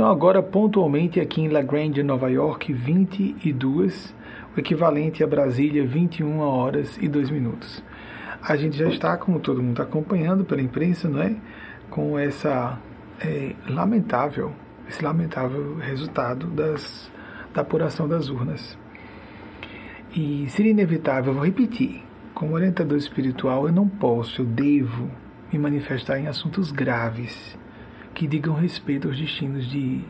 São agora pontualmente aqui em La Grande, Nova York, 22, o equivalente a Brasília, 21 horas e 2 minutos. A gente já está, como todo mundo está acompanhando pela imprensa, não é? Com essa é, lamentável, esse lamentável resultado das, da apuração das urnas. E seria inevitável, vou repetir, como orientador espiritual, eu não posso, eu devo me manifestar em assuntos graves que digam respeito aos destinos de,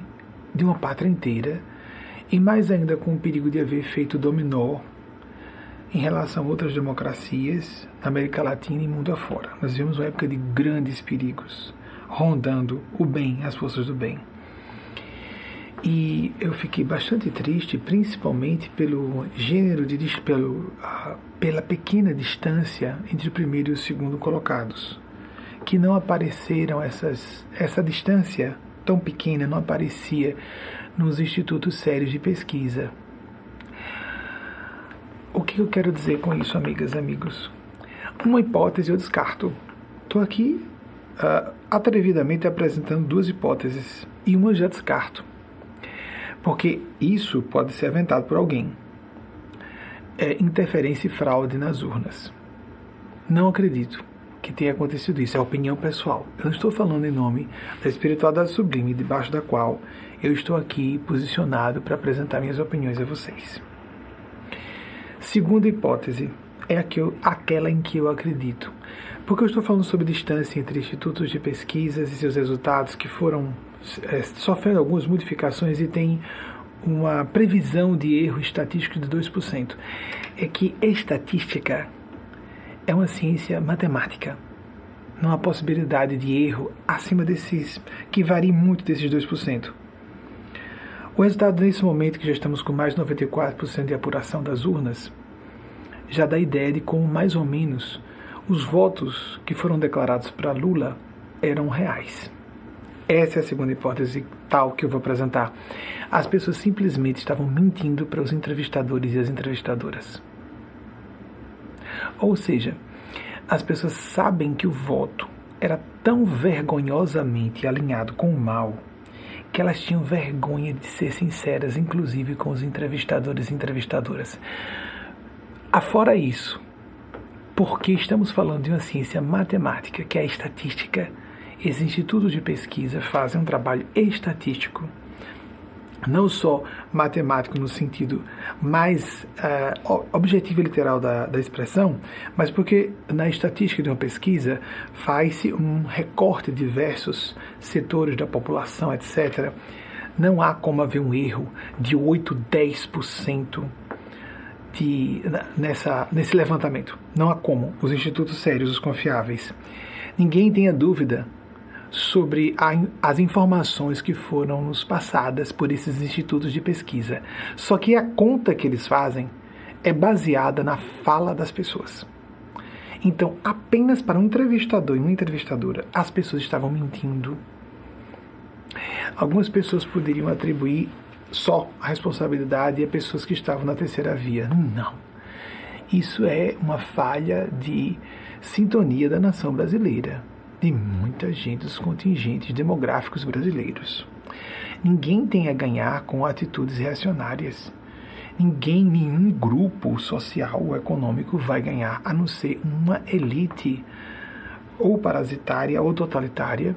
de uma pátria inteira, e mais ainda com o perigo de haver feito dominó em relação a outras democracias na América Latina e mundo afora. Nós vivemos uma época de grandes perigos, rondando o bem, as forças do bem. E eu fiquei bastante triste, principalmente pelo gênero de pelo, pela pequena distância entre o primeiro e o segundo colocados, que não apareceram essas essa distância tão pequena não aparecia nos institutos sérios de pesquisa. O que eu quero dizer com isso, amigas amigos? Uma hipótese eu descarto. Estou aqui uh, atrevidamente apresentando duas hipóteses e uma já descarto. Porque isso pode ser aventado por alguém. É interferência e fraude nas urnas. Não acredito que tenha acontecido isso, é opinião pessoal. Eu não estou falando em nome da espiritualidade sublime, debaixo da qual eu estou aqui posicionado para apresentar minhas opiniões a vocês. Segunda hipótese é aquela em que eu acredito. Porque eu estou falando sobre distância entre institutos de pesquisas e seus resultados que foram é, sofrendo algumas modificações e tem uma previsão de erro estatístico de 2%. É que estatística é uma ciência matemática. Não há possibilidade de erro acima desses, que varia muito desses 2%. O resultado nesse momento, que já estamos com mais de 94% de apuração das urnas, já dá ideia de como mais ou menos os votos que foram declarados para Lula eram reais. Essa é a segunda hipótese tal que eu vou apresentar. As pessoas simplesmente estavam mentindo para os entrevistadores e as entrevistadoras. Ou seja, as pessoas sabem que o voto era tão vergonhosamente alinhado com o mal que elas tinham vergonha de ser sinceras, inclusive com os entrevistadores e entrevistadoras. Afora isso, porque estamos falando de uma ciência matemática, que é a estatística, esses institutos de pesquisa fazem um trabalho estatístico não só matemático no sentido mais uh, objetivo e literal da, da expressão, mas porque na estatística de uma pesquisa faz-se um recorte de diversos setores da população, etc. Não há como haver um erro de 8, 10% de, nessa, nesse levantamento. Não há como. Os institutos sérios, os confiáveis. Ninguém tenha dúvida sobre a, as informações que foram nos passadas por esses institutos de pesquisa. Só que a conta que eles fazem é baseada na fala das pessoas. Então, apenas para um entrevistador e uma entrevistadora, as pessoas estavam mentindo. Algumas pessoas poderiam atribuir só a responsabilidade a pessoas que estavam na terceira via. Não. Isso é uma falha de sintonia da nação brasileira de muita gente dos contingentes demográficos brasileiros. Ninguém tem a ganhar com atitudes reacionárias. Ninguém, nenhum grupo social ou econômico vai ganhar, a não ser uma elite ou parasitária ou totalitária,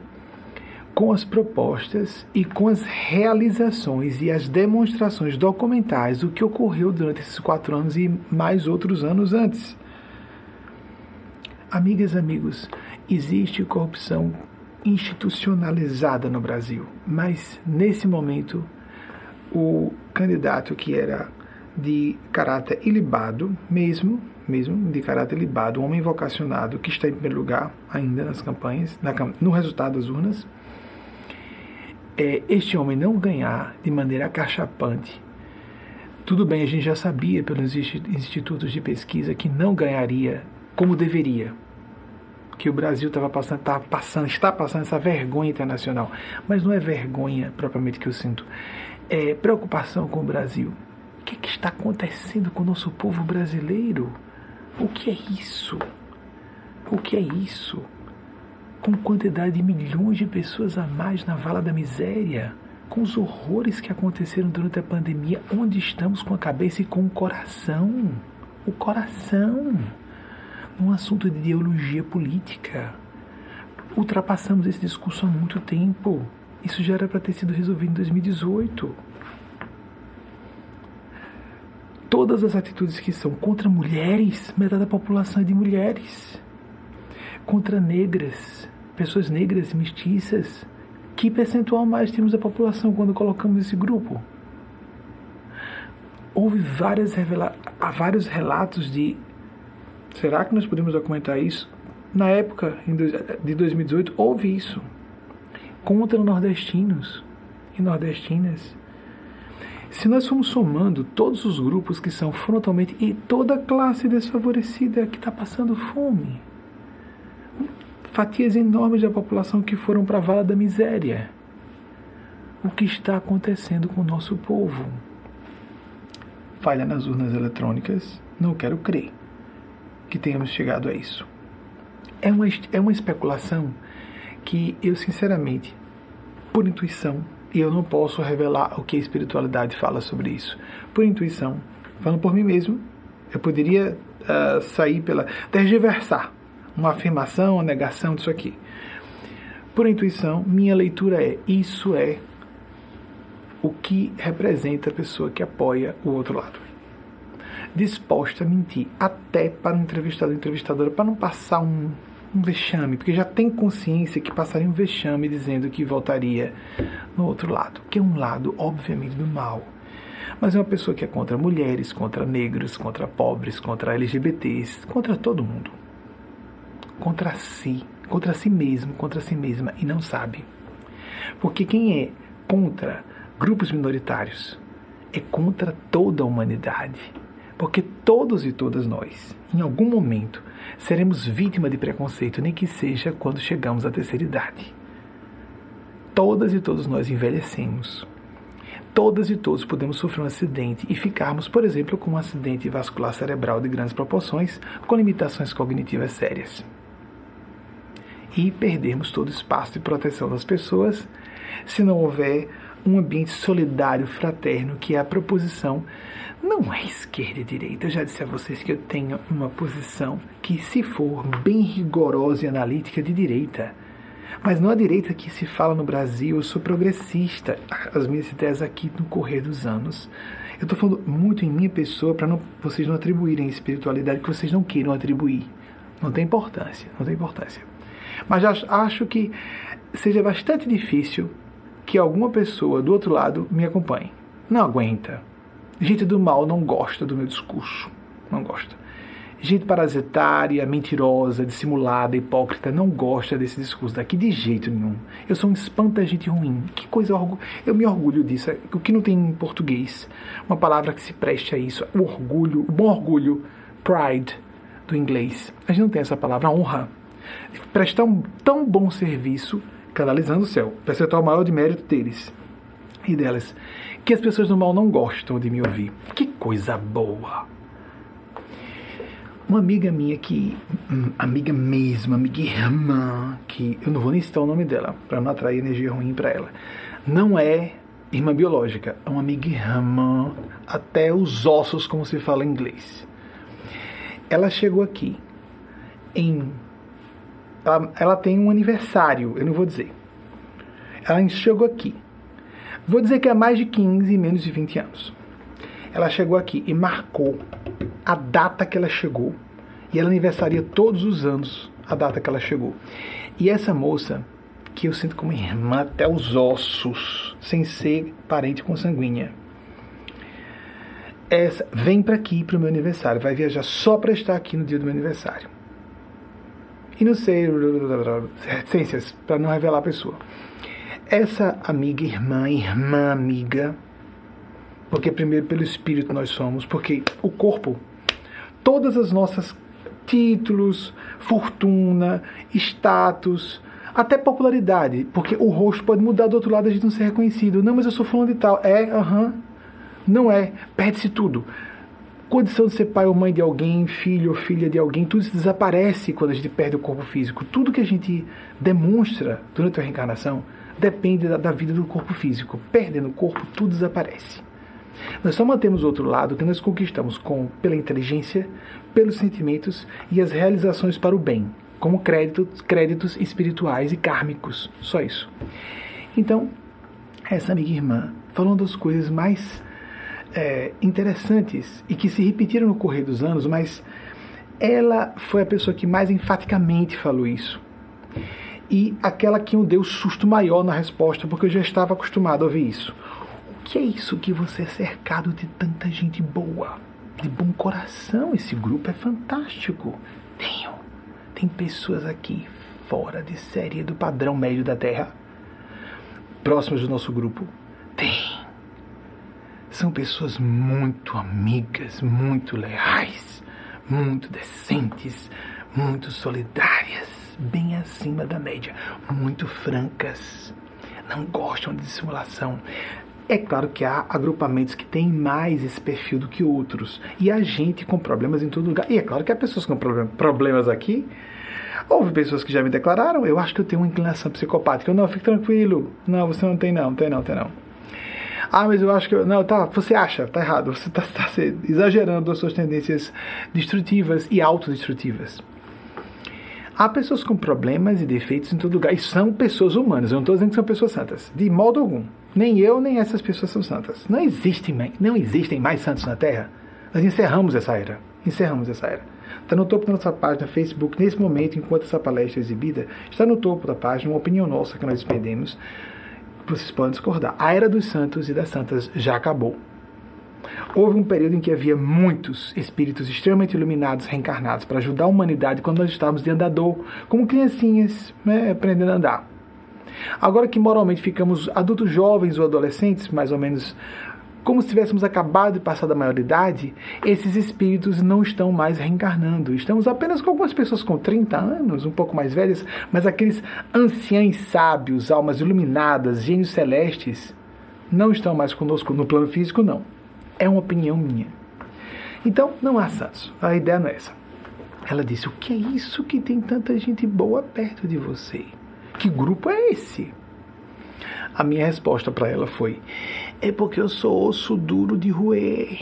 com as propostas e com as realizações e as demonstrações documentais do que ocorreu durante esses quatro anos e mais outros anos antes. Amigas, amigos, existe corrupção institucionalizada no Brasil, mas nesse momento o candidato que era de caráter ilibado, mesmo, mesmo de caráter ilibado, um homem vocacionado que está em primeiro lugar ainda nas campanhas, na, no resultado das urnas, é, este homem não ganhar de maneira acachapante. Tudo bem, a gente já sabia pelos institutos de pesquisa que não ganharia como deveria, que o Brasil estava passando, tá passando, está passando essa vergonha internacional. Mas não é vergonha propriamente que eu sinto, é preocupação com o Brasil. O que, é que está acontecendo com o nosso povo brasileiro? O que é isso? O que é isso? Com quantidade de milhões de pessoas a mais na vala da miséria, com os horrores que aconteceram durante a pandemia, onde estamos com a cabeça e com o coração. O coração. Num assunto de ideologia política. Ultrapassamos esse discurso há muito tempo. Isso já era para ter sido resolvido em 2018. Todas as atitudes que são contra mulheres, metade da população é de mulheres. Contra negras, pessoas negras mestiças, que percentual mais temos da população quando colocamos esse grupo? Houve várias revela vários relatos de. Será que nós podemos documentar isso? Na época de 2018, houve isso contra nordestinos e nordestinas. Se nós formos somando todos os grupos que são frontalmente e toda a classe desfavorecida que está passando fome, fatias enormes da população que foram para a vala da miséria. O que está acontecendo com o nosso povo? Falha nas urnas eletrônicas? Não quero crer que tenhamos chegado a isso. É uma, é uma especulação que eu, sinceramente, por intuição, e eu não posso revelar o que a espiritualidade fala sobre isso, por intuição, falando por mim mesmo, eu poderia uh, sair pela. tergiversar uma afirmação, uma negação disso aqui. Por intuição, minha leitura é: isso é o que representa a pessoa que apoia o outro lado. Disposta a mentir até para o entrevistado ou entrevistadora, para não passar um, um vexame, porque já tem consciência que passaria um vexame dizendo que voltaria no outro lado, que é um lado, obviamente, do mal. Mas é uma pessoa que é contra mulheres, contra negros, contra pobres, contra LGBTs, contra todo mundo contra si, contra si mesmo, contra si mesma e não sabe. Porque quem é contra grupos minoritários é contra toda a humanidade. Porque todos e todas nós, em algum momento, seremos vítima de preconceito, nem que seja quando chegamos à terceira idade. Todas e todos nós envelhecemos. Todas e todos podemos sofrer um acidente e ficarmos, por exemplo, com um acidente vascular cerebral de grandes proporções, com limitações cognitivas sérias e perdermos todo o espaço de proteção das pessoas se não houver um ambiente solidário, fraterno, que é a proposição não é esquerda e direita. Eu já disse a vocês que eu tenho uma posição que, se for bem rigorosa e analítica, de direita. Mas não a direita que se fala no Brasil, eu sou progressista. As minhas ideias aqui no correr dos anos. Eu estou falando muito em minha pessoa para vocês não atribuírem espiritualidade que vocês não queiram atribuir. Não tem importância, não tem importância. Mas acho que seja bastante difícil que alguma pessoa do outro lado me acompanhe. Não aguenta. Gente do mal não gosta do meu discurso. Não gosta. Gente parasitária, mentirosa, dissimulada, hipócrita, não gosta desse discurso daqui de jeito nenhum. Eu sou um espanta gente ruim. Que coisa eu me orgulho disso. O que não tem em português, uma palavra que se preste a isso, o orgulho, o bom orgulho, pride do inglês. A gente não tem essa palavra, honra prestar um tão bom serviço, canalizando o céu, percentual maior de mérito deles e delas, que as pessoas do mal não gostam de me ouvir. Que coisa boa! Uma amiga minha que, hum, amiga mesmo, amiga irmã, que eu não vou nem citar o nome dela, para não atrair energia ruim para ela, não é irmã biológica, é uma amiga irmã até os ossos, como se fala em inglês. Ela chegou aqui em ela, ela tem um aniversário, eu não vou dizer. Ela chegou aqui. Vou dizer que há mais de 15 e menos de 20 anos. Ela chegou aqui e marcou a data que ela chegou. E ela aniversaria todos os anos a data que ela chegou. E essa moça, que eu sinto como irmã até os ossos, sem ser parente consanguínea, essa vem para aqui para o meu aniversário, vai viajar só para estar aqui no dia do meu aniversário e não sei, reticências, para não revelar a pessoa. Essa amiga, irmã, irmã, amiga, porque primeiro pelo espírito nós somos, porque o corpo, todas as nossas títulos, fortuna, status, até popularidade, porque o rosto pode mudar do outro lado a gente não ser reconhecido. Não, mas eu sou fulano de tal. É, aham. Não é. Perde-se tudo. condição de ser pai ou mãe de alguém, filho ou filha de alguém, tudo isso desaparece quando a gente perde o corpo físico. Tudo que a gente demonstra durante a reencarnação depende da, da vida do corpo físico. Perdendo o corpo, tudo desaparece. Nós só mantemos o outro lado que nós conquistamos com, pela inteligência, pelos sentimentos e as realizações para o bem, como créditos, créditos espirituais e kármicos. Só isso. Então, essa amiga irmã falou das coisas mais é, interessantes e que se repetiram no correr dos anos, mas ela foi a pessoa que mais enfaticamente falou isso. E aquela que me deu susto maior na resposta, porque eu já estava acostumado a ouvir isso. O que é isso que você é cercado de tanta gente boa, de bom coração? Esse grupo é fantástico. Tenho. Tem pessoas aqui fora de série do padrão médio da Terra, próximas do nosso grupo. Tem são pessoas muito amigas, muito leais, muito decentes, muito solidárias, bem acima da média, muito francas, não gostam de dissimulação. É claro que há agrupamentos que têm mais esse perfil do que outros. E há gente com problemas em todo lugar. E é claro que há pessoas com problemas aqui. Houve pessoas que já me declararam, eu acho que eu tenho uma inclinação psicopática. Eu, não, fique tranquilo. Não, você não tem não, tem não, tem não. Ah, mas eu acho que. Não, tá, você acha, tá errado. Você está tá exagerando as suas tendências destrutivas e autodestrutivas. Há pessoas com problemas e defeitos em todo lugar. E são pessoas humanas. Eu não estou dizendo que são pessoas santas. De modo algum. Nem eu, nem essas pessoas são santas. Não existem, não existem mais santos na Terra. Nós encerramos essa era. Encerramos essa era. Está no topo da nossa página Facebook, nesse momento, enquanto essa palestra é exibida, está no topo da página uma opinião nossa que nós expedimos vocês podem discordar. A era dos santos e das santas já acabou. Houve um período em que havia muitos espíritos extremamente iluminados reencarnados para ajudar a humanidade quando nós estávamos de andador, como criancinhas, né, aprendendo a andar. Agora que moralmente ficamos adultos jovens ou adolescentes, mais ou menos como se tivéssemos acabado de passar da maioridade, esses espíritos não estão mais reencarnando. Estamos apenas com algumas pessoas com 30 anos, um pouco mais velhas, mas aqueles anciãos sábios, almas iluminadas, gênios celestes, não estão mais conosco no plano físico, não. É uma opinião minha. Então, não há santos. A ideia não é essa. Ela disse: O que é isso que tem tanta gente boa perto de você? Que grupo é esse? A minha resposta para ela foi: é porque eu sou osso duro de roer.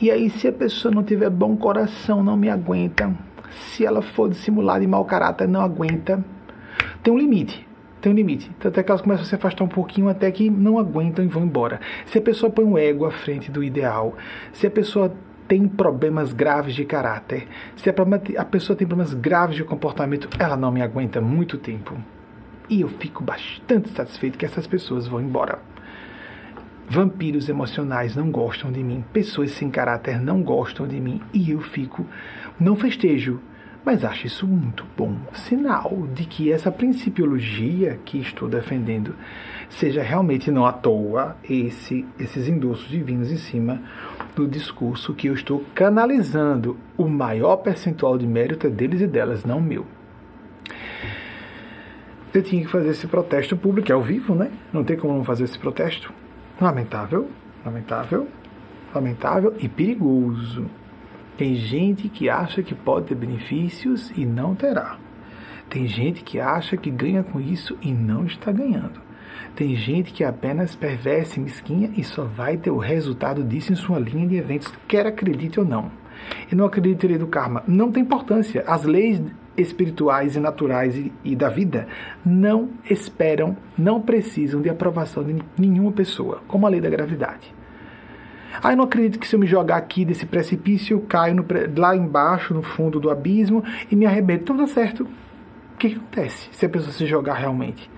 E aí, se a pessoa não tiver bom coração, não me aguenta. Se ela for dissimulada e mau caráter, não aguenta. Tem um limite. Tem um limite. Tanto é que elas começam a se afastar um pouquinho até que não aguentam e vão embora. Se a pessoa põe um ego à frente do ideal, se a pessoa tem problemas graves de caráter, se a pessoa tem problemas graves de comportamento, ela não me aguenta muito tempo. E eu fico bastante satisfeito que essas pessoas vão embora. Vampiros emocionais não gostam de mim, pessoas sem caráter não gostam de mim e eu fico, não festejo, mas acho isso muito bom sinal de que essa principiologia que estou defendendo seja realmente não à toa esse, esses endossos divinos em cima do discurso que eu estou canalizando. O maior percentual de mérito é deles e delas, não meu. Eu tinha que fazer esse protesto público, é ao vivo, né? Não tem como não fazer esse protesto. Lamentável, lamentável, lamentável e perigoso. Tem gente que acha que pode ter benefícios e não terá. Tem gente que acha que ganha com isso e não está ganhando. Tem gente que é apenas perversa e mesquinha e só vai ter o resultado disso em sua linha de eventos, quer acredite ou não. E não acredite em lei do karma. Não tem importância. As leis espirituais e naturais e, e, da vida não esperam, não precisam de aprovação de nenhuma pessoa, como a lei da gravidade. Ah, eu não acredito que se eu me jogar aqui desse precipício, eu caio no, lá embaixo, no fundo do abismo, e me arrebento. Então tá certo. O que, que acontece se a pessoa se jogar realmente?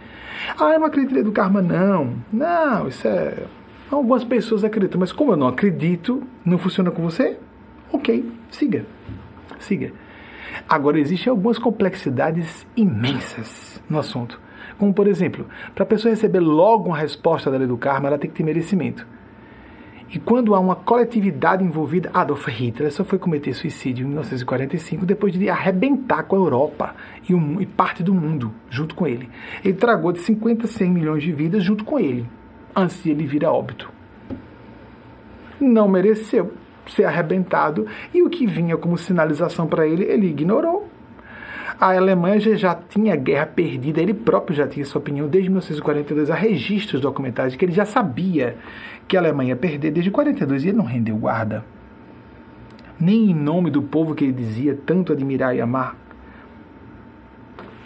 Ah, eu não acredito no karma, não. Não, isso é. Algumas pessoas acreditam, mas como eu não acredito, não funciona com você? Ok, siga. Siga. Agora, existem algumas complexidades imensas no assunto. Como, por exemplo, para a pessoa receber logo uma resposta da lei do karma, ela tem que ter merecimento. E quando há uma coletividade envolvida, Adolf Hitler só foi cometer suicídio em 1945 depois de arrebentar com a Europa e, um, e parte do mundo junto com ele. Ele tragou de 50 a 100 milhões de vidas junto com ele, antes de ele vir a óbito. Não mereceu. ser arrebentado e o que vinha como sinalização para ele, ele ignorou. A Alemanha já, tinha guerra perdida, ele próprio já tinha essa opinião desde 1942. Há registros documentais que ele já sabia que a Alemanha perder desde 42 e ele não rendeu guarda. Nem em nome do povo que ele dizia tanto admirar e amar,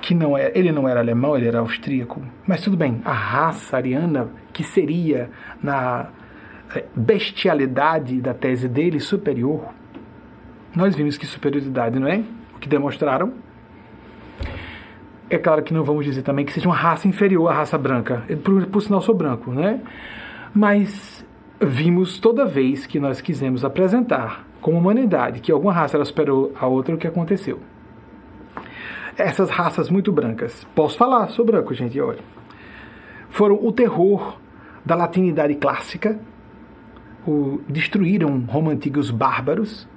que não é, ele não era alemão, ele era austríaco. Mas tudo bem, a raça ariana, que seria na é, bestialidade da tese dele superior, nós vimos que superioridade, não é? O que demonstraram. É claro que não vamos dizer também que seja uma raça inferior à raça branca. Por, por sinal, sou branco, né? Mas vimos toda vez que nós quisemos apresentar como humanidade que alguma raça ela superou a outra, o que aconteceu. Essas raças muito brancas, posso falar, sou branco, gente, olha, foram o terror da latinidade clássica, o, destruíram Roma antigos bárbaros.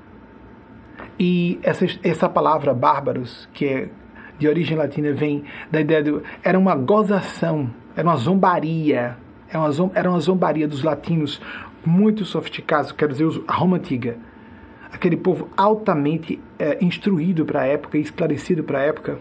E essa, essa palavra bárbaros, que é de origem latina, vem da ideia de. Era uma gozação, era uma zombaria. Uma, era uma zombaria dos latinos muito sofisticados, quer dizer, a Roma antiga. Aquele povo altamente é, instruído para a época, esclarecido para a época.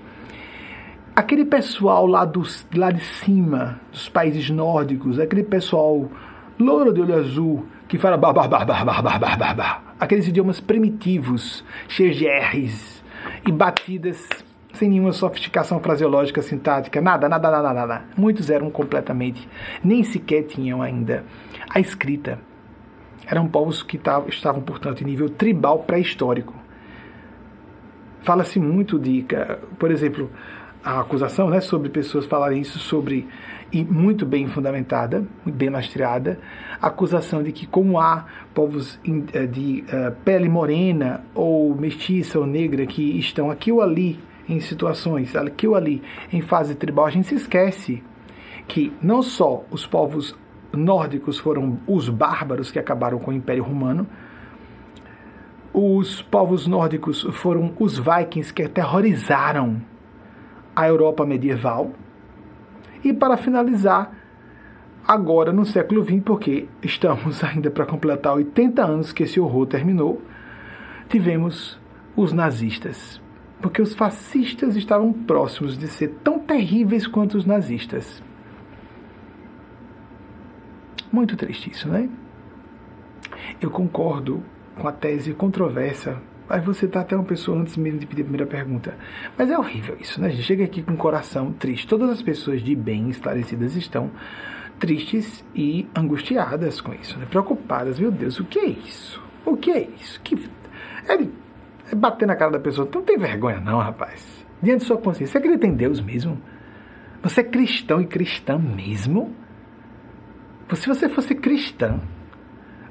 Aquele pessoal lá, dos, lá de cima, dos países nórdicos, aquele pessoal louro de olho azul, que fala bah, bah, bah, bah, bah, bah, bah, bah, bah. aqueles idiomas primitivos, cheios de R's e batidas sem nenhuma sofisticação fraseológica, sintática, nada, nada, nada, nada. Muitos eram completamente, nem sequer tinham ainda a escrita. Eram povos que estavam, portanto, em nível tribal pré-histórico. Fala-se muito de, por exemplo, a acusação né, sobre pessoas falarem isso sobre e muito bem fundamentada, muito bem lastreada, a acusação de que como há povos eh, de uh, pele morena ou mestiça ou negra que estão aqui ou ali em situações, aqui ou ali em fase tribal, a gente se esquece que não só os povos nórdicos foram os bárbaros que acabaram com o Império Romano, os povos nórdicos foram os vikings que aterrorizaram a Europa medieval. E para finalizar, agora no século XX, porque estamos ainda para completar 80 anos que esse horror terminou, tivemos os nazistas. Porque os fascistas estavam próximos de ser tão terríveis quanto os nazistas. Muito triste isso, né? Eu concordo com a tese controversa Aí você tá até uma pessoa antes mesmo de pedir a primeira pergunta. Mas é horrível isso, né? A gente chega aqui com o coração triste. Todas as pessoas de bem esclarecidas estão tristes e angustiadas com isso, né? Preocupadas. Meu Deus, o que é isso? O que é isso? Que... É, é bater na cara da pessoa. Tu não tem vergonha não, rapaz. Diante de sua consciência, você acredita em Deus mesmo? Você é cristão e cristã mesmo? Se você fosse cristão,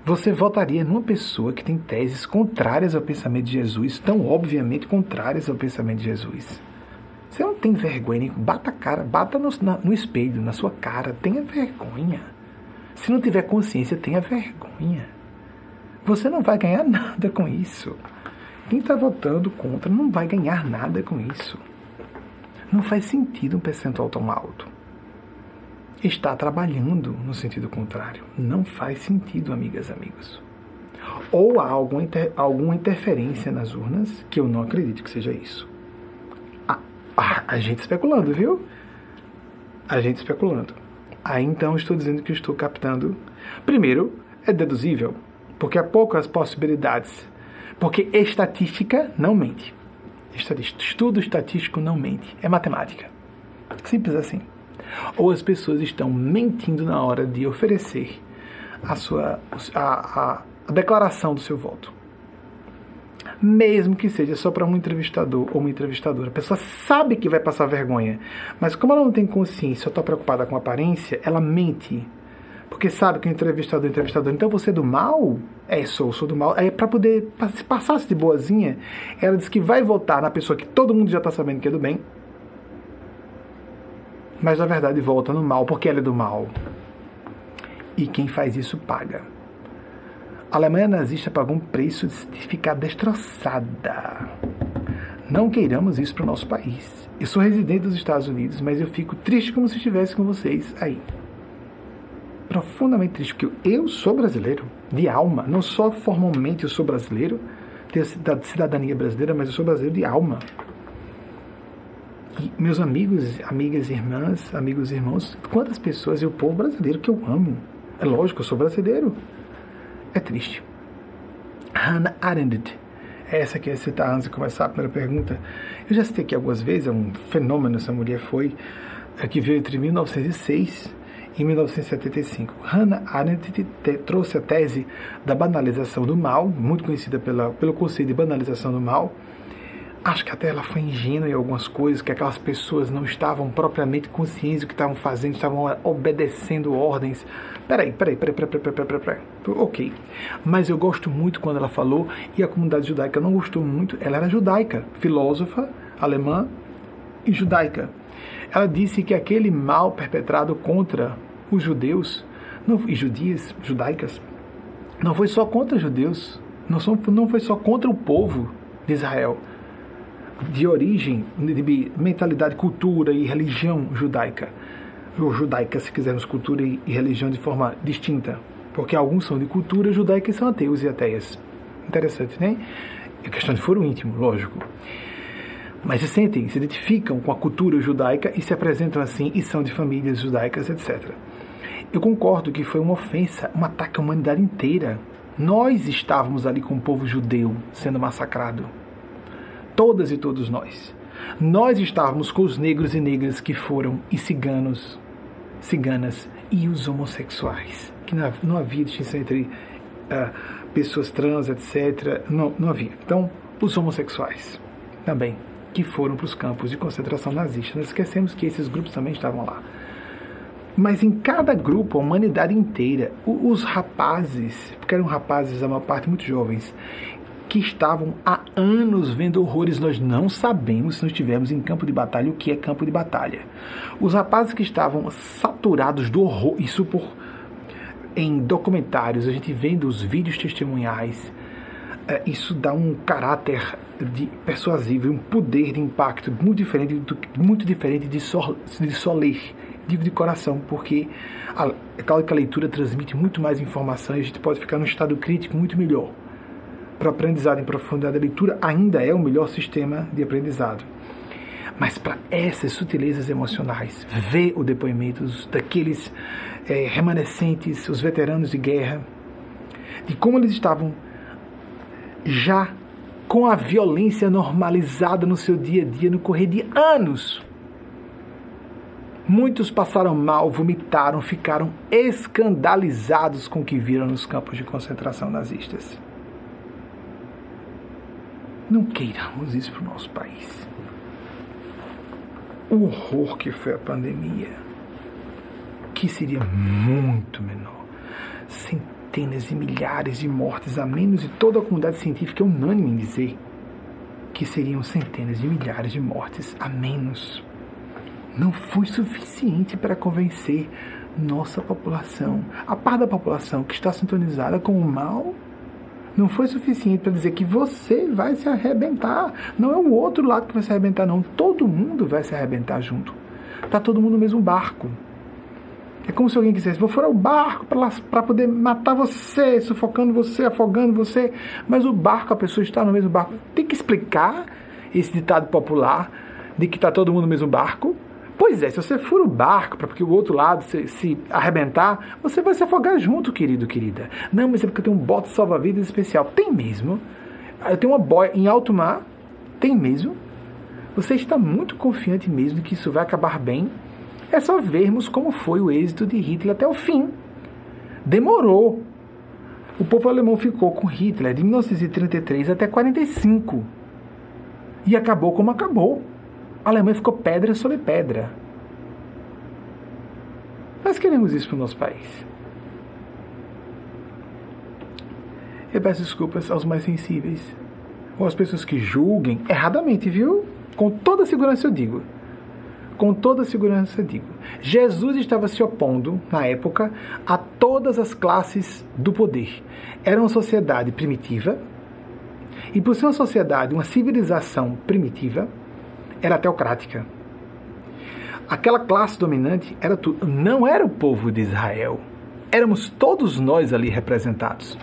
você votaria numa pessoa que tem teses contrárias ao pensamento de Jesus, tão obviamente contrárias ao pensamento de Jesus. Você não tem vergonha, bata a cara, bata no, na, no espelho, na sua cara, tenha vergonha. Se não tiver consciência, tenha vergonha. Você não vai ganhar nada com isso. Quem está votando contra não vai ganhar nada com isso. Não faz sentido um percentual tão alto está trabalhando no sentido contrário. Não faz sentido, amigas e amigos. Ou há alguma, inter, alguma interferência nas urnas, que eu não acredito que seja isso. A, a, a gente especulando, viu? A gente especulando. Aí então estou dizendo que estou captando. Primeiro, é deduzível, porque há poucas possibilidades. Porque estatística não mente. Estudo estatístico não mente. É matemática. Simples assim ou as pessoas estão mentindo na hora de oferecer a sua a, a, declaração do seu voto. Mesmo que seja só para um entrevistador ou uma entrevistadora. A pessoa sabe que vai passar vergonha, mas como ela não tem consciência, só está preocupada com aparência, ela mente. Porque sabe que o entrevistador é entrevistador. Então você é do mal? É, sou, sou do mal. É para poder se passasse de boazinha. Ela diz que vai votar na pessoa que todo mundo já está sabendo que é do bem mas na verdade volta no mal, porque ela é do mal. E quem faz isso paga. A Alemanha nazista pagou um preço de ficar destroçada. Não queiramos isso para o nosso país. Eu sou residente dos Estados Unidos, mas eu fico triste como se estivesse com vocês aí. Profundamente triste, porque eu sou brasileiro, de alma. Não só formalmente eu sou brasileiro, tenho cidadania brasileira, mas eu sou brasileiro de alma. E meus amigos, amigas, irmãs, amigos irmãos, quantas pessoas e o povo brasileiro que eu amo. É lógico, eu sou brasileiro. É triste. Hannah Arendt. Essa que é citar antes de começar a primeira pergunta. Eu já citei aqui algumas vezes, é um fenômeno essa mulher foi, é que veio entre 1906 e 1975. Hannah Arendt trouxe a tese da banalização do mal, muito conhecida pela, pelo conceito de banalização do mal, Acho que até ela foi ingênua em algumas coisas, que aquelas pessoas não estavam propriamente conscientes do que estavam fazendo, estavam obedecendo ordens. Peraí, peraí, peraí, peraí, peraí, peraí, peraí, peraí. Ok. Mas eu gosto muito quando ela falou, e a comunidade judaica não gostou muito, ela era judaica, filósofa, alemã e judaica. Ela disse que aquele mal perpetrado contra os judeus não, e judias, judaicas, não foi só contra os judeus, não, só, não foi só contra o povo de Israel de origem, de mentalidade, cultura e religião judaica. Ou judaica, se quisermos, cultura e religião de forma distinta. Porque alguns são de cultura judaica e são ateus e ateias. Interessante, né? É questão de foro íntimo, lógico. Mas se sentem, se identificam com a cultura judaica e se apresentam assim e são de famílias judaicas, etc. Eu concordo que foi uma ofensa, um ataque à humanidade inteira. Nós estávamos ali com o povo judeu sendo massacrado todas e todos nós. Nós estávamos com os negros e negras que foram e ciganos, ciganas e os homossexuais, que não havia distinção entre uh, pessoas trans, etc. Não, não havia. Então, os homossexuais também, que foram para os campos de concentração nazista. Nós esquecemos que esses grupos também estavam lá. Mas em cada grupo, a humanidade inteira, os rapazes, porque eram rapazes, a maior parte muito jovens, que estavam há anos vendo horrores. Nós não sabemos, se não estivermos em campo de batalha, o que é campo de batalha. Os rapazes que estavam saturados do horror, isso por em documentários, a gente vendo os vídeos testemunhais, isso dá um caráter de persuasivo, um poder de impacto muito diferente, do, muito diferente de só, de só ler, digo de coração, porque a, aquela que a leitura transmite muito mais informação e a gente pode ficar num estado crítico muito melhor para aprendizado em profundidade da leitura ainda é o melhor sistema de aprendizado. Mas para essas sutilezas emocionais, ver o depoimento daqueles é, remanescentes, os veteranos de guerra, de como eles estavam já com a violência normalizada no seu dia a dia, no correr de anos. Muitos passaram mal, vomitaram, ficaram escandalizados com o que viram nos campos de concentração nazistas. Não queiramos isso para o nosso país. O horror que foi a pandemia, que seria muito menor. Centenas e milhares de mortes a menos, e toda a comunidade científica é unânime em dizer que seriam centenas de milhares de mortes a menos. Não foi suficiente para convencer nossa população, a parte da população que está sintonizada com o mal não foi suficiente para dizer que você vai se arrebentar. Não é o outro lado que vai se arrebentar, não. Todo mundo vai se arrebentar junto. Está todo mundo no mesmo barco. É como se alguém quisesse, vou furar o barco para poder matar você, sufocando você, afogando você. Mas o barco, a pessoa está no mesmo barco. Tem que explicar esse ditado popular de que está todo mundo no mesmo barco. Pois é, se você fura o barco para porque o outro lado se, se, arrebentar, você vai se afogar junto, querido, querida. Não, mas é porque eu tenho um bote salva-vidas especial. Tem mesmo. Eu tenho uma boia em alto mar. Tem mesmo. Você está muito confiante mesmo de que isso vai acabar bem? É só vermos como foi o êxito de Hitler até o fim. Demorou. O povo alemão ficou com Hitler de 1933 até 45. E acabou como acabou a Alemanha ficou pedra sobre pedra. Nós queremos isso para o nosso país. Eu peço desculpas aos mais sensíveis, ou às pessoas que julguem erradamente, viu? Com toda segurança eu digo. Com toda segurança digo. Jesus estava se opondo, na época, a todas as classes do poder. Era uma sociedade primitiva, e por ser uma sociedade, uma civilização primitiva, era teocrática. Aquela classe dominante era tu, não era o povo de Israel. éramos todos nós ali representados.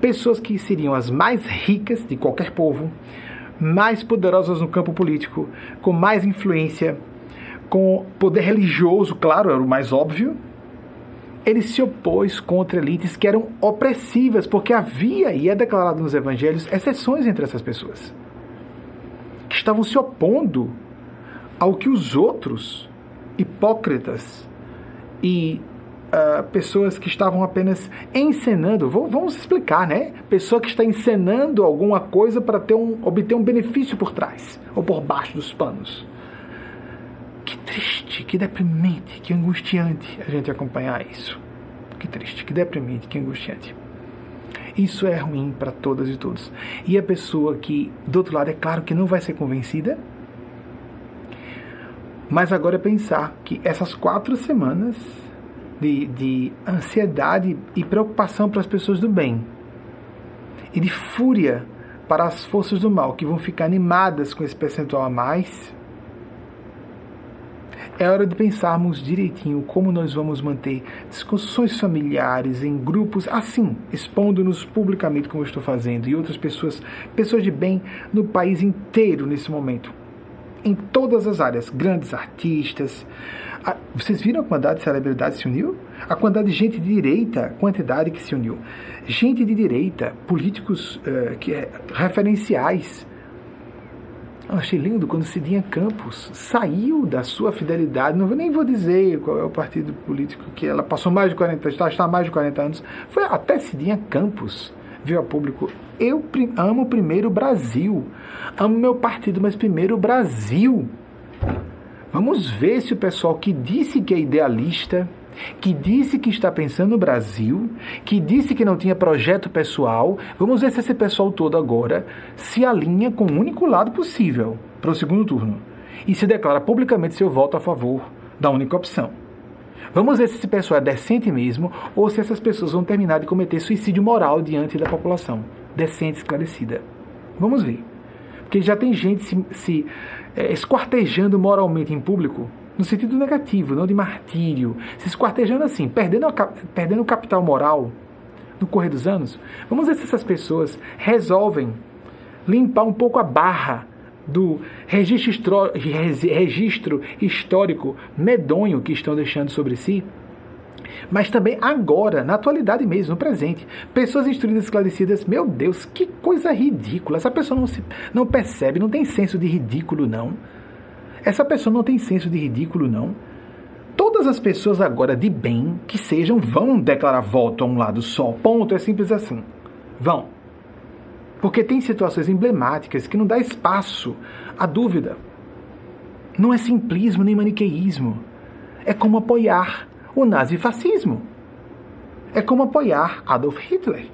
Pessoas que seriam as mais ricas de qualquer povo, mais poderosas no campo político, com mais influência, com poder religioso, claro, era o mais óbvio. Ele se opôs contra elites que eram opressivas, porque havia, e é declarado nos evangelhos, exceções entre essas pessoas, que estavam se opondo ao que os outros, hipócritas e uh, pessoas que estavam apenas encenando, vamos explicar, né? Pessoa que está encenando alguma coisa para ter um, obter um benefício por trás ou por baixo dos panos. Triste, que deprimente, que angustiante a gente acompanhar isso. Que triste, que deprimente, que angustiante. Isso é ruim para todas e todos. E a pessoa que, do outro lado, é claro que não vai ser convencida, mas agora é pensar que essas quatro semanas de, de ansiedade e preocupação para as pessoas do bem e de fúria para as forças do mal que vão ficar animadas com esse percentual a mais. É hora de pensarmos direitinho como nós vamos manter discussões familiares em grupos assim, expondo-nos publicamente como eu estou fazendo e outras pessoas, pessoas de bem no país inteiro nesse momento em todas as áreas, grandes artistas. Vocês viram a quantidade de celebridades se uniu? A quantidade de gente de direita, quantidade que se uniu. Gente de direita, políticos uh, que é, referenciais. Eu achei lindo quando Cidinha Campos saiu da sua fidelidade, não nem vou dizer qual é o partido político que ela passou mais de 40, está, está mais de 40 anos, foi até Cidinha Campos veio a público eu amo primeiro o Brasil. Amo meu partido, mas primeiro o Brasil. Vamos ver se o pessoal que disse que é idealista, que disse que está pensando no Brasil, que disse que não tinha projeto pessoal, vamos ver se esse pessoal todo agora se alinha com o único lado possível para o segundo turno e se declara publicamente seu voto a favor da única opção. Vamos ver se esse pessoal é decente mesmo ou se essas pessoas vão terminar de cometer suicídio moral diante da população decente, esclarecida. Vamos ver. Porque já tem gente se, se é, esquartejando moralmente em público, no sentido negativo, não de martírio, se esquartejando assim, perdendo, a, perdendo o capital moral no correr dos anos. Vamos ver se essas pessoas resolvem limpar um pouco a barra do registro, registro histórico medonho que estão deixando sobre si mas também agora, na atualidade mesmo, no presente. Pessoas instruídas esclarecidas, meu Deus, que coisa ridícula. Essa pessoa não, se, não percebe, não tem senso de ridículo, não. Essa pessoa não tem senso de ridículo, não. Todas as pessoas agora de bem que sejam vão declarar voto a um lado só. Ponto. É simples assim. Vão. Porque tem situações emblemáticas que não dá espaço à dúvida. Não é simplismo nem maniqueísmo. É como apoiar o nazifascismo. É como apoiar Adolf Hitler.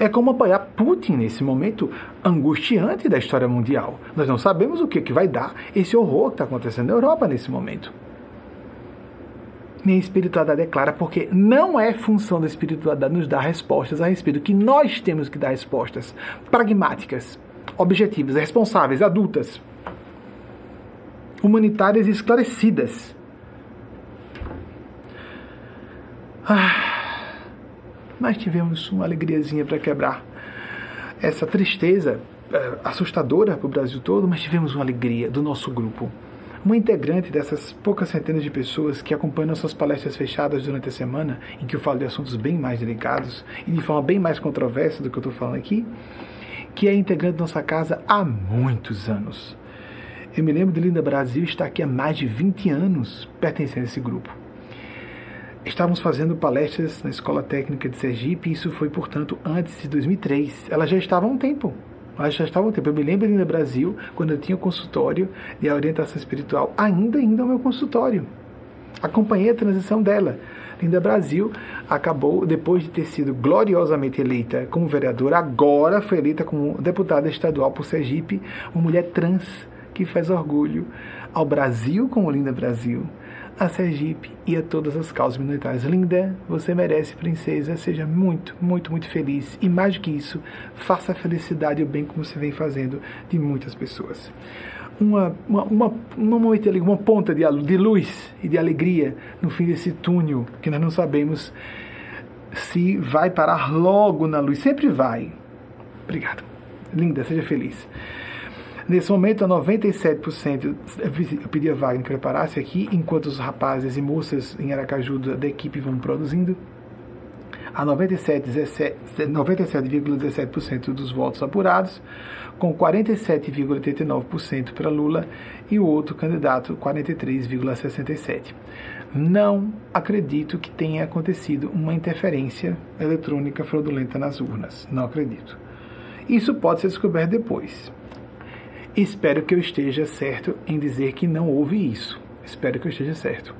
É como apoiar Putin nesse momento angustiante da história mundial. Nós não sabemos o que, que vai dar esse horror que está acontecendo na Europa nesse momento. Nem a espiritualidade é clara, porque não é função da espiritualidade nos dar respostas a respeito que nós temos que dar respostas pragmáticas, objetivas, responsáveis, adultas, humanitárias e esclarecidas Ah, mas tivemos uma alegriazinha para quebrar essa tristeza é, assustadora para o Brasil todo, mas tivemos uma alegria do nosso grupo. Uma integrante dessas poucas centenas de pessoas que acompanham nossas palestras fechadas durante a semana, em que eu falo de assuntos bem mais delicados e de forma bem mais controversa do que eu estou falando aqui, que é integrante da nossa casa há muitos anos. Eu me lembro de Linda Brasil estar aqui há mais de 20 anos pertencendo a esse grupo. Estávamos fazendo palestras na Escola Técnica de Sergipe, e isso foi, portanto, antes de 2003. Ela já estava há um tempo. Ela já estava há um tempo. Eu me lembro no Brasil, quando eu tinha o um consultório de orientação espiritual, ainda ainda o meu consultório. Acompanhei a transição dela. Linda Brasil acabou, depois de ter sido gloriosamente eleita como vereadora, agora foi eleita como deputada estadual por Sergipe, uma mulher trans que faz orgulho ao Brasil como Linda Brasil, a Sergipe e a todas as causas minoritárias. Linda, você merece, princesa. Seja muito, muito, muito feliz. E mais do que isso, faça a felicidade e o bem como você vem fazendo de muitas pessoas. uma, uma, uma, uma, uma ponta de, de luz e de alegria no fim desse túnel que nós não sabemos se vai parar logo na luz. Sempre vai. Obrigado. Linda, seja feliz. Nesse momento, a 97%, eu pedi a Wagner que preparasse aqui, enquanto os rapazes e moças em Aracaju da equipe vão produzindo. A 97,17% 97, dos votos apurados, com 47,89% para Lula e o outro candidato 43,67%. Não acredito que tenha acontecido uma interferência eletrônica fraudulenta nas urnas. Não acredito. Isso pode ser descoberto depois. Espero que eu esteja certo em dizer que não houve isso. Espero que eu esteja certo.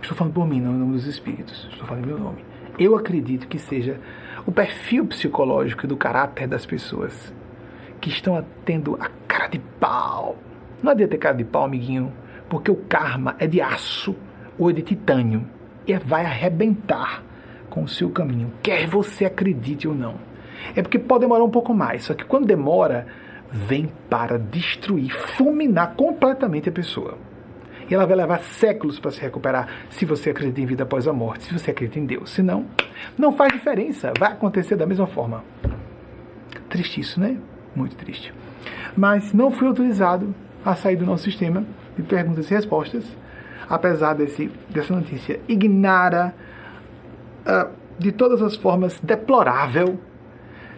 Estou falando por mim, não em nome dos espíritos. Estou falando em meu nome. Eu acredito que seja o perfil psicológico do caráter das pessoas que estão tendo a cara de pau. Não adianta ter cara de pau, amiguinho, porque o karma é de aço ou é de titânio e vai arrebentar com o seu caminho, quer você acredite ou não. É porque pode demorar um pouco mais, só que quando demora, vem para destruir, fulminar completamente a pessoa. E ela vai levar séculos para se recuperar se você acredita em vida após a morte, se você acredita em Deus. Se não, não faz diferença, vai acontecer da mesma forma. Triste isso, né? Muito triste. Mas não fui autorizado a sair do nosso sistema de perguntas e respostas, apesar desse, dessa notícia ignara uh, de todas as formas deplorável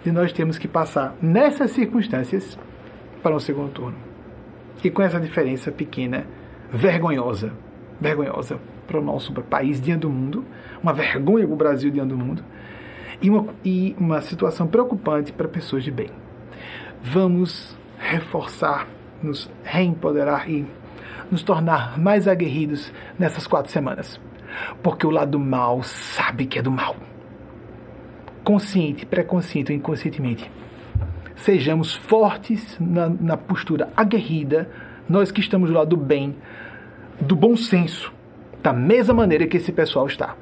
de nós temos que passar nessas circunstâncias para um segundo turno. E com essa diferença pequena, vergonhosa, vergonhosa para o nosso país diante do mundo, uma vergonha para o Brasil diante do mundo, e uma, e uma situação preocupante para pessoas de bem. Vamos reforçar, nos reempoderar e nos tornar mais aguerridos nessas quatro semanas. Porque o lado mal sabe que é do mal consciente, pré-consciente ou inconscientemente. Sejamos fortes na, na postura aguerrida, nós que estamos do lado do bem, do bom senso, da mesma maneira que esse pessoal está.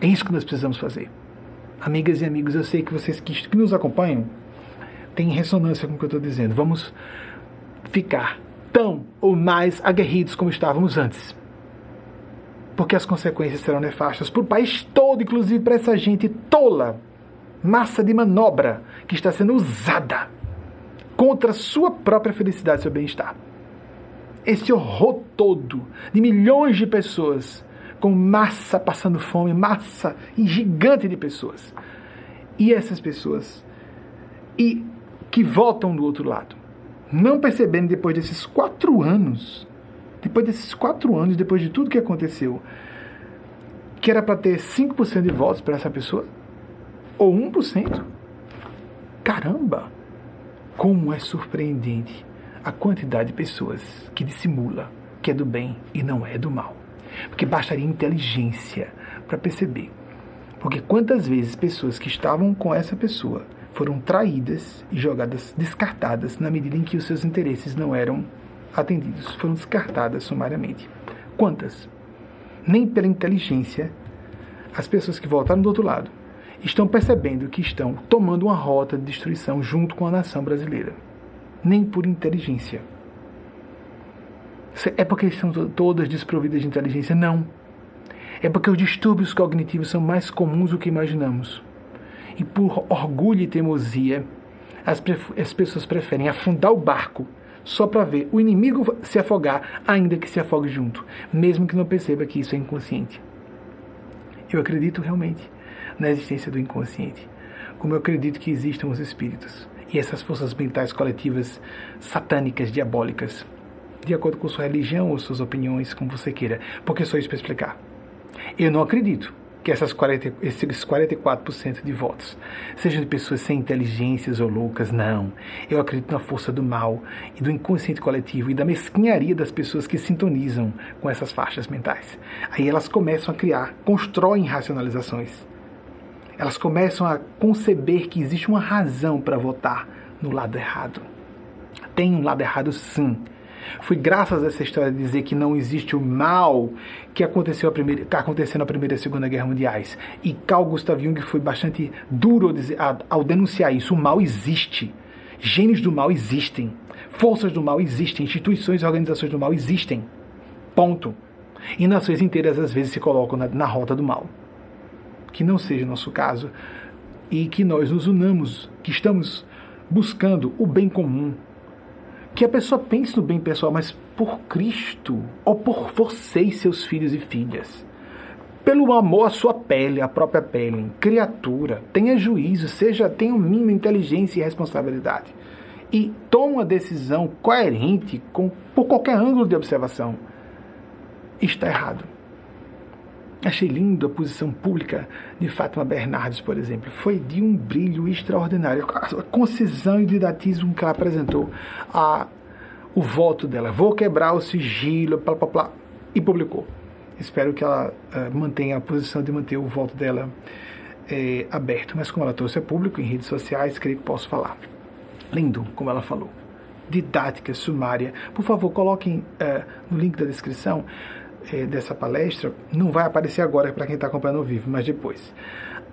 É isso que nós precisamos fazer. Amigas e amigos, eu sei que vocês que, que nos acompanham têm ressonância com o que eu estou dizendo. Vamos ficar tão ou mais aguerridos como estávamos antes porque as consequências serão nefastas para o país todo, inclusive para essa gente tola, massa de manobra que está sendo usada contra sua própria felicidade e seu bem-estar. Esse horror todo de milhões de pessoas com massa passando fome, massa gigante de pessoas. E essas pessoas e que votam do outro lado, não percebendo depois desses quatro anos depois desses quatro anos, depois de tudo que aconteceu, que era para ter 5% de votos para essa pessoa? Ou 1%? Caramba! Como é surpreendente a quantidade de pessoas que dissimula que é do bem e não é do mal. Porque bastaria inteligência para perceber. Porque quantas vezes pessoas que estavam com essa pessoa foram traídas e jogadas, descartadas, na medida em que os seus interesses não eram atendidos foram descartadas sumariamente. Quantas? Nem pela inteligência, as pessoas que voltaram do outro lado estão percebendo que estão tomando uma rota de destruição junto com a nação brasileira. Nem por inteligência. É porque estão todas desprovidas de inteligência? Não. É porque os distúrbios cognitivos são mais comuns do que imaginamos. E por orgulho e teimosia, as, as pessoas preferem afundar o barco só para ver o inimigo se afogar, ainda que se afogue junto, mesmo que não perceba que isso é inconsciente. Eu acredito realmente na existência do inconsciente, como eu acredito que existam os espíritos e essas forças mentais coletivas satânicas, diabólicas, de acordo com sua religião ou suas opiniões, como você queira, porque só isso para explicar. Eu não acredito que essas 40, esses 44% de votos sejam de pessoas sem inteligências ou loucas, não. Eu acredito na força do mal e do inconsciente coletivo e da mesquinharia das pessoas que sintonizam com essas faixas mentais. Aí elas começam a criar, constroem racionalizações. Elas começam a conceber que existe uma razão para votar no lado errado. Tem um lado errado, sim foi graças a essa história de dizer que não existe o mal que aconteceu, a primeira, que aconteceu na Primeira e Segunda Guerra Mundiais. E Carl Gustav Jung foi bastante duro ao denunciar isso. O mal existe. Gênios do mal existem. Forças do mal existem. Instituições e organizações do mal existem. Ponto. E nações inteiras às vezes se colocam na, na rota do mal. Que não seja o nosso caso. E que nós nos unamos, que estamos buscando o bem comum. Que a pessoa pense no bem pessoal, mas por Cristo, ou por você e seus filhos e filhas pelo amor à sua pele, à própria pele. Criatura, tenha juízo, seja, tenha o mínimo inteligência e responsabilidade. E tome uma decisão coerente com, por qualquer ângulo de observação. Está errado. Achei lindo a posição pública de Fátima Bernardes, por exemplo. Foi de um brilho extraordinário. A concisão e didatismo que ela apresentou. A, o voto dela. Vou quebrar o sigilo, blá, blá, blá, e publicou. Espero que ela uh, mantenha a posição de manter o voto dela é, aberto. Mas como ela trouxe a público em redes sociais, creio que posso falar. Lindo, como ela falou. Didática, sumária. Por favor, coloquem uh, no link da descrição uh, dessa palestra. Não vai aparecer agora para quem está acompanhando ao vivo, mas depois.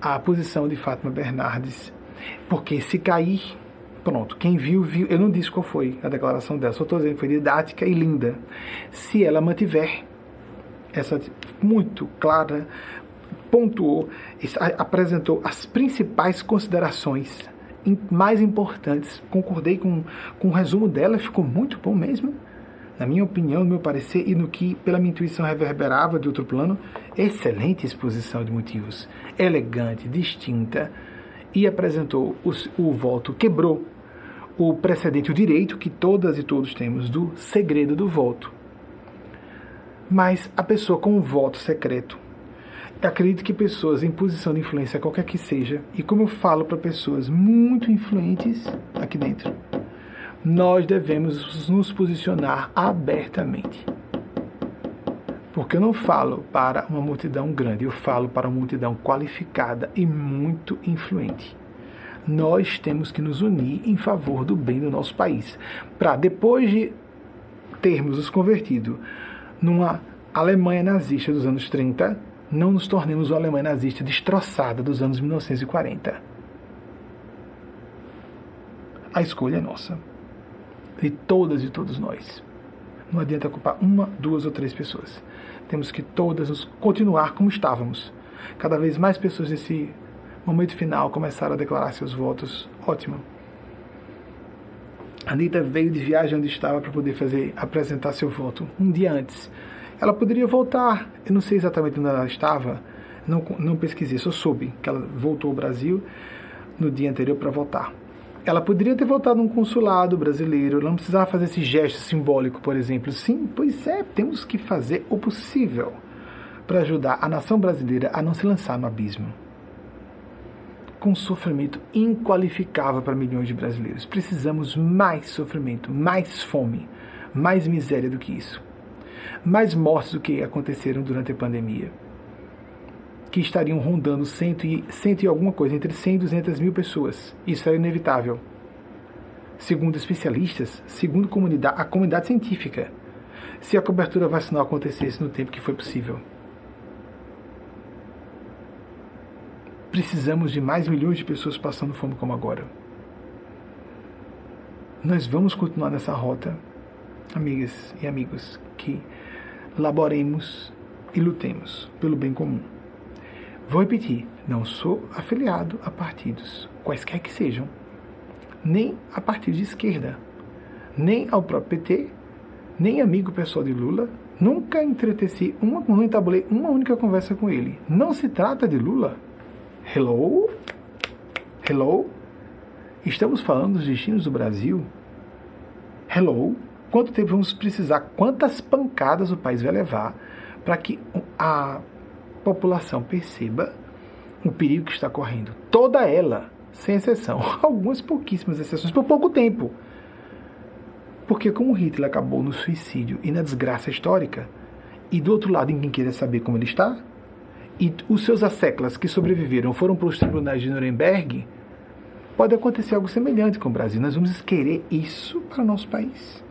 A posição de Fátima Bernardes. Porque se cair, pronto, quem viu, viu. Eu não disse qual foi a declaração dela, só estou dizendo que foi didática e linda. Se ela mantiver essa muito clara, pontuou, apresentou as principais considerações mais importantes. Concordei com, com o resumo dela, ficou muito bom mesmo. Na minha opinião, no meu parecer e no que pela minha intuição reverberava de outro plano, excelente exposição de motivos, elegante, distinta, e apresentou os, o voto, quebrou o precedente, o direito que todas e todos temos do segredo do voto mas a pessoa com um voto secreto. Acredito que pessoas em posição de influência, qualquer que seja, e como eu falo para pessoas muito influentes aqui dentro, nós devemos nos posicionar abertamente. Porque eu não falo para uma multidão grande, eu falo para uma multidão qualificada e muito influente. Nós temos que nos unir em favor do bem do nosso país. Para depois de termos os convertido numa Alemanha nazista dos anos 30, não nos tornemos uma Alemanha nazista destroçada dos anos 1940. A escolha é nossa. De todas e todos nós. Não adianta culpar uma, duas ou três pessoas. Temos que todas continuar como estávamos. Cada vez mais pessoas nesse momento final começaram a declarar seus votos. Ótimo. Anitta veio de viagem onde estava para poder fazer apresentar seu voto um dia antes. Ela poderia voltar. Eu não sei exatamente onde ela estava, não, não pesquisei, só soube que ela voltou ao Brasil no dia anterior para voltar. Ela poderia ter voltado num consulado brasileiro, ela não precisava fazer esse gesto simbólico, por exemplo. Sim, pois é, temos que fazer o possível para ajudar a nação brasileira a não se lançar no abismo com sofrimento inqualificável para milhões de brasileiros. Precisamos mais sofrimento, mais fome, mais miséria do que isso. Mais mortes do que aconteceram durante a pandemia. Que estariam rondando cento e, cento e alguma coisa, entre 100 e 200 mil pessoas. Isso era inevitável. Segundo especialistas, segundo comunidade, a comunidade científica, se a cobertura vacinal acontecesse no tempo que foi possível. precisamos de mais milhões de pessoas passando fome como agora. Nós vamos continuar nessa rota, amigas e amigos, que laboremos e lutemos pelo bem comum. Vou repetir, não sou afiliado a partidos, quaisquer que sejam, nem a partido de esquerda, nem ao próprio PT, nem amigo pessoal de Lula, nunca entreteci uma, não entabulei uma única conversa com ele. Não se trata de Lula, Hello? Hello? Estamos falando dos destinos do Brasil? Hello? Quanto tempo vamos precisar? Quantas pancadas o país vai levar para que a população perceba o perigo que está correndo? Toda ela, sem exceção. Algumas pouquíssimas exceções, por pouco tempo. Porque como Hitler acabou no suicídio e na desgraça histórica, e do outro lado ninguém queria saber como ele está, e os seus asseclas que sobreviveram foram para os tribunais de Nuremberg, pode acontecer algo semelhante com o Brasil. Nós vamos querer isso para o nosso país.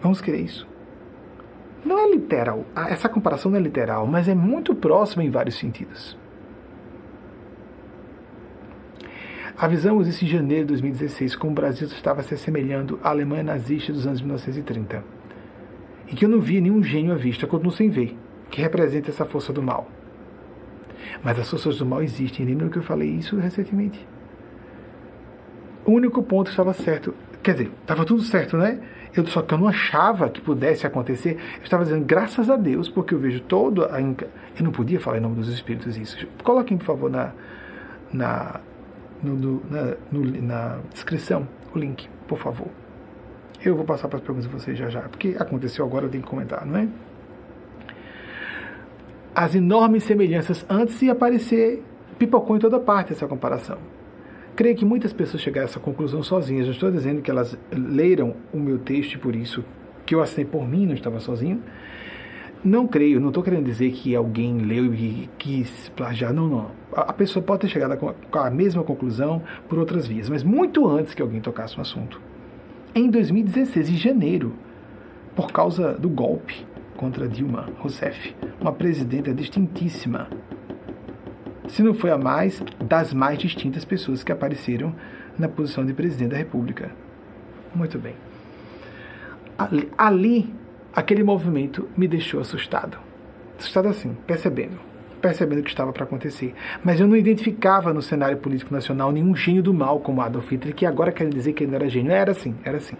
Vamos querer isso. Não é literal, essa comparação não é literal, mas é muito próxima em vários sentidos. Avisamos isso em janeiro de 2016, como o Brasil estava se assemelhando à Alemanha nazista dos anos 1930. E que eu não via nenhum gênio à vista, continuo sem ver, que representa essa força do mal. Mas as forças do mal existem, lembram que eu falei isso recentemente? O único ponto estava certo, quer dizer, estava tudo certo, né? Eu, só que eu não achava que pudesse acontecer. Eu estava dizendo, graças a Deus, porque eu vejo todo a. Eu não podia falar em nome dos Espíritos isso. Coloquem, por favor, na, na, no, no, na, no, na descrição o link, por favor. Eu vou passar para as perguntas de vocês já já, porque aconteceu agora, eu tenho que comentar, não é? As enormes semelhanças antes de aparecer, pipocou em toda parte essa comparação. Creio que muitas pessoas chegaram a essa conclusão sozinhas. Eu estou dizendo que elas leram o meu texto e por isso que eu assinei por mim, não estava sozinho. Não creio, não estou querendo dizer que alguém leu e quis plagiar. Não, não. A pessoa pode ter chegado com a mesma conclusão por outras vias, mas muito antes que alguém tocasse no assunto. Em 2016, em janeiro, por causa do golpe contra Dilma Rousseff, uma presidenta distintíssima se não foi a mais das mais distintas pessoas que apareceram na posição de presidente da República. Muito bem. Ali, ali aquele movimento me deixou assustado. Assustado assim, percebendo. Percebendo o que estava para acontecer. Mas eu não identificava no cenário político nacional nenhum gênio do mal como Adolf Hitler, que agora quer dizer que ele não era gênio. Era assim, era assim.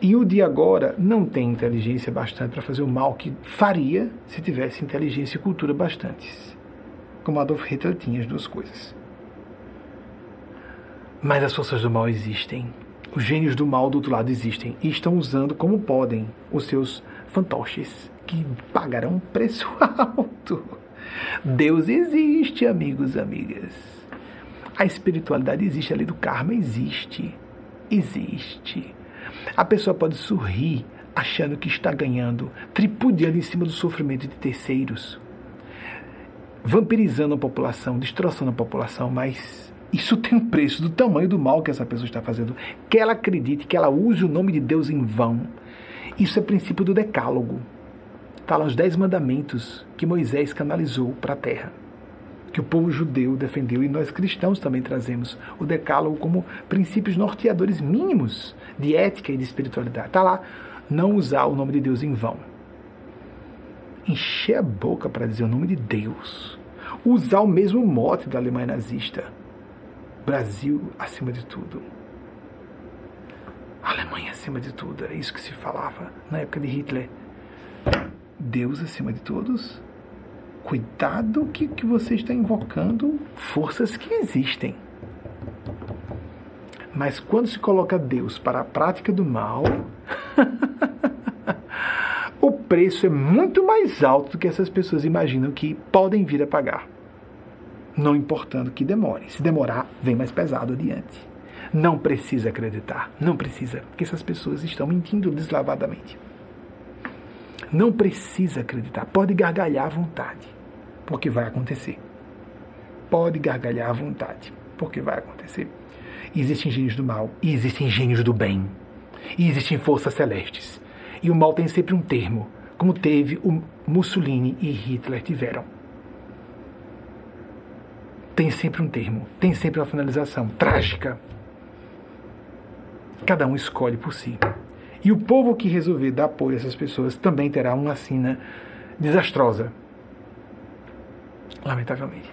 E o de agora não tem inteligência bastante para fazer o mal que faria se tivesse inteligência e cultura bastantes como Adolf Hitler tinha as duas coisas. Mas as forças do mal existem. Os gênios do mal do outro lado existem e estão usando como podem os seus fantoches, que pagarão um preço alto. Deus existe, amigos amigas. A espiritualidade existe, a lei do karma existe. Existe. A pessoa pode sorrir achando que está ganhando, tripudiando em cima do sofrimento de terceiros vampirizando a população, destroçando a população, mas isso tem um preço do tamanho do mal que essa pessoa está fazendo. Que ela acredite, que ela use o nome de Deus em vão. Isso é princípio do decálogo. Está lá os dez mandamentos que Moisés canalizou para a terra. Que o povo judeu defendeu e nós cristãos também trazemos o decálogo como princípios norteadores mínimos de ética e de espiritualidade. Está lá, não usar o nome de Deus em vão encher a boca para dizer o nome de Deus, usar o mesmo mote da Alemanha nazista: Brasil acima de tudo. Alemanha acima de tudo, era isso que se falava na época de Hitler. Deus acima de todos? Cuidado que, que você está invocando forças que existem. Mas quando se coloca Deus para a prática do mal, o preço é muito mais alto do que essas pessoas imaginam que podem vir a pagar. Não importando que demore. Se demorar, vem mais pesado adiante. Não precisa acreditar. Não precisa, porque essas pessoas estão mentindo deslavadamente. Não precisa acreditar. Pode gargalhar à vontade, porque vai acontecer. Pode gargalhar à vontade, porque vai acontecer. Existem gênios do mal e existem gênios do bem. E existem forças celestes. E o mal tem sempre um termo, como teve o Mussolini e Hitler tiveram. Tem sempre um termo, tem sempre uma finalização trágica. Cada um escolhe por si. E o povo que resolver dar apoio a essas pessoas também terá uma sina desastrosa. Lamentavelmente.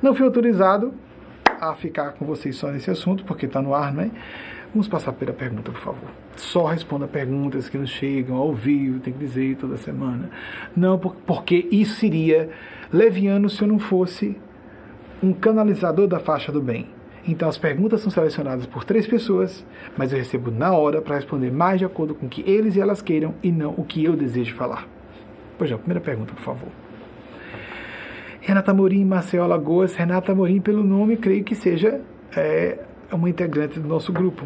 Não fui autorizado a ficar com vocês só nesse assunto, porque está no ar, não é? Vamos passar pela pergunta, por favor. Só responda perguntas que nos chegam ao vivo, tem que dizer toda semana. Não, porque isso seria leviano se eu não fosse um canalizador da faixa do bem. Então as perguntas são selecionadas por três pessoas, mas eu recebo na hora para responder mais de acordo com o que eles e elas queiram e não o que eu desejo falar. Pois é, primeira pergunta, por favor. Renata Morim, Marcel Alagoas. Renata Morim, pelo nome, creio que seja é, uma integrante do nosso grupo.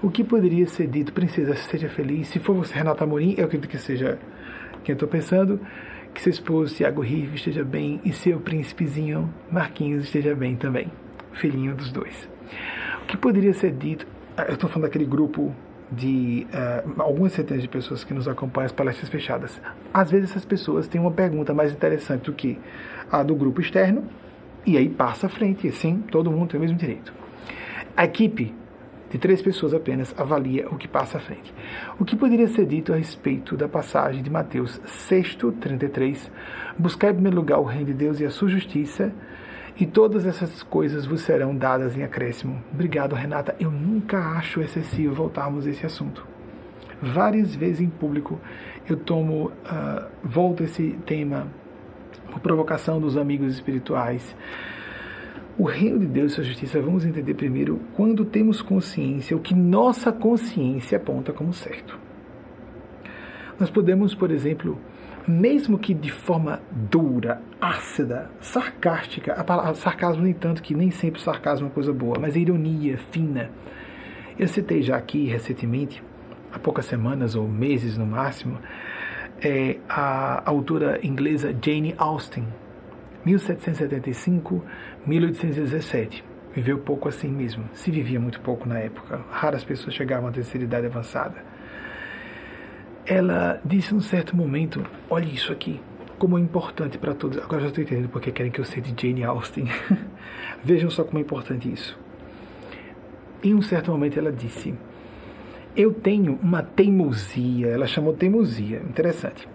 O que poderia ser dito, princesa, seja feliz. Se for você, Renata Amorim, eu acredito que seja quem eu estou pensando. Que seu esposo, Tiago Rive, esteja bem. E seu príncipezinho, Marquinhos, esteja bem também. Filhinho dos dois. O que poderia ser dito, ah, eu estou falando daquele grupo de uh, algumas centenas de pessoas que nos acompanham as palestras fechadas. Às vezes essas pessoas têm uma pergunta mais interessante do que a do grupo externo E aí passa à frente, assim, todo mundo tem o mesmo direito. A equipe de três pessoas apenas avalia o que passa à frente. O que poderia ser dito a respeito da passagem de Mateus 6, 33? Buscar em primeiro lugar o reino de Deus e a sua justiça, e todas essas coisas vos serão dadas em acréscimo. Obrigado, Renata. Eu nunca acho excessivo voltarmos a esse assunto. Várias vezes em público eu tomo, uh, volto esse tema por provocação dos amigos espirituais. O reino de Deus e sua justiça vamos entender primeiro quando temos consciência, o que nossa consciência aponta como certo. Nós podemos, por exemplo, mesmo que de forma dura, ácida, sarcástica, a palavra sarcasmo nem tanto que nem sempre sarcasmo é uma coisa boa, mas ironia fina. Eu citei já aqui recentemente, há poucas semanas ou meses no máximo, é a autora inglesa Jane Austen, 1775-1817. Viveu pouco assim mesmo. Se vivia muito pouco na época. Raras pessoas chegavam à terceira idade avançada. Ela disse num certo momento: Olha isso aqui, como é importante para todos. Agora já estou entendendo porque querem que eu seja de Jane Austen. Vejam só como é importante isso. Em um certo momento ela disse: Eu tenho uma teimosia, ela chamou teimosia, interessante,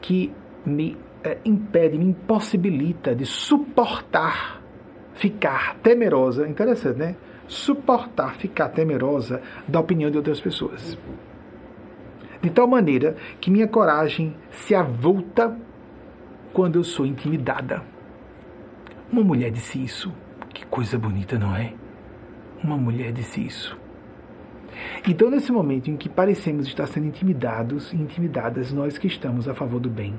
que me é, impede, me impossibilita de suportar ficar temerosa, interessante, né? Suportar ficar temerosa da opinião de outras pessoas. De tal maneira que minha coragem se avulta quando eu sou intimidada. Uma mulher disse isso. Que coisa bonita, não é? Uma mulher disse isso. Então, nesse momento em que parecemos estar sendo intimidados e intimidadas, nós que estamos a favor do bem,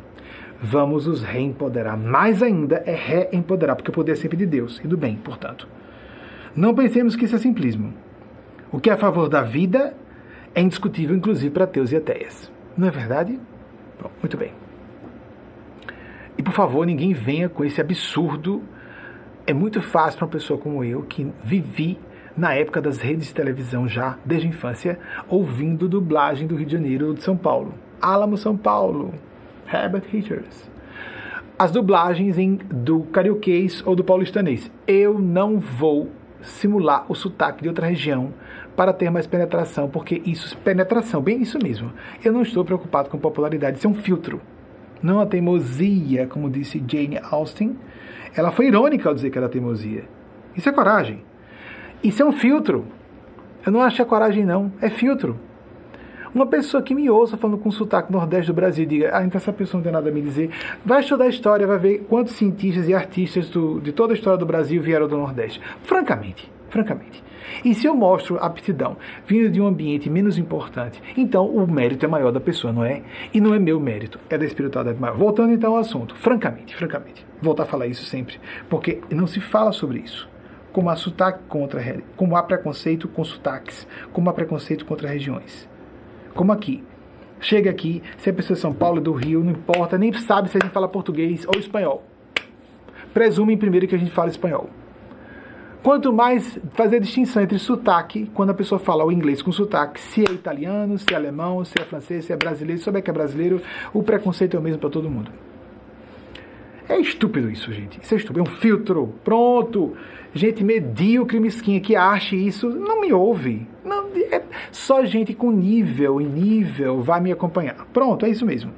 vamos os reempoderar. Mais ainda é reempoderar, porque o poder é sempre de Deus e do bem, portanto. Não pensemos que isso é simplismo. O que é a favor da vida é indiscutível, inclusive para ateus e ateias. Não é verdade? Bom, muito bem. E por favor, ninguém venha com esse absurdo. É muito fácil para uma pessoa como eu, que vivi na época das redes de televisão já, desde a infância, ouvindo dublagem do Rio de Janeiro ou de São Paulo. Álamo, São Paulo. Herbert Richards. As dublagens em, do carioquês ou do paulistanês. Eu não vou simular o sotaque de outra região para ter mais penetração, porque isso, penetração, bem isso mesmo. Eu não estou preocupado com popularidade, isso é um filtro. Não a teimosia, como disse Jane Austen. Ela foi irônica ao dizer que era teimosia. Isso é coragem. Isso é um filtro. Eu não acho que é coragem, não. É filtro. Uma pessoa que me ouça falando com sotaque nordeste do Brasil diga, ah, então essa pessoa não tem nada a me dizer, vai estudar história, vai ver quantos cientistas e artistas do, de toda a história do Brasil vieram do Nordeste. Francamente, francamente. E se eu mostro aptidão vindo de um ambiente menos importante, então o mérito é maior da pessoa, não é? E não é meu mérito, é da espiritualidade maior. Voltando então ao assunto, francamente, francamente, voltar a falar isso sempre, porque não se fala sobre isso. Como há sotaque contra, como há preconceito com sotaques, como há preconceito contra regiões. Como aqui. Chega aqui, se a pessoa é São Paulo, do Rio, não importa, nem sabe se a gente fala português ou espanhol. Presumem primeiro que a gente fala espanhol. Quanto mais fazer distinção entre sotaque, quando a pessoa fala o inglês com sotaque, se é italiano, se é alemão, se é francês, se é brasileiro, souber que é brasileiro, o preconceito é o mesmo para todo mundo. É estúpido isso, gente. Isso é estúpido. É um filtro. Pronto. Gente medíocre, mesquinha que ache isso, não me ouve. Não, é só gente com nível e nível vai me acompanhar. Pronto, é isso mesmo.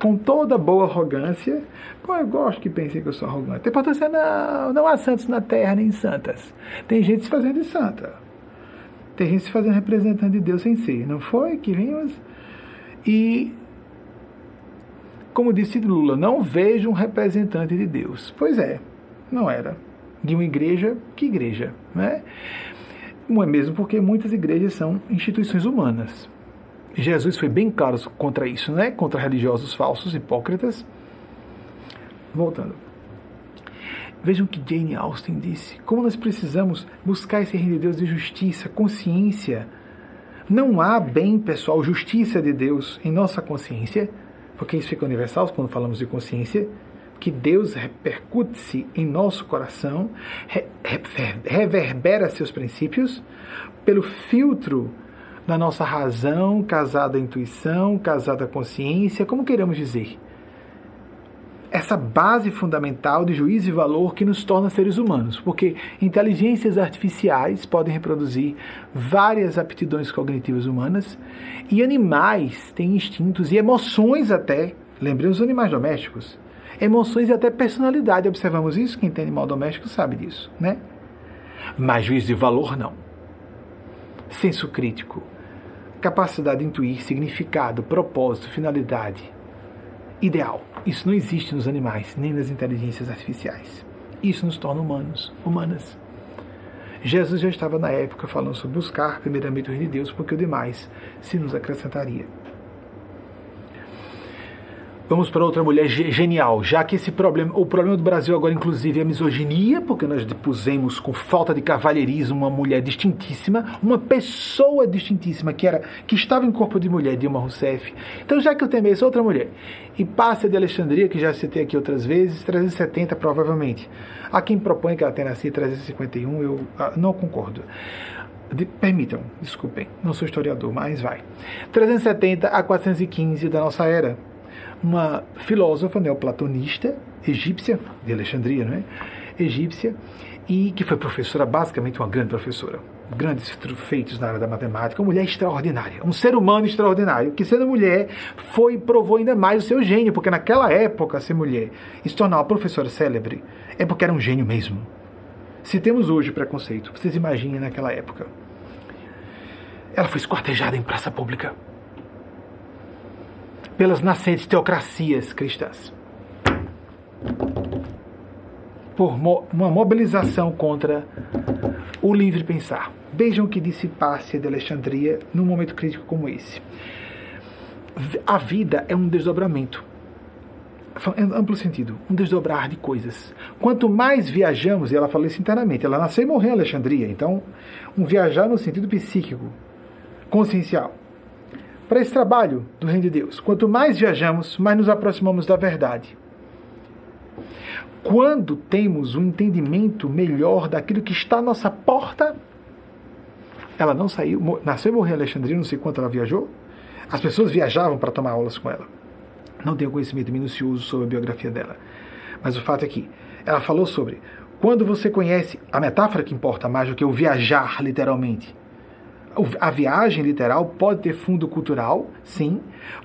Com toda boa arrogância, pô, eu gosto que pensem que eu sou arrogante. Tem importância não, não há santos na terra nem santas. Tem gente se fazendo de santa. Tem gente se fazendo representante de Deus sem ser. Não foi que vimos? E como disse Lula, não vejo um representante de Deus. Pois é, não era. De uma igreja, que igreja? Né? Não é mesmo porque muitas igrejas são instituições humanas. Jesus foi bem claro contra isso, né? contra religiosos falsos, hipócritas. Voltando. Vejam o que Jane Austen disse. Como nós precisamos buscar esse reino de Deus de justiça, consciência. Não há bem, pessoal, justiça de Deus em nossa consciência porque isso fica universal quando falamos de consciência, que Deus repercute-se em nosso coração, re, re, reverbera seus princípios pelo filtro da nossa razão, casada à intuição, casada à consciência, como queremos dizer. Essa base fundamental de juízo e valor que nos torna seres humanos, porque inteligências artificiais podem reproduzir várias aptidões cognitivas humanas e animais têm instintos e emoções até, lembremos os animais domésticos, emoções e até personalidade. Observamos isso? Quem tem animal doméstico sabe disso, né? Mas juízo de valor não. Senso crítico, capacidade de intuir significado, propósito, finalidade, ideal. Isso não existe nos animais, nem nas inteligências artificiais. Isso nos torna humanos, humanas. Jesus já estava na época falando sobre buscar primeiramente o reino de Deus, porque o demais se nos acrescentaria. Vamos para outra mulher genial, já que esse problema, o problema do Brasil agora inclusive é a misoginia, porque nós pusemos com falta de cavalheirismo uma mulher distintíssima, uma pessoa distintíssima que era que estava em corpo de mulher, Dilma Rousseff. Então, já que eu temei essa outra mulher, e passa de Alexandria, que já citei aqui outras vezes, 370 provavelmente. Há quem propõe que ela tenha nascido 351, eu ah, não concordo. De, permitam, desculpem, não sou historiador, mas vai. 370 a 415 da nossa era uma filósofa neoplatonista egípcia, de Alexandria, não é? Egípcia, e que foi professora, basicamente uma grande professora. Grandes feitos na área da matemática, uma mulher extraordinária, um ser humano extraordinário, que sendo mulher foi provou ainda mais o seu gênio, porque naquela época ser mulher e se tornar uma professora célebre é porque era um gênio mesmo. Se temos hoje preconceito, vocês imaginem naquela época. Ela foi esquartejada em praça pública pelas nascentes teocracias cristãs. Por uma mobilização contra o livre pensar. Vejam o que disse de Alexandria num momento crítico como esse. A vida é um desdobramento. Em amplo sentido, um desdobrar de coisas. Quanto mais viajamos, e ela falou isso internamente, ela nasceu e morreu em Alexandria, então, um viajar no sentido psíquico, consciencial para esse trabalho do Reino de Deus. Quanto mais viajamos, mais nos aproximamos da verdade. Quando temos um entendimento melhor daquilo que está à nossa porta, ela não saiu, nasceu e morreu em Alexandria, não sei quanto ela viajou. As pessoas viajavam para tomar aulas com ela. Não tenho conhecimento minucioso sobre a biografia dela. Mas o fato é que ela falou sobre quando você conhece a metáfora que importa mais do que o viajar, literalmente a viagem literal pode ter fundo cultural, sim,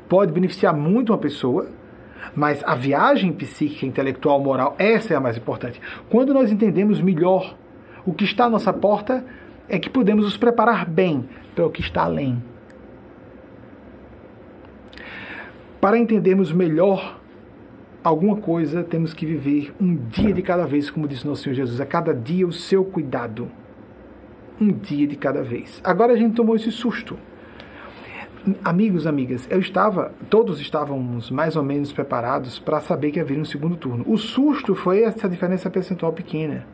pode beneficiar muito uma pessoa, mas a viagem psíquica, intelectual, moral, essa é a mais importante. Quando nós entendemos melhor o que está à nossa porta, é que podemos nos preparar bem para o que está além. Para entendermos melhor alguma coisa, temos que viver um dia de cada vez, como disse nosso Senhor Jesus, a cada dia o seu cuidado um dia de cada vez. Agora a gente tomou esse susto. Amigos, amigas, eu estava, todos estávamos mais ou menos preparados para saber que haveria um segundo turno. O susto foi essa diferença percentual pequena,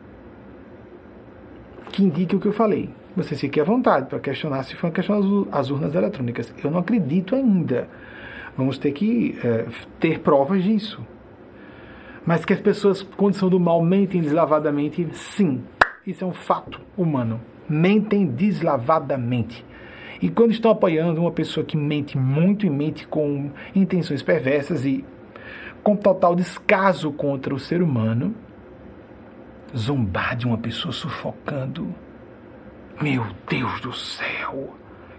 que indica o que eu falei. Você fique à vontade para questionar se foi uma questão as urnas eletrônicas. Eu não acredito ainda. Vamos ter que é, ter provas disso. Mas que as pessoas, condição do mal, mentem deslavadamente, sim. Isso é um fato humano mentem deslavadamente. E quando estão apoiando uma pessoa que mente muito e mente com intenções perversas e com total descaso contra o ser humano, zombar de uma pessoa sufocando. Meu Deus do céu!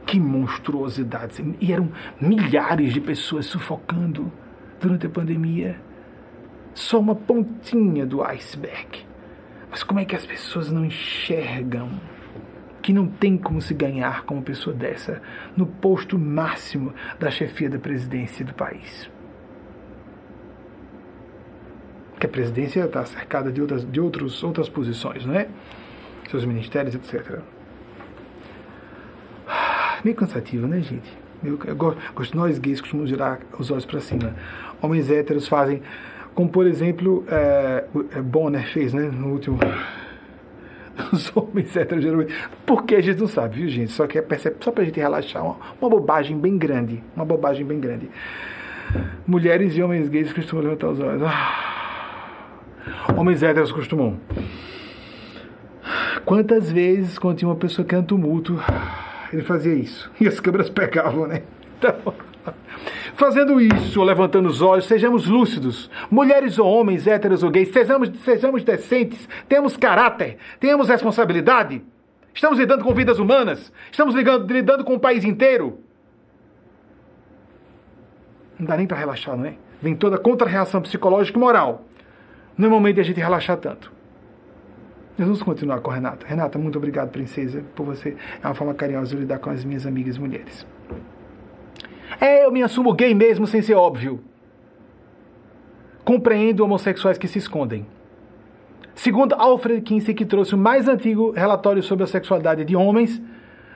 Que monstruosidade! E eram milhares de pessoas sufocando durante a pandemia. Só uma pontinha do iceberg. Mas como é que as pessoas não enxergam? Que não tem como se ganhar com uma pessoa dessa no posto máximo da chefia da presidência do país. Que a presidência está cercada de outras, de outros, outras posições, não é? Seus ministérios, etc. Meio cansativo, né, gente? Meio, gosto, nós gays costumamos girar os olhos para cima. Homens héteros fazem, como por exemplo, é, Bonner fez, né, no último os homens héteros geralmente. Porque a gente não sabe, viu, gente? Só que é só pra gente relaxar, uma, uma bobagem bem grande. Uma bobagem bem grande. Mulheres e homens gays costumam levantar os olhos. Ah. Homens héteros costumam. Quantas vezes, quando tinha uma pessoa que era um tumulto, ele fazia isso. E as câmeras pegavam, né? Então, Fazendo isso, levantando os olhos, sejamos lúcidos. Mulheres ou homens, héteros ou gays, sejamos, sejamos decentes, temos caráter, tenhamos responsabilidade. Estamos lidando com vidas humanas, estamos lidando, lidando com o país inteiro. Não dá nem para relaxar, não é? Vem toda contra-reação psicológica e moral. Não é momento de a gente relaxar tanto. Nós vamos continuar com a Renata. Renata, muito obrigado, princesa, por você. É uma forma carinhosa de lidar com as minhas amigas mulheres. É, eu me assumo gay mesmo sem ser óbvio. Compreendo homossexuais que se escondem. Segundo Alfred Kinsey, que trouxe o mais antigo relatório sobre a sexualidade de homens,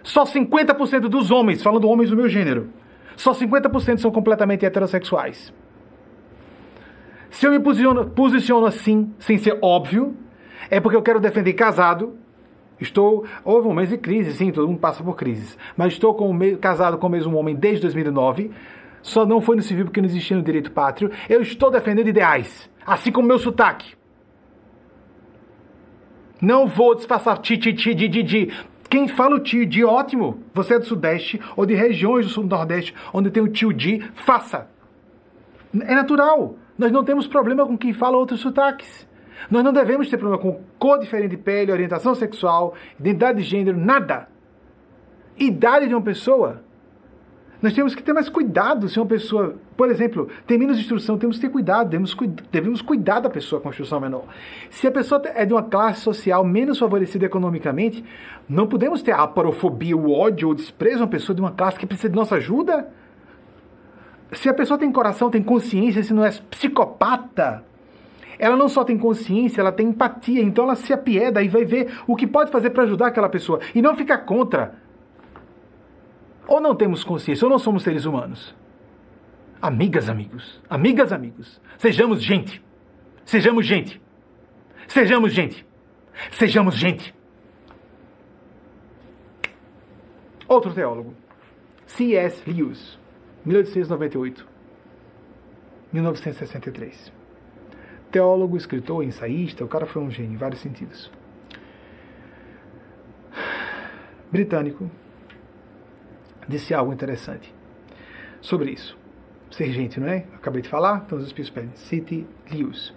só 50% dos homens, falando homens do meu gênero, só 50% são completamente heterossexuais. Se eu me posiciono, posiciono assim, sem ser óbvio, é porque eu quero defender casado Estou, houve um mês de crise, sim, todo mundo passa por crises. Mas estou com, casado com o mesmo homem desde 2009. Só não foi no civil porque não existia no direito pátrio. Eu estou defendendo ideais, assim como meu sotaque. Não vou disfarçar ti, ti, ti, di, di, di. Quem fala o tio de ótimo, você é do Sudeste ou de regiões do Sul Nordeste, onde tem o tio de, faça. É natural. Nós não temos problema com quem fala outros sotaques. Nós não devemos ter problema com cor diferente de pele, orientação sexual, identidade de gênero, nada. Idade de uma pessoa. Nós temos que ter mais cuidado se uma pessoa, por exemplo, tem menos instrução, temos que ter cuidado, devemos, devemos cuidar da pessoa com instrução menor. Se a pessoa é de uma classe social menos favorecida economicamente, não podemos ter a parofobia, o ódio ou o desprezo a uma pessoa de uma classe que precisa de nossa ajuda. Se a pessoa tem coração, tem consciência, se não é psicopata, ela não só tem consciência, ela tem empatia, então ela se apieda e vai ver o que pode fazer para ajudar aquela pessoa e não ficar contra. Ou não temos consciência, ou não somos seres humanos. Amigas, amigos, amigas, amigos, sejamos gente. Sejamos gente. Sejamos gente. Sejamos gente. Outro teólogo, C.S. Lewis, 1898, 1963 teólogo, escritor, ensaísta, o cara foi um gênio em vários sentidos. Britânico disse algo interessante sobre isso. Ser gente, não é? Acabei de falar, então os espíritos pedem. City Lewis.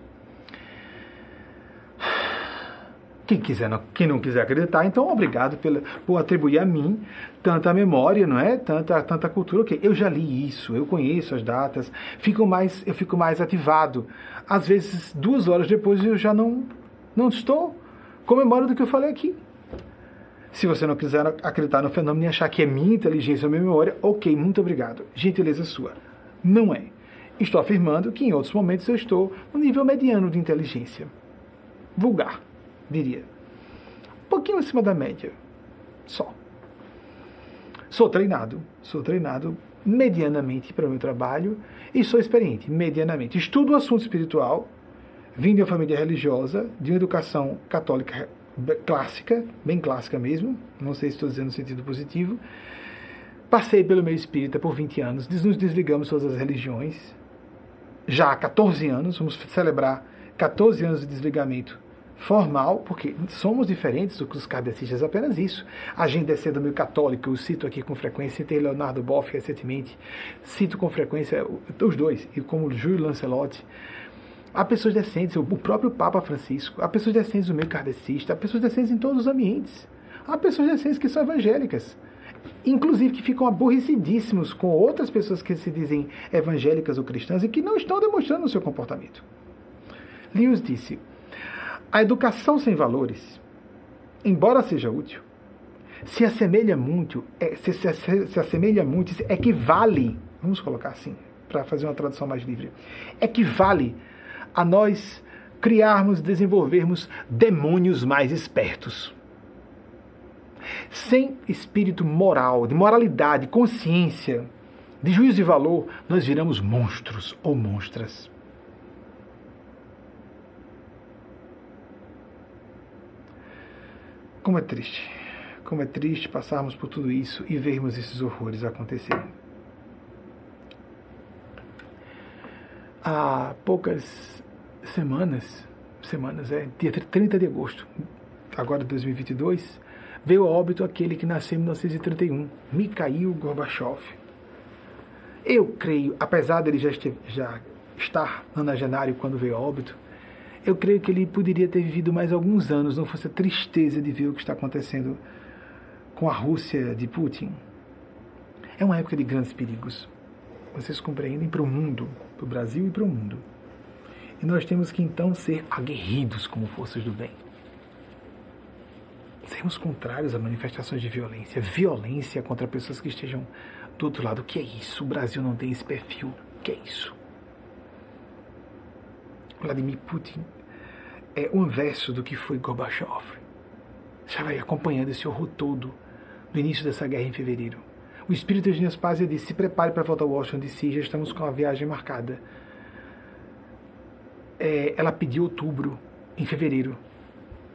Quem, quiser, não, quem não quiser acreditar, então obrigado pela, por atribuir a mim tanta memória, não é? Tanta, tanta cultura. Okay, eu já li isso, eu conheço as datas, fico mais, eu fico mais ativado. Às vezes, duas horas depois, eu já não, não estou com memória do que eu falei aqui. Se você não quiser acreditar no fenômeno e achar que é minha inteligência ou minha memória, ok, muito obrigado. Gentileza sua. Não é. Estou afirmando que em outros momentos eu estou no nível mediano de inteligência. Vulgar diria. Um pouquinho acima da média. Só. Sou treinado, sou treinado medianamente para o meu trabalho e sou experiente medianamente. Estudo o assunto espiritual, vim de uma família religiosa, de uma educação católica clássica, bem clássica mesmo, não sei se estou dizendo no sentido positivo. Passei pelo meio espírita por 20 anos, nos desligamos todas as religiões. Já há 14 anos, vamos celebrar 14 anos de desligamento formal, porque somos diferentes do que os kardecistas, apenas isso. A gente é sendo meio católico, eu cito aqui com frequência, citei Leonardo Boff recentemente, cito com frequência os dois, e como Júlio Lancelotti. Há pessoas decentes, o próprio Papa Francisco, há pessoas decentes no meio kardecista, há pessoas decentes em todos os ambientes. Há pessoas decentes que são evangélicas, inclusive que ficam aborrecidíssimos com outras pessoas que se dizem evangélicas ou cristãs e que não estão demonstrando o seu comportamento. Lewis disse: a educação sem valores, embora seja útil, se assemelha muito, é, se, se, se assemelha muito, equivale, vamos colocar assim, para fazer uma tradução mais livre, equivale a nós criarmos, desenvolvermos demônios mais espertos. Sem espírito moral, de moralidade, consciência, de juízo de valor, nós viramos monstros ou monstras. Como é triste. Como é triste passarmos por tudo isso e vermos esses horrores acontecerem. Há poucas semanas, semanas, é, dia 30 de agosto, agora de 2022, veio a óbito aquele que nasceu em 1931, Mikhail Gorbachev. Eu creio, apesar dele já, já estar nonagenário quando veio a óbito, eu creio que ele poderia ter vivido mais alguns anos, não fosse a tristeza de ver o que está acontecendo com a Rússia de Putin. É uma época de grandes perigos. Vocês compreendem para o mundo, para o Brasil e para o mundo. E nós temos que então ser aguerridos como forças do bem. Sermos contrários a manifestações de violência. Violência contra pessoas que estejam do outro lado. O que é isso? O Brasil não tem esse perfil. O que é isso? Vladimir Putin é o inverso do que foi Gorbachev. Já vai acompanhando esse horror todo no início dessa guerra em fevereiro. O espírito de Spazia disse: se prepare para voltar a Washington DC, já estamos com a viagem marcada. É, ela pediu outubro, em fevereiro.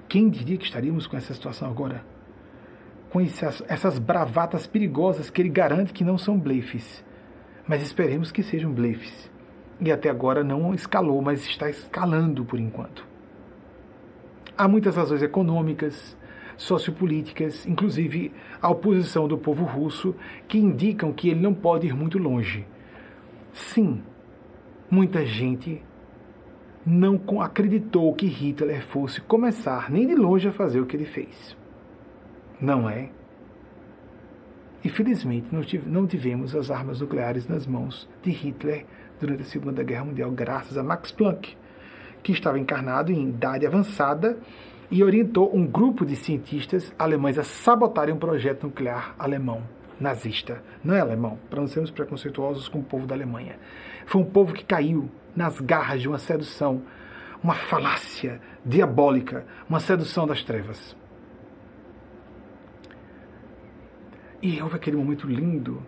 Quem diria que estaríamos com essa situação agora? Com essas, essas bravatas perigosas que ele garante que não são blefes. Mas esperemos que sejam blefes. E até agora não escalou, mas está escalando por enquanto. Há muitas razões econômicas, sociopolíticas, inclusive a oposição do povo russo, que indicam que ele não pode ir muito longe. Sim, muita gente não acreditou que Hitler fosse começar nem de longe a fazer o que ele fez. Não é? Infelizmente, não tivemos as armas nucleares nas mãos de Hitler durante a Segunda Guerra Mundial, graças a Max Planck, que estava encarnado em idade avançada e orientou um grupo de cientistas alemães a sabotarem um projeto nuclear alemão, nazista. Não é alemão, para não sermos preconceituosos com o povo da Alemanha. Foi um povo que caiu nas garras de uma sedução, uma falácia diabólica, uma sedução das trevas. E houve aquele momento lindo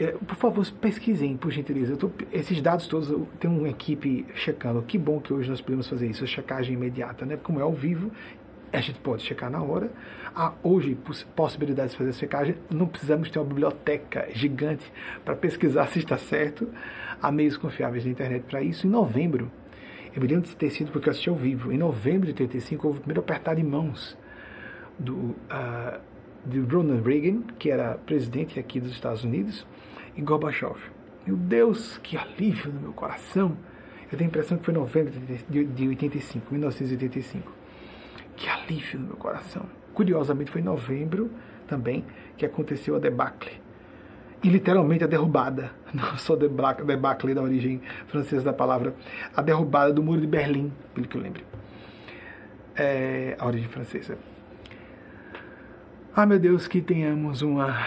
é, por favor, pesquisem, por gentileza. Tô, esses dados todos, tem uma equipe checando. Que bom que hoje nós podemos fazer isso, a checagem imediata, né? Como é ao vivo, a gente pode checar na hora. Há hoje possibilidades de fazer a checagem. Não precisamos ter uma biblioteca gigante para pesquisar se está certo. Há meios confiáveis na internet para isso. Em novembro, eu me lembro de ter sido porque eu assisti ao vivo. Em novembro de 85, houve o primeiro apertar de mãos do, uh, de Ronald Reagan, que era presidente aqui dos Estados Unidos, e Gorbachev. Meu Deus, que alívio no meu coração! Eu tenho a impressão que foi em novembro de 85, 1985. Que alívio no meu coração. Curiosamente, foi em novembro também que aconteceu a debacle. E literalmente a derrubada, não só debacle, debacle da origem francesa da palavra, a derrubada do muro de Berlim, pelo que eu lembro. É, a origem francesa. Ah, meu Deus, que tenhamos uma,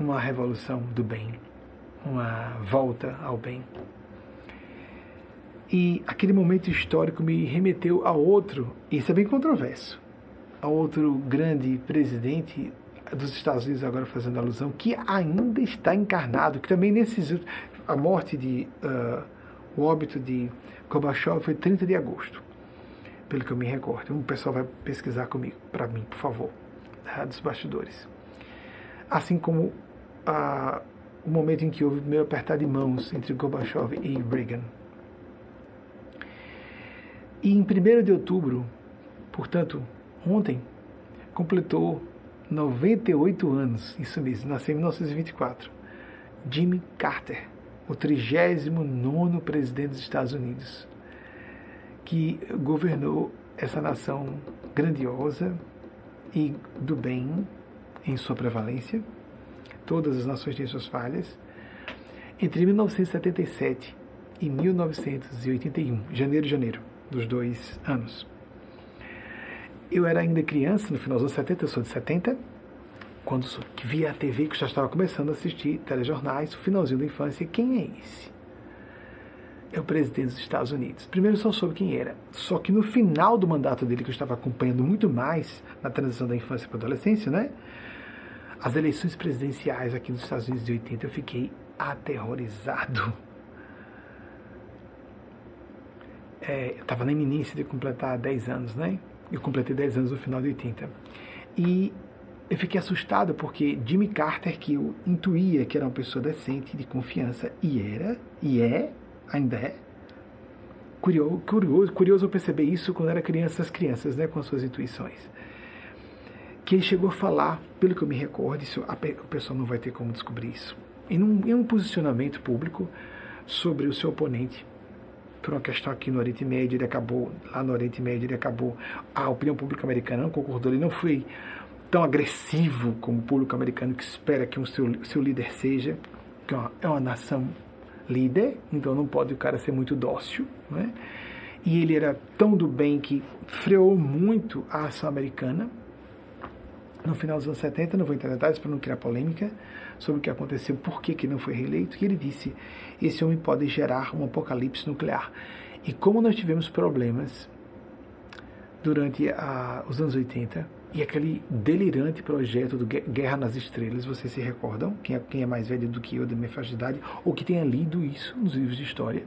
uma revolução do bem uma volta ao bem. E aquele momento histórico me remeteu a outro, isso é bem controverso, a outro grande presidente dos Estados Unidos, agora fazendo alusão, que ainda está encarnado, que também nesses. A morte de. Uh, o óbito de Gorbachev foi 30 de agosto, pelo que eu me recordo. O pessoal vai pesquisar comigo, para mim, por favor, dos bastidores. Assim como a o momento em que houve o primeiro apertar de mãos entre Gorbachev e Reagan. E em 1 de outubro, portanto, ontem, completou 98 anos, isso mesmo, nasceu em 1924, Jimmy Carter, o 39 presidente dos Estados Unidos, que governou essa nação grandiosa e do bem em sua prevalência todas as nações têm suas falhas, entre 1977 e 1981, janeiro e janeiro, dos dois anos. Eu era ainda criança, no final dos anos 70, eu sou de 70, quando via a TV, que já estava começando a assistir telejornais, o finalzinho da infância, quem é esse? É o presidente dos Estados Unidos. Primeiro só soube quem era. Só que no final do mandato dele, que eu estava acompanhando muito mais na transição da infância para a adolescência, né? As eleições presidenciais aqui nos Estados Unidos de 80, eu fiquei aterrorizado. É, eu estava na iminência de completar 10 anos, né? Eu completei 10 anos no final de 80. E eu fiquei assustado porque Jimmy Carter, que eu intuía que era uma pessoa decente, de confiança, e era, e é, ainda é. Curioso, curioso, curioso eu perceber isso quando era criança, as crianças, né, com as suas intuições que ele chegou a falar, pelo que eu me recordo, isso, a, o pessoal não vai ter como descobrir isso, em um, em um posicionamento público sobre o seu oponente por uma questão aqui no Oriente Médio, ele acabou, lá no Oriente Médio, ele acabou, a opinião pública americana não concordou, ele não foi tão agressivo como o público americano que espera que o seu, seu líder seja, que é uma, é uma nação líder, então não pode o cara ser muito dócil, né? E ele era tão do bem que freou muito a ação americana. No final dos anos 70, não vou entrar em detalhes para não criar polêmica sobre o que aconteceu, por que, que não foi reeleito, e ele disse: esse homem pode gerar um apocalipse nuclear. E como nós tivemos problemas durante a, os anos 80, e aquele delirante projeto do Guerra nas Estrelas, vocês se recordam? Quem é, quem é mais velho do que eu, da minha faixa de idade, ou que tenha lido isso nos livros de história,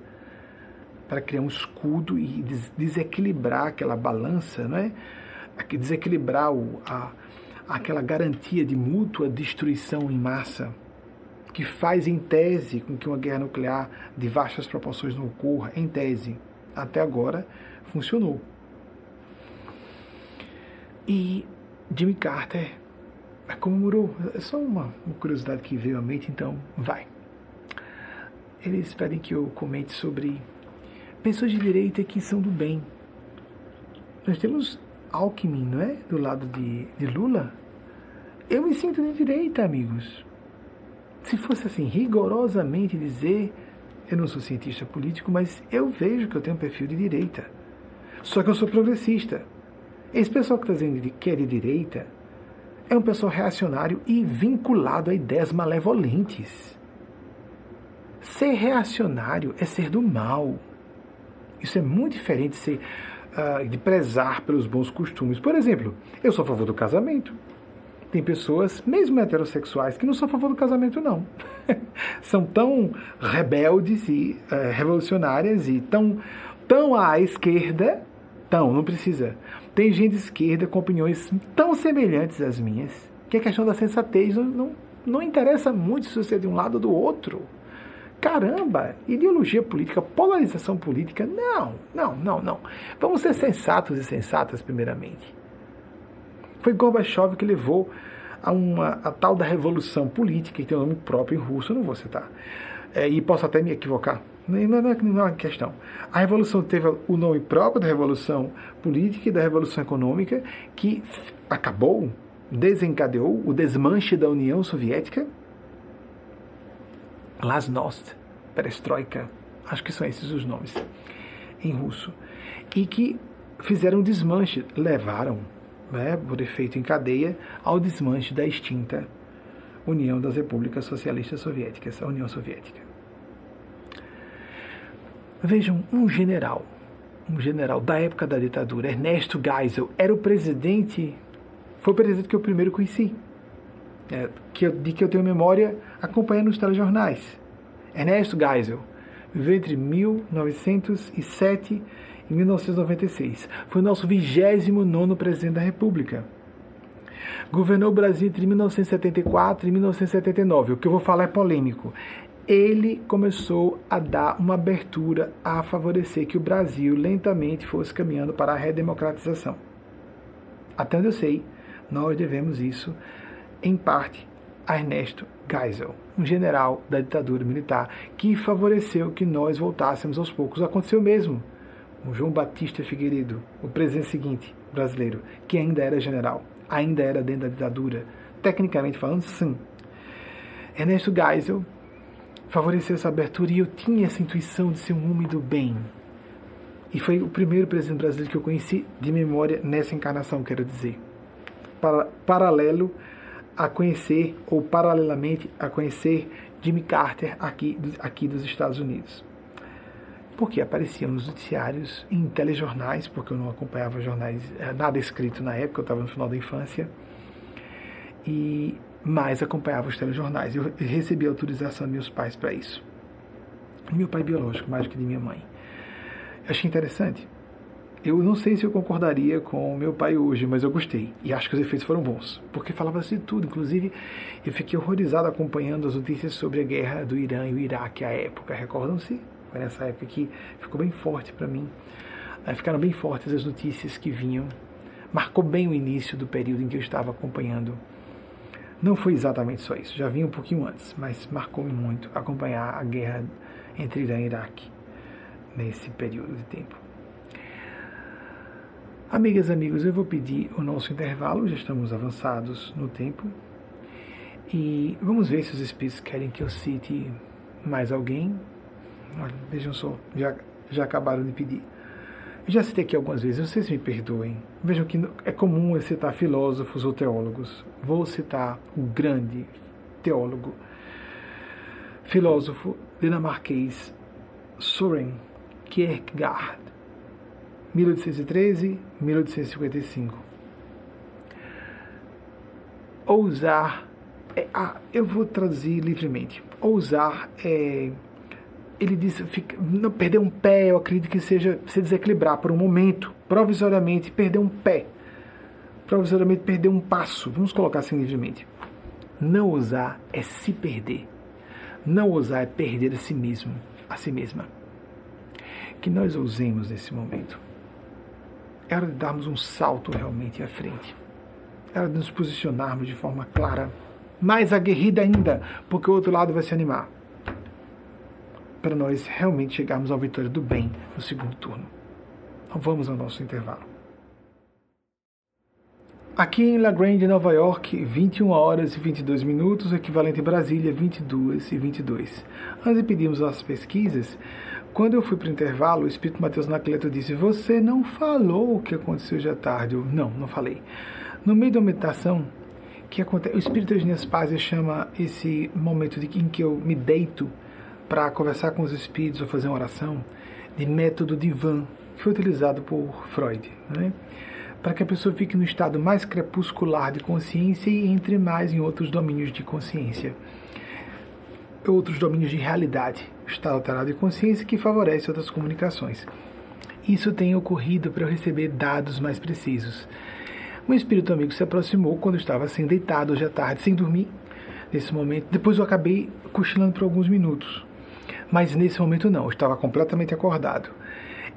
para criar um escudo e des desequilibrar aquela balança, não é? desequilibrar o, a, aquela garantia de mútua destruição em massa, que faz em tese com que uma guerra nuclear de vastas proporções não ocorra, em tese. Até agora funcionou. E Jimmy Carter comemorou. É só uma, uma curiosidade que veio à mente, então vai. Eles pedem que eu comente sobre pessoas de direita que são do bem. Nós temos Alckmin, não é? Do lado de, de Lula. Eu me sinto de direita, amigos. Se fosse assim, rigorosamente dizer, eu não sou cientista político, mas eu vejo que eu tenho um perfil de direita. Só que eu sou progressista. Esse pessoal que está dizendo que é de direita é um pessoal reacionário e vinculado a ideias malevolentes. Ser reacionário é ser do mal. Isso é muito diferente de, ser, de prezar pelos bons costumes. Por exemplo, eu sou a favor do casamento. Tem pessoas, mesmo heterossexuais, que não são a favor do casamento, não. São tão rebeldes e uh, revolucionárias e tão, tão à esquerda. Tão, não precisa tem gente de esquerda com opiniões tão semelhantes às minhas que a questão da sensatez não, não, não interessa muito se você é de um lado ou do outro. Caramba, ideologia política, polarização política, não, não, não, não. Vamos ser sensatos e sensatas, primeiramente. Foi Gorbachev que levou a, uma, a tal da revolução política, que tem um nome próprio em russo, eu não vou citar. É, e posso até me equivocar, não, não, não é uma questão. A revolução teve o nome próprio da revolução política e da revolução econômica, que acabou, desencadeou o desmanche da União Soviética. Glasnost, Perestroika, acho que são esses os nomes em russo. E que fizeram desmanche, levaram, né, por efeito em cadeia, ao desmanche da extinta União das Repúblicas Socialistas Soviéticas, a União Soviética. Vejam, um general, um general da época da ditadura, Ernesto Geisel, era o presidente, foi o presidente que eu primeiro conheci, é, que eu, de que eu tenho memória acompanhando os telejornais. Ernesto Geisel viveu entre 1907 e 1996. Foi nosso 29 presidente da República. Governou o Brasil entre 1974 e 1979. O que eu vou falar é polêmico ele começou a dar uma abertura a favorecer que o Brasil lentamente fosse caminhando para a redemocratização. Até onde eu sei, nós devemos isso, em parte, a Ernesto Geisel, um general da ditadura militar que favoreceu que nós voltássemos aos poucos. Aconteceu mesmo. O João Batista Figueiredo, o presidente seguinte brasileiro, que ainda era general, ainda era dentro da ditadura, tecnicamente falando, sim. Ernesto Geisel favoreceu essa abertura e eu tinha essa intuição de ser um homem do bem. E foi o primeiro presidente brasileiro que eu conheci de memória nessa encarnação, quero dizer. Para, paralelo a conhecer, ou paralelamente a conhecer Jimmy Carter aqui, aqui dos Estados Unidos. Porque apareciam nos noticiários, em telejornais, porque eu não acompanhava jornais, eh, nada escrito na época, eu estava no final da infância. E mas acompanhava os telejornais. Eu recebi autorização de meus pais para isso. Meu pai biológico, mais do que de minha mãe. Eu achei interessante. Eu não sei se eu concordaria com meu pai hoje, mas eu gostei. E acho que os efeitos foram bons. Porque falava-se de tudo. Inclusive, eu fiquei horrorizado acompanhando as notícias sobre a guerra do Irã e o Iraque à época. Recordam-se? Foi nessa época que ficou bem forte para mim. Ficaram bem fortes as notícias que vinham. Marcou bem o início do período em que eu estava acompanhando Não foi exatamente só isso, já vinha um pouquinho antes, mas marcou-me muito acompanhar a guerra entre Irã e Iraque nesse período de tempo. Amigas amigos, eu vou pedir o nosso intervalo, já estamos avançados no tempo. E vamos ver se os espíritos querem que eu cite mais alguém. Olha, vejam só, já, já acabaram de pedir. Eu já citei aqui algumas vezes, vocês me perdoem. Vejam que é comum eu citar filósofos ou teólogos. Vou citar o grande teólogo, filósofo dinamarquês Søren Kierkegaard 1813, 1855. Ousar, é, ah, eu vou traduzir livremente. Ousar é, ele disse, fica, não, perder um pé, eu acredito que seja se desequilibrar por um momento, provisoriamente perder um pé, provisoriamente perder um passo, vamos colocar assim livremente. Não ousar é se perder. Não ousar é perder a si mesmo, a si mesma. Que nós ousemos nesse momento é hora de darmos um salto realmente à frente. É hora de nos posicionarmos de forma clara, mais aguerrida ainda, porque o outro lado vai se animar. Para nós realmente chegarmos à vitória do bem no segundo turno. Então vamos ao nosso intervalo. Aqui em La Grande, Nova York, 21 horas e 22 minutos, equivalente em Brasília, 22 e 22. Antes de pedirmos as pesquisas, quando eu fui para o intervalo, o Espírito Mateus Nacleto disse: Você não falou o que aconteceu hoje à tarde. Eu, não, não falei. No meio da meditação, que acontece, o Espírito Eugênias Paz chama esse momento de, em que eu me deito para conversar com os espíritos ou fazer uma oração de método divã, que foi utilizado por Freud, né? para que a pessoa fique no estado mais crepuscular de consciência e entre mais em outros domínios de consciência outros domínios de realidade, estado alterado de consciência que favorece outras comunicações. Isso tem ocorrido para eu receber dados mais precisos. Um espírito amigo se aproximou quando eu estava assim deitado hoje à tarde, sem dormir. Nesse momento, depois eu acabei cochilando por alguns minutos. Mas nesse momento não, eu estava completamente acordado.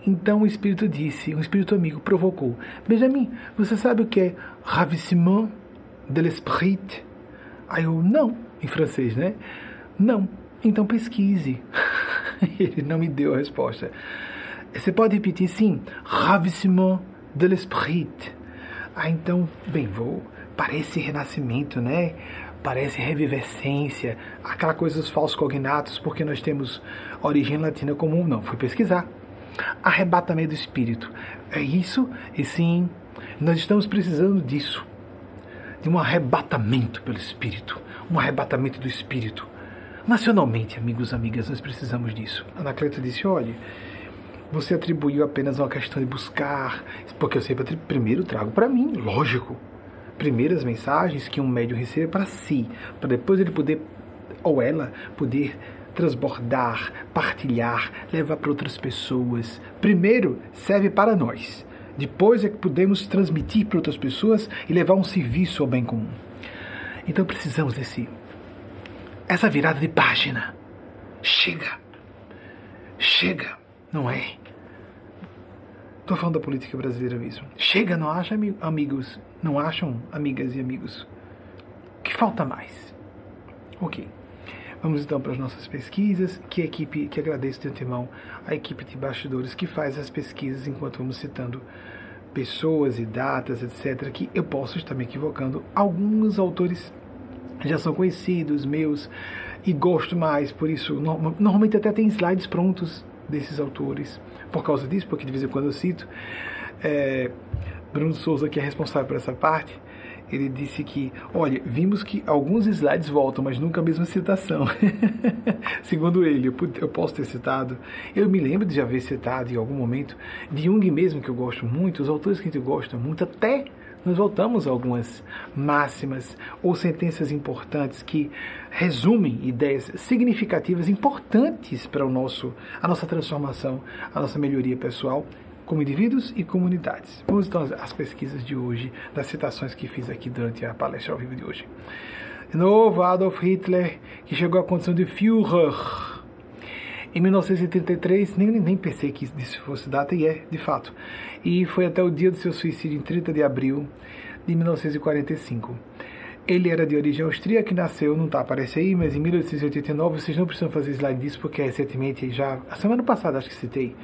Então o espírito disse, um espírito amigo provocou: Benjamin, você sabe o que é ravissement de l'esprit? Aí eu, não, em francês, né? Não. Então pesquise. Ele não me deu a resposta. Você pode repetir sim. Ravissement de l'esprit. Ah, então, bem, vou. Parece renascimento, né? Parece revivescência, aquela coisa dos falsos cognatos, porque nós temos origem latina comum. Não, fui pesquisar. Arrebatamento do espírito. É isso? E sim, nós estamos precisando disso. De um arrebatamento pelo espírito. Um arrebatamento do espírito Nacionalmente, amigos e amigas, nós precisamos disso. Anacleto disse: olhe, você atribuiu apenas uma questão de buscar, porque eu sempre primeiro trago para mim, lógico. Primeiras mensagens que um médium recebe para si, para depois ele poder, ou ela, poder transbordar, partilhar, levar para outras pessoas. Primeiro serve para nós. Depois é que podemos transmitir para outras pessoas e levar um serviço ao bem comum. Então precisamos desse essa virada de página. Chega. Chega, não é? Estou falando da política brasileira mesmo. Chega, não acha, amigos? Não acham, amigas e amigos? O que falta mais? Ok. Vamos então para as nossas pesquisas, que a equipe, que agradeço de antemão a equipe de bastidores que faz as pesquisas enquanto vamos citando pessoas e datas, etc., que eu posso estar me equivocando. Alguns autores já são conhecidos meus e gosto mais, por isso normalmente até tem slides prontos desses autores. Por causa disso, porque de vez em quando eu cito, é, Bruno Souza, que é responsável por essa parte, ele disse que, olha, vimos que alguns slides voltam, mas nunca a mesma citação. Segundo ele, eu, posso ter citado, eu me lembro de já haver citado em algum momento, de Jung mesmo, que eu gosto muito, os autores que a gente gosta muito, até nós voltamos a algumas máximas ou sentenças importantes que resumem ideias significativas, importantes para o nosso, a nossa transformação, a nossa melhoria pessoal como indivíduos e comunidades. Vamos então às pesquisas de hoje, das citações que fiz aqui durante a palestra ao vivo de hoje. De novo, Adolf Hitler, que chegou à condição de Führer em 1933, nem, nem pensei que isso fosse data, e é, de fato. E foi até o dia do seu suicídio, em 30 de abril de 1945. Ele era de origem austríaca, nasceu, não está aparecendo aí, mas em 1889, vocês não precisam fazer slide disso, porque recentemente, já, a semana passada acho que citei,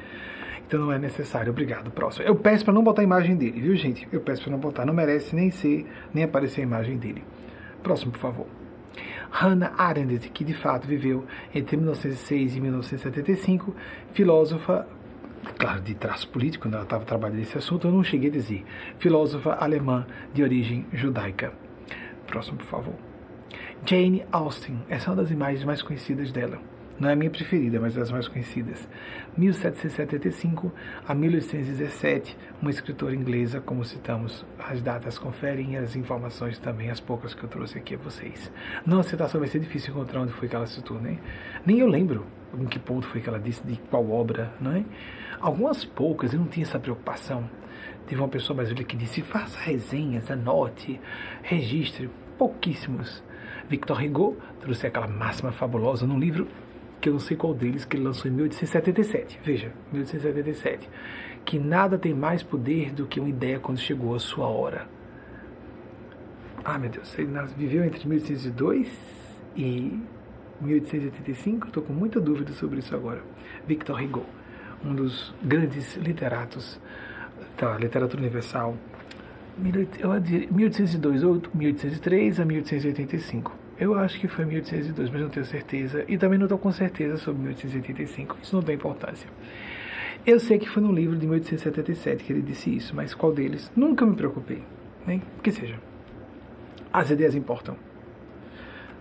então não é necessário. Obrigado. Próximo. Eu peço para não botar a imagem dele, viu, gente? Eu peço para não botar. Não merece nem ser, nem aparecer a imagem dele. Próximo, por favor. Hannah Arendt, que de fato viveu entre 1906 e 1975, filósofa, claro, de traço político, quando ela estava trabalhando nesse assunto, eu não cheguei a dizer, filósofa alemã de origem judaica. Próximo, por favor. Jane Austen, essa é uma das imagens mais conhecidas dela. Não é a minha preferida, mas é das mais conhecidas. 1775 a 1817, uma escritora inglesa, como citamos, as datas conferem as informações também, as poucas que eu trouxe aqui a vocês. Não, a citação vai ser difícil encontrar onde foi que ela citou, né? Nem eu lembro em que ponto foi que ela disse, de qual obra, não é? Algumas poucas, eu não tinha essa preocupação. Teve uma pessoa mais velha que disse: faça resenhas, anote, registre. Pouquíssimos. Victor Hugo trouxe aquela máxima fabulosa num livro que eu não sei qual deles, que ele lançou em 1877. Veja, 1877. Que nada tem mais poder do que uma ideia quando chegou a sua hora. Ah, meu Deus, ele viveu entre 1802 e 1885? Estou com muita dúvida sobre isso agora. Victor Hugo, um dos grandes literatos da literatura universal, 1802 ou 1803 a 1885. Eu acho que foi 1802, mas não tenho certeza. E também não estou com certeza sobre 1885. Isso não tem importância. Eu sei que foi no livro de 1877 que ele disse isso, mas qual deles? Nunca me preocupei. Nem que seja. As ideias importam.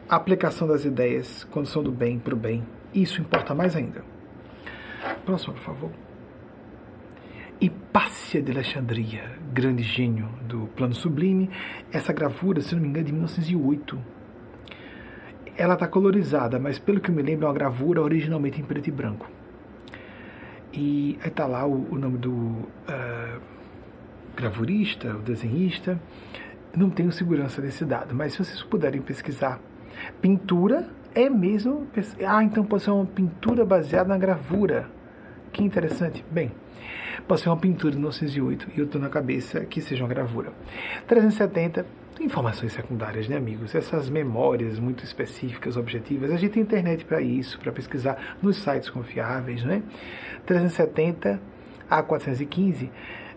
A aplicação das ideias, quando são do bem para o bem, isso importa mais ainda. Próximo, por favor. Hipácia de Alexandria, grande gênio do plano sublime. Essa gravura, se não me engano, é de 1908. Ela está colorizada, mas pelo que eu me lembro, é uma gravura originalmente em preto e branco. E aí está lá o, o, nome do uh, gravurista, o desenhista. Não tenho segurança desse dado, mas se vocês puderem pesquisar, pintura é mesmo. Ah, então pode ser uma pintura baseada na gravura. Que interessante. Bem, pode ser uma pintura de 1908 e eu estou na cabeça que seja uma gravura. 370, informações secundárias, né, amigos? Essas memórias muito específicas, objetivas. A gente tem internet para isso, para pesquisar nos sites confiáveis, né? 370 a 415.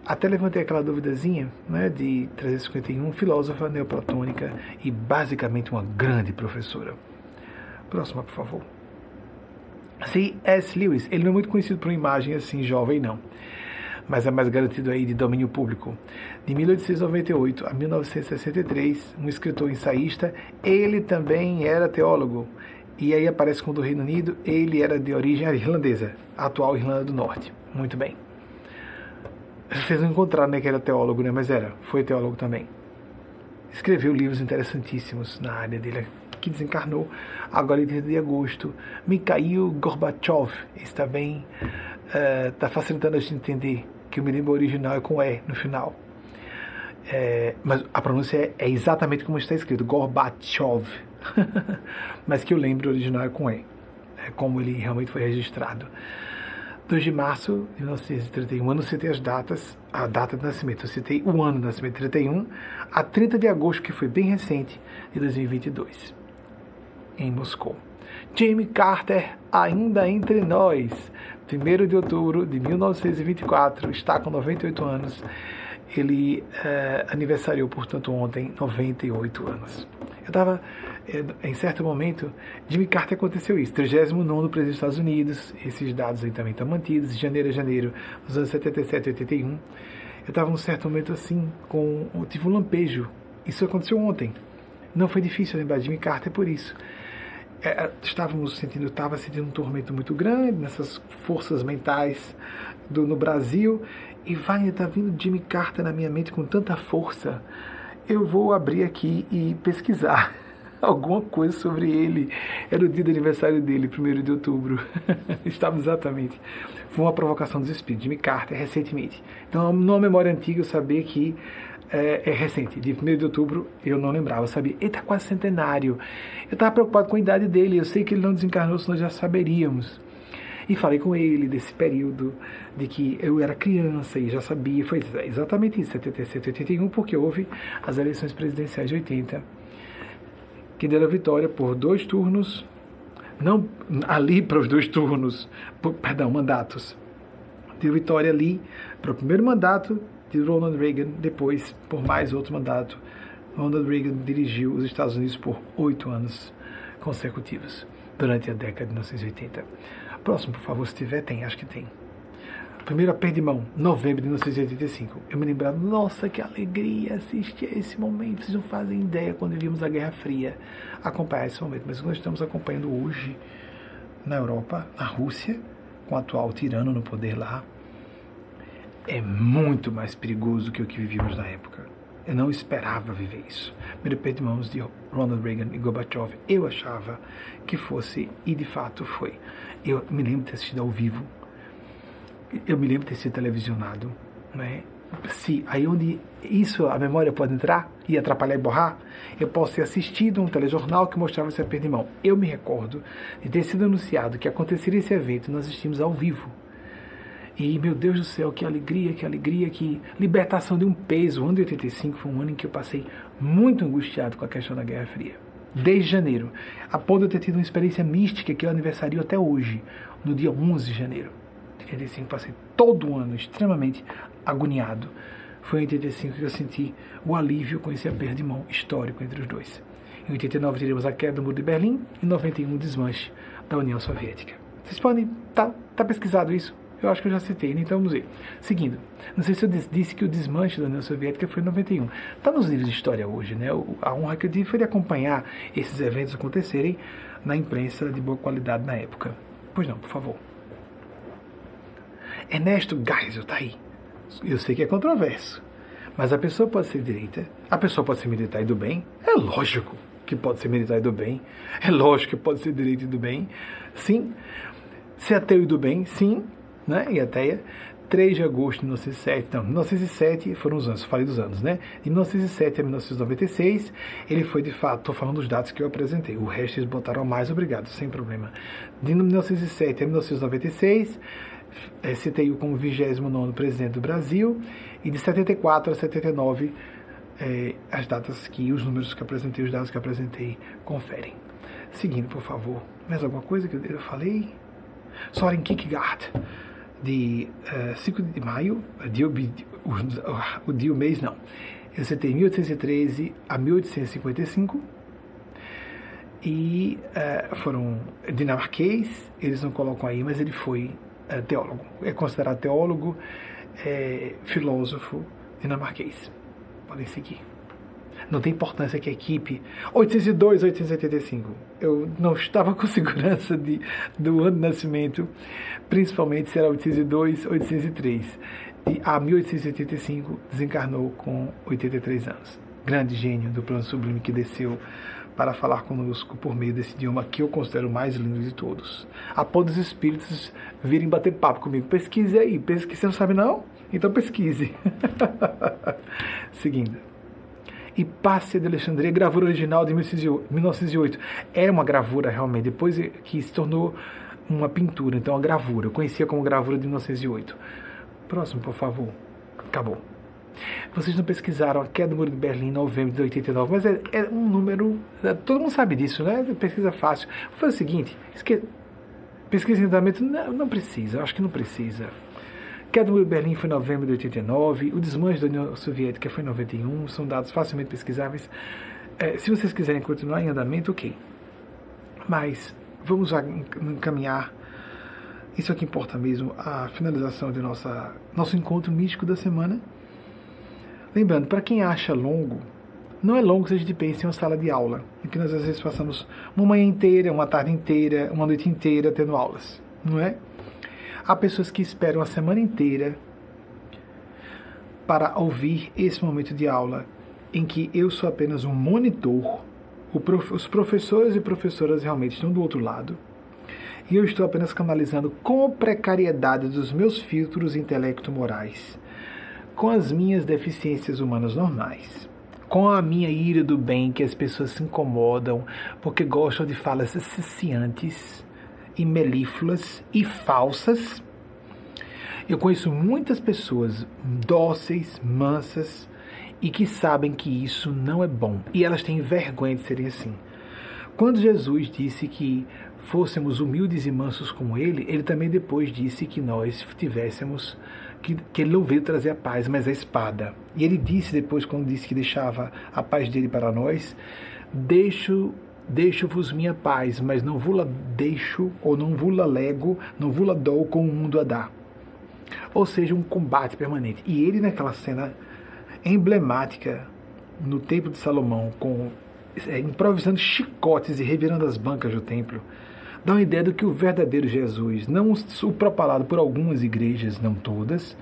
Até levantei aquela duvidazinha né, de 351, filósofa neoplatônica e basicamente uma grande professora. Próxima, por favor. C.S. Lewis, ele não é muito conhecido por uma imagem assim jovem, não. Mas é mais garantido aí de domínio público. De 1898 a 1963, um escritor ensaísta, ele também era teólogo. E aí aparece com o do Reino Unido, ele era de origem irlandesa, atual Irlanda do Norte. Muito bem. Vocês não encontraram né, que era teólogo, né? Mas era, foi teólogo também. Escreveu livros interessantíssimos na área dele que desencarnou agora em 30 de agosto. Mikhail Gorbachev está bem, está uh, facilitando a gente entender que o mirimba original é com E no final. É, mas a pronúncia é, é, exatamente como está escrito, Gorbachev. mas que eu lembro original é com E, é como ele realmente foi registrado. 2 de março de 1931, eu não citei as datas, a data de nascimento, eu citei o ano de nascimento, 31, a 30 de agosto, que foi bem recente, de 2022 em Moscou. Jimmy Carter, ainda entre nós, 1 de outubro de 1924, está com 98 anos. Ele é, aniversariou, portanto, ontem 98 anos. Eu estava, é, em certo momento, Jimmy Carter aconteceu isso, 39 presidente dos Estados Unidos, esses dados aí também estão mantidos, janeiro a janeiro, dos anos 77 e 81. Eu estava num certo momento assim, com, tive um lampejo. Isso aconteceu ontem. Não foi difícil lembrar de Jimmy Carter por isso é, estávamos sentindo, estava sentindo um tormento muito grande nessas forças mentais do, no Brasil e vai estar tá vindo Jimmy Carter na minha mente com tanta força. Eu vou abrir aqui e pesquisar alguma coisa sobre ele. Era o dia do aniversário dele, 1 de outubro. Estava exatamente. Foi uma provocação dos espíritos. Jimmy Carter, recentemente. Então, numa memória antiga, eu sabia que é, é, recente, de 1 de outubro, eu não lembrava, sabia, ele está quase centenário. Eu estava preocupado com a idade dele, eu sei que ele não desencarnou, senão já saberíamos. E falei com ele desse período de que eu era criança e já sabia, foi exatamente isso, 77, 81, porque houve as eleições presidenciais de 80. que deram vitória por dois turnos, não ali para os dois turnos, por, perdão, mandatos. Deu vitória ali para o primeiro mandato de Ronald Reagan, depois por mais outro mandato. Ronald Reagan dirigiu os Estados Unidos por oito anos consecutivos, durante a década de 1980. Próximo, por favor, se tiver, tem, acho que tem. Primeiro de mão, novembro de 1985. Eu me lembrava, nossa, que alegria assistir a esse momento. Vocês não fazem ideia quando vimos a Guerra Fria acompanhar esse momento. Mas nós estamos acompanhando hoje na Europa, na Rússia, com o atual tirano no poder lá, é muito mais perigoso que o que vivíamos na época. Eu não esperava viver isso. Aperto de mãos de Ronald Reagan e Gorbachev, eu achava que fosse, e de fato foi. Eu me lembro de ter assistido ao vivo eu me lembro de ter sido televisionado, né? Se aí onde isso a memória pode entrar e atrapalhar e borrar, eu posso ter assistido um telejornal que mostrava esse aperto de mão. Eu me recordo de ter sido anunciado que aconteceria esse evento, nós assistimos ao vivo. E meu Deus do céu, que alegria, que alegria, que libertação de um peso. O ano de 85 foi um ano em que eu passei muito angustiado com a questão da Guerra Fria. Desde janeiro, a ponto de eu ter tido uma experiência mística que eu aniversario até hoje, no dia 11 de janeiro. 85 passei todo o ano extremamente agoniado. Foi em 85 que eu senti o alívio com esse aperto de mão histórico entre os dois. Em 89 tivemos a queda do Muro de Berlim e em 91 o desmanche da União Soviética. Vocês podem. Tá, tá pesquisado isso? Eu acho que eu já citei, né? então vamos ver. Seguindo, não sei se eu disse que o desmanche da União Soviética foi em 91. Está nos livros de história hoje, né? A honra que eu tive foi de acompanhar esses eventos acontecerem na imprensa de boa qualidade na época. Pois não, por favor. Ernesto Geisel está aí. Eu sei que é controverso, mas a pessoa pode ser direita, a pessoa pode ser militar e do bem. É lógico que pode ser militar e do bem. É lógico que pode ser direita e do bem. Sim. Ser ateu e do bem, sim. Né? E ateia. 3 de agosto de 1907, não, 1907 foram os anos, falei dos anos, né? De 1907 a 1996, ele foi de fato, estou falando dos dados que eu apresentei, o resto eles botaram mais, obrigado, sem problema. De 1907 a 1996, é, citei-o como 29 presidente do Brasil, e de 74 a 79, é, as datas que, os números que apresentei, os dados que apresentei, conferem. Seguindo, por favor, mais alguma coisa que eu falei? Soren Kierkegaard, de uh, é, 5 de maio, dia, o, o dia, o mês não, eu citei 1813 a 1855, e uh, foram dinamarquês, eles não colocam aí, mas ele foi é, teólogo, é considerado teólogo, é, filósofo dinamarquês. Podem seguir. Não tem importância que a equipe 802, 885. Eu não estava com segurança de, do ano de nascimento, principalmente se era 802, 803. E a 1885 desencarnou com 83 anos. Grande gênio do plano sublime que desceu para falar conosco por meio desse idioma que eu considero o mais lindo de todos. Após os espíritos virem bater papo comigo, pesquise aí, pesquise, você não sabe não? Então pesquise. Seguindo. Hipácia de Alexandria, gravura original de 1908. É uma gravura realmente, depois que se tornou uma pintura, então uma gravura. Eu conhecia como gravura de 1908. Próximo, por favor. Acabou. Vocês não pesquisaram a queda do muro de Berlim em novembro de 89, mas é, é um número. É, todo mundo sabe disso, né? Pesquisa fácil. Vou fazer o seguinte: esque... pesquisa em andamento não, não precisa, acho que não precisa. Queda do Berlim foi em novembro de 89, o desmanche da União Soviética foi em 91, são dados facilmente pesquisáveis. É, se vocês quiserem continuar em andamento, ok. Mas vamos encaminhar isso é que importa mesmo, a finalização de nossa, nosso encontro místico da semana. Lembrando, para quem acha longo, não é longo se a gente pensa em uma sala de aula, em que nós às vezes passamos uma manhã inteira, uma tarde inteira, uma noite inteira tendo aulas, não é? Há pessoas que esperam a semana inteira para ouvir esse momento de aula, em que eu sou apenas um monitor, prof, os professores e professoras realmente estão do outro lado, e eu estou apenas canalizando com precariedade dos meus filtros intelecto-morais com as minhas deficiências humanas normais, com a minha ira do bem que as pessoas se incomodam porque gostam de falas ciciantes e melífluas e falsas. Eu conheço muitas pessoas dóceis, mansas e que sabem que isso não é bom e elas têm vergonha de serem assim. Quando Jesus disse que fôssemos humildes e mansos como ele, ele também depois disse que nós tivéssemos que, que ele não veio trazer a paz, mas a espada. E ele disse depois, quando disse que deixava a paz dele para nós, deixo deixo-vos minha paz, mas não vula deixo ou não vula lego, não vula dou com o mundo a dar. Ou seja, um combate permanente. E ele naquela cena emblemática no templo de Salomão, com é, improvisando chicotes e revirando as bancas do templo, dá uma ideia do que o verdadeiro Jesus, não o propalado por algumas igrejas, não todas,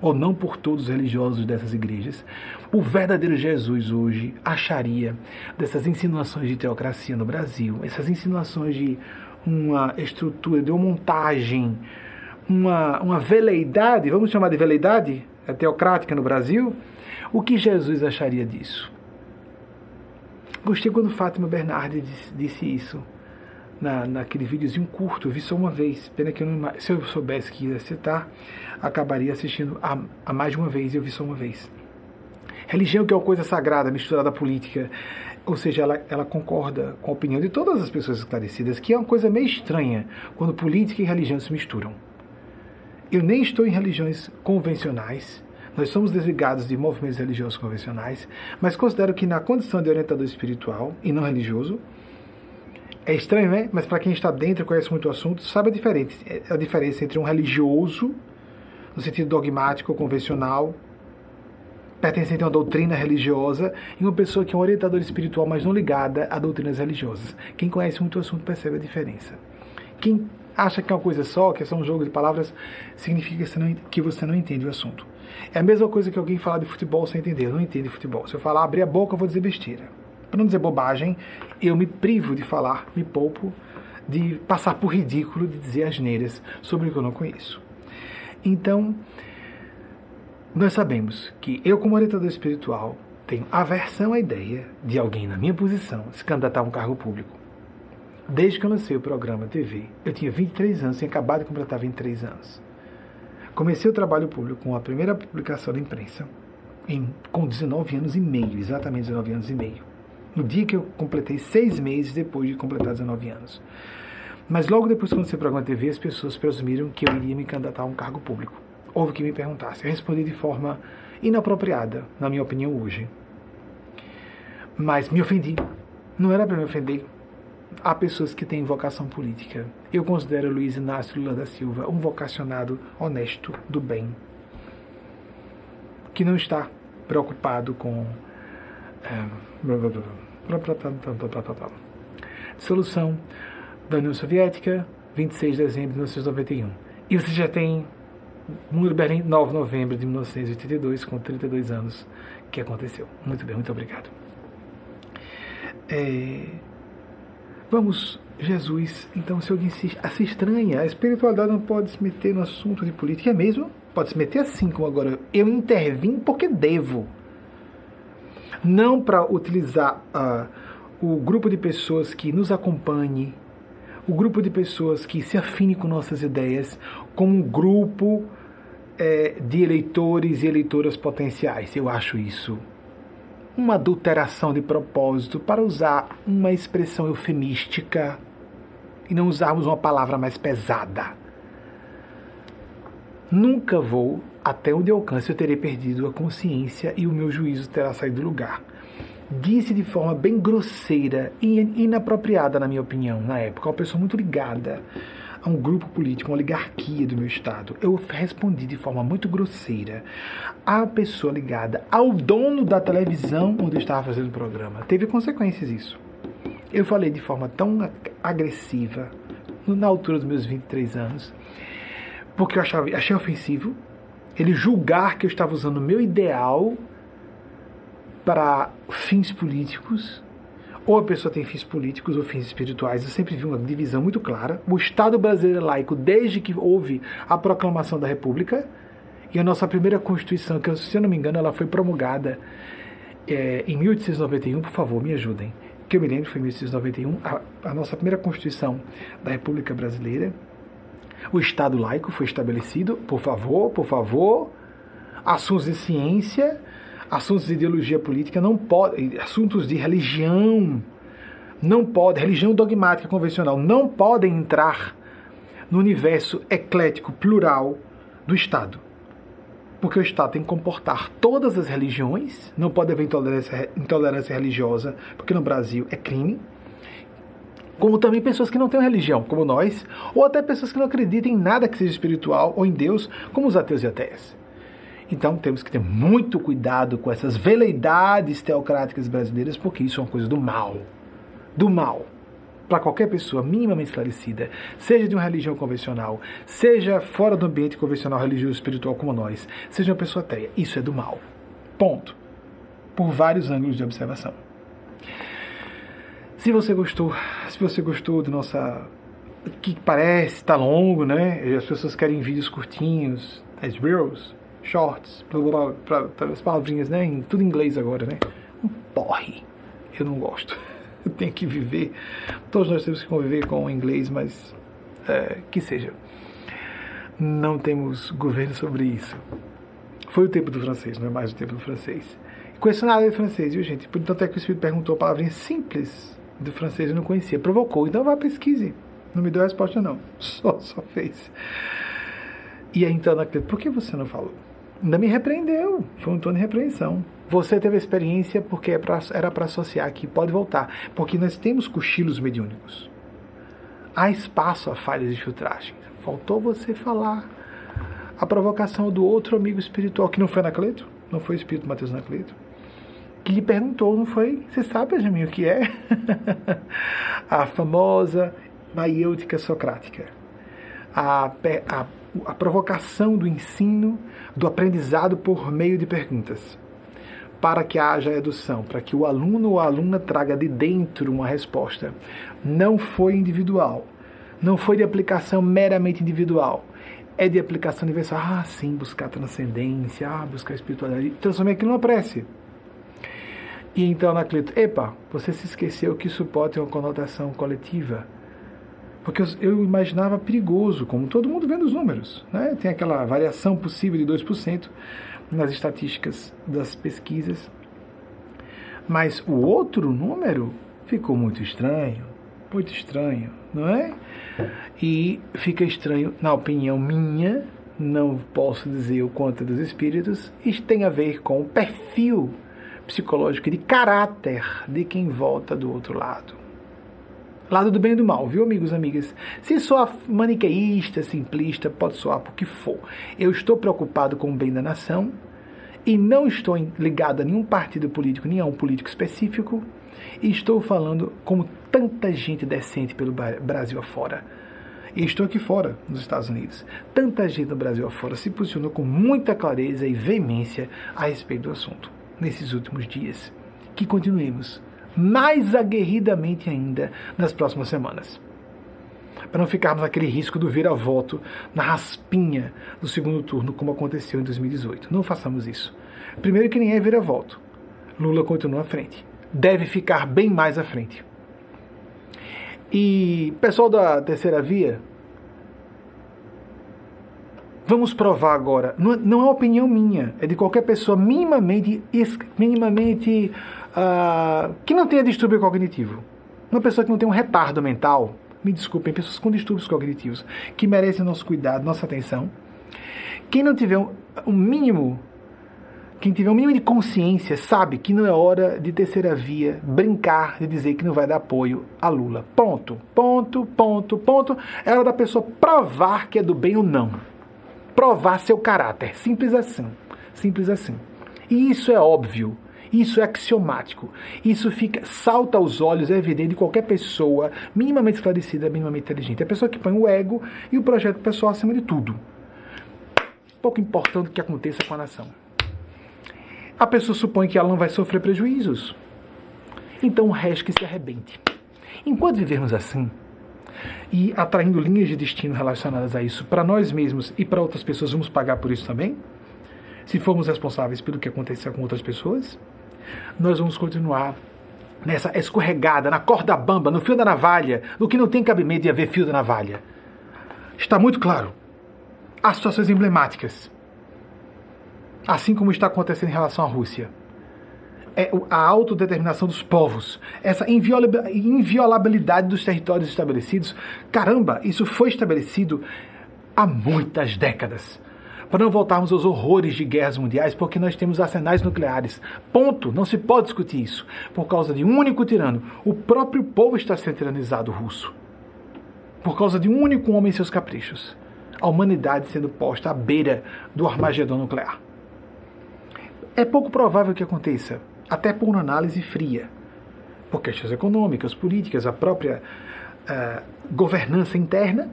ou não por todos os religiosos dessas igrejas, o verdadeiro Jesus hoje acharia dessas insinuações de teocracia no Brasil, essas insinuações de uma estrutura, de uma montagem, uma, uma veleidade, vamos chamar de veleidade é teocrática no Brasil, o que Jesus acharia disso? Gostei quando Fátima Bernardi disse, disse isso na, naquele videozinho curto, eu vi só uma vez. Pena que eu não, se eu soubesse que ia citar, acabaria assistindo a, a mais de uma vez, eu vi só uma vez. Religião que é uma coisa sagrada, misturada à política, ou seja, ela, ela concorda com a opinião de todas as pessoas esclarecidas, que é uma coisa meio estranha quando política e religião se misturam. Eu nem estou em religiões convencionais, nós somos desligados de movimentos religiosos convencionais, mas considero que na condição de orientador espiritual e não religioso, é estranho, né? Mas para quem está dentro e conhece muito o assunto, sabe a diferença, a diferença entre um religioso, no sentido dogmático, convencional, pertencente a uma doutrina religiosa, e uma pessoa que é um orientador espiritual, mas não ligada a doutrinas religiosas. Quem conhece muito o assunto percebe a diferença. Quem acha que é uma coisa só, que é só um jogo de palavras, significa que você não, entende o assunto. É a mesma coisa que alguém falar de futebol sem entender. Eu não entendo futebol. Se eu falar abrir a boca, eu vou dizer besteira. Para não dizer bobagem, eu me privo de falar, me poupo de passar por ridículo de dizer asneiras sobre o que eu não conheço. Então, nós sabemos que eu, como orientador espiritual, tenho aversão à ideia de alguém na minha posição se candidatar a um cargo público. Desde que eu lancei o programa TV, eu tinha 23 anos, tinha acabado de completar 23 anos. Comecei o trabalho público com a primeira publicação da imprensa, em, com 19 anos e meio, exatamente 19 anos e meio. No dia que eu completei seis meses depois de completar 19 anos. Mas logo depois que comecei o programa TV, as pessoas presumiram que eu iria me candidatar a um cargo público. Houve que me perguntasse. Eu respondi de forma inapropriada, na minha opinião, hoje. Mas me ofendi. Não era para me ofender há pessoas que têm vocação política. Eu considero Luiz Inácio Lula da Silva um vocacionado honesto, do bem, que não está preocupado com. É, dissolução da União Soviética, 26 de dezembro de 1991. E você já tem de Berlim, 9 de novembro de 1982, com 32 anos, que aconteceu. Muito bem, muito obrigado. É, Vamos, Jesus, então se alguém se, se estranha, a espiritualidade não pode se meter no assunto de política, é mesmo? Pode se meter assim como agora. Eu intervim porque devo. Não para utilizar uh, o grupo de pessoas que nos acompanhe, o grupo de pessoas que se afine com nossas ideias, como um grupo é, de eleitores e eleitoras potenciais. Eu acho isso uma adulteração de propósito, para usar uma expressão eufemística e não usarmos uma palavra mais pesada. Nunca vou, até onde alcance, eu terei perdido a consciência e o meu juízo terá saído do lugar. Disse de forma bem grosseira e inapropriada, na minha opinião, na época, uma pessoa muito ligada a um grupo político, uma oligarquia do meu estado. Eu respondi de forma muito grosseira à pessoa ligada ao dono da televisão onde eu estava fazendo o programa. Teve consequências isso. Eu falei de forma tão agressiva, na altura dos meus 23 anos, porque eu achava, achei ofensivo ele julgar que eu estava usando o meu ideal para fins políticos ou a pessoa tem fins políticos ou fins espirituais. Eu sempre vi uma divisão muito clara. O Estado brasileiro é laico desde que houve a proclamação da República. E a nossa primeira Constituição, que se eu não me engano, ela foi promulgada é, em 1891. Por favor, me ajudem. Que eu me lembro foi em 1891, a, a nossa primeira Constituição da República Brasileira. O Estado laico foi estabelecido. Por favor, por favor. Assuntos de ciência assuntos de ideologia política não podem, assuntos de religião não pode, religião dogmática convencional, não podem entrar no universo eclético, plural do Estado. Porque o Estado tem que comportar todas as religiões, não pode haver intolerância, intolerância religiosa, porque no Brasil é crime. Como também pessoas que não têm religião, como nós, ou até pessoas que não acreditam em nada que seja espiritual ou em Deus, como os ateus e ateias. Então temos que ter muito cuidado com essas veleidades teocráticas brasileiras, porque isso é uma coisa do mal. Do mal. Para qualquer pessoa minimamente esclarecida, seja de uma religião convencional, seja fora do ambiente convencional religioso espiritual como nós, seja uma pessoa ateia, isso é do mal. Ponto. Por vários ângulos de observação. Se você gostou, se você gostou de nossa que parece tá longo, né? As pessoas querem vídeos curtinhos, as reels, shorts, blá, as palavrinhas, né? Em, tudo em inglês agora, né? Um porre. Eu não gosto. Eu tenho que viver. Todos nós temos que conviver com o inglês, mas é, que seja. Não temos governo sobre isso. Foi o tempo do francês, não é mais o tempo do francês. Nada de francês, viu, gente? Tanto é que o Espírito perguntou a palavrinha simples do francês, eu não conhecia. Provocou, então vá pesquise. Não me deu a resposta, não. Só, só fez. E aí, então, por que você não falou? ainda me repreendeu. Foi um tom de repreensão. Você teve a experiência porque é era para associar que pode voltar. Porque nós temos cochilos mediúnicos. Há espaço a falhas de filtragem. Faltou você falar a provocação do outro amigo espiritual, que não foi Anacleto, não foi o espírito Mateus Anacleto, que lhe perguntou, não foi? Você sabe, Benjamin, o que é? a famosa maiêutica socrática. A, a a provocação do ensino, do aprendizado por meio de perguntas, para que haja educação, para que o aluno ou a aluna traga de dentro uma resposta. Não foi individual, não foi de aplicação meramente individual, é de aplicação universal. Ah, sim, buscar transcendência, ah, buscar espiritualidade. Transformei aquilo numa prece. E então, Anacleto, epa, você se esqueceu que isso pode ter uma conotação coletiva porque eu imaginava perigoso, como todo mundo vendo os números. Né? Tem aquela variação possível de 2% nas estatísticas das pesquisas. Mas o outro número ficou muito estranho, muito estranho, não é? E fica estranho, na opinião minha, não posso dizer o quanto dos espíritos, isso tem a ver com o perfil psicológico de caráter de quem volta do outro lado lado do bem e do mal, viu, amigos e amigas? Se soar maniqueísta, simplista, pode soar por que for. Eu estou preocupado com o bem da nação e não estou ligado a nenhum partido político, nem a um político específico, e estou falando como tanta gente decente pelo Brasil afora. E estou aqui fora, nos Estados Unidos. Tanta gente no Brasil afora se posicionou com muita clareza e veemência a respeito do assunto nesses últimos dias. Que continuemos mais aguerridamente ainda nas próximas semanas. Para não ficarmos naquele risco do vira-voto na raspinha do segundo turno, como aconteceu em 2018. Não façamos isso. Primeiro, que nem é vira-voto. Lula continua à frente. Deve ficar bem mais à frente. E pessoal da terceira via, vamos provar agora. Não, não é opinião minha, é de qualquer pessoa minimamente, minimamente uh, que não tenha distúrbio cognitivo. Uma pessoa que não tem um retardo mental, me desculpem, pessoas com distúrbios cognitivos, que merecem nosso cuidado, nossa atenção. Quem não tiver um, um mínimo, quem tiver um mínimo de consciência, sabe que não é hora de terceira via brincar de dizer que não vai dar apoio a Lula. Ponto, ponto, ponto, ponto. É hora da pessoa provar que é do bem ou não. Provar seu caráter. Simples assim. Simples assim. E isso é óbvio. Isso é axiomático. Isso fica salta aos olhos, é evidente de qualquer pessoa minimamente esclarecida, minimamente inteligente. É a pessoa que põe o ego e o projeto pessoal acima de tudo. Pouco importante o que aconteça com a nação. A pessoa supõe que ela não vai sofrer prejuízos. Então o resto que se arrebente. Enquanto vivermos assim, e atraindo linhas de destino relacionadas a isso para nós mesmos e para outras pessoas, vamos pagar por isso também? Se formos responsáveis pelo que acontecer com outras pessoas? nós vamos continuar nessa escorregada, na corda bamba, no fio da navalha, no que não tem cabimento de haver fio da navalha. Está muito claro. Há situações emblemáticas. Assim como está acontecendo em relação à Rússia. É a autodeterminação dos povos, essa inviolabilidade dos territórios estabelecidos. Caramba, isso foi estabelecido há muitas décadas. Para não voltarmos aos horrores de guerras mundiais, porque nós temos arsenais nucleares. Ponto. Não se pode discutir isso. Por causa de um único tirano. O próprio povo está sendo tiranizado russo. Por causa de um único homem e seus caprichos. A humanidade sendo posta à beira do Armagedon nuclear. É pouco provável que aconteça, até por uma análise fria. Por questões econômicas, políticas, a própria uh, governança interna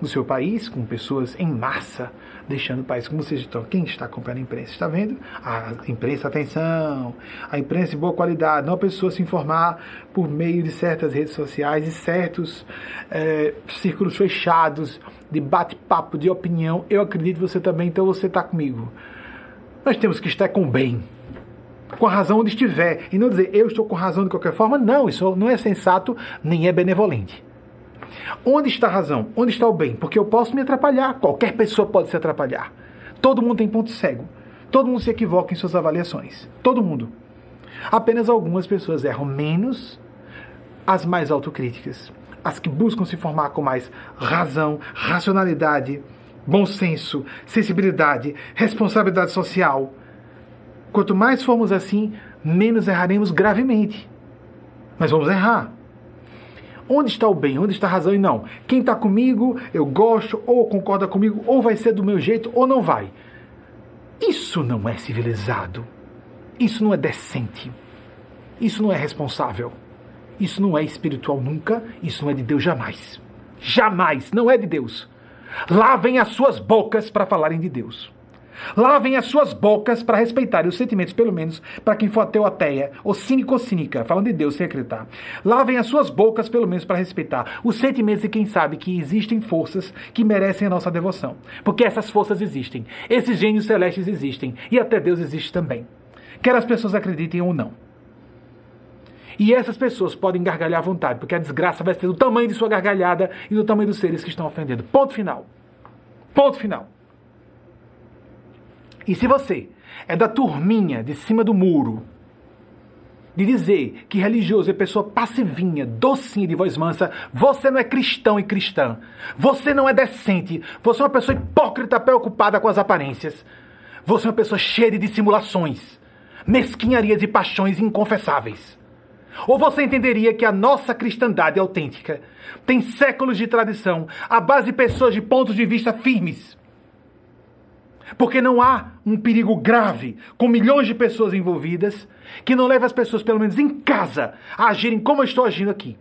no seu país, com pessoas em massa deixando o país. Como vocês estão, quem está acompanhando a imprensa está vendo? A imprensa, atenção, a imprensa de boa qualidade, não a pessoa se informar por meio de certas redes sociais e certos é, círculos fechados de bate-papo, de opinião. Eu acredito você também, então você está comigo. Nós temos que estar com o bem, com a razão onde estiver, e não dizer eu estou com razão de qualquer forma. Não, isso não é sensato nem é benevolente. Onde está a razão? Onde está o bem? Porque eu posso me atrapalhar, qualquer pessoa pode se atrapalhar. Todo mundo tem ponto cego. Todo mundo se equivoca em suas avaliações. Todo mundo. Apenas algumas pessoas erram menos as mais autocríticas. As que buscam se formar com mais razão, racionalidade, bom senso, sensibilidade, responsabilidade social. Quanto mais formos assim, menos erraremos gravemente. Mas vamos errar. Onde está o bem? Onde está a razão? E não. Quem está comigo, eu gosto, ou concorda comigo, ou vai ser do meu jeito, ou não vai. Isso não é civilizado. Isso não é decente. Isso não é responsável. Isso não é espiritual nunca. Isso não é de Deus jamais. Jamais. Não é de Deus. Lavem as suas bocas para falarem de Deus. Lavem as suas bocas para respeitarem os sentimentos, pelo menos para quem for ateu ateia, ou cínico ou cínica, falando de Deus sem acreditar. Lavem as suas bocas, pelo menos para respeitar os sentimentos de quem sabe que existem forças que merecem a nossa devoção. Porque essas forças existem, esses gênios celestes existem, e até Deus existe também. Quer as pessoas acreditem ou não. E essas pessoas podem gargalhar à vontade, porque a desgraça vai ser do tamanho de sua gargalhada e do tamanho dos seres que estão ofendendo. Ponto final. Ponto final. E se você é da turminha de cima do muro, de dizer que religioso é pessoa passivinha, docinha de voz mansa, você não é cristão e cristã. Você não é decente. Você é uma pessoa hipócrita preocupada com as aparências. Você é uma pessoa cheia de dissimulações, mesquinharias e paixões inconfessáveis. Ou você entenderia que a nossa cristandade autêntica tem séculos de tradição, à base de pessoas de pontos de vista firmes porque não há um perigo grave com milhões de pessoas envolvidas que não leva as pessoas, pelo menos em casa, a agirem como eu estou agindo aqui.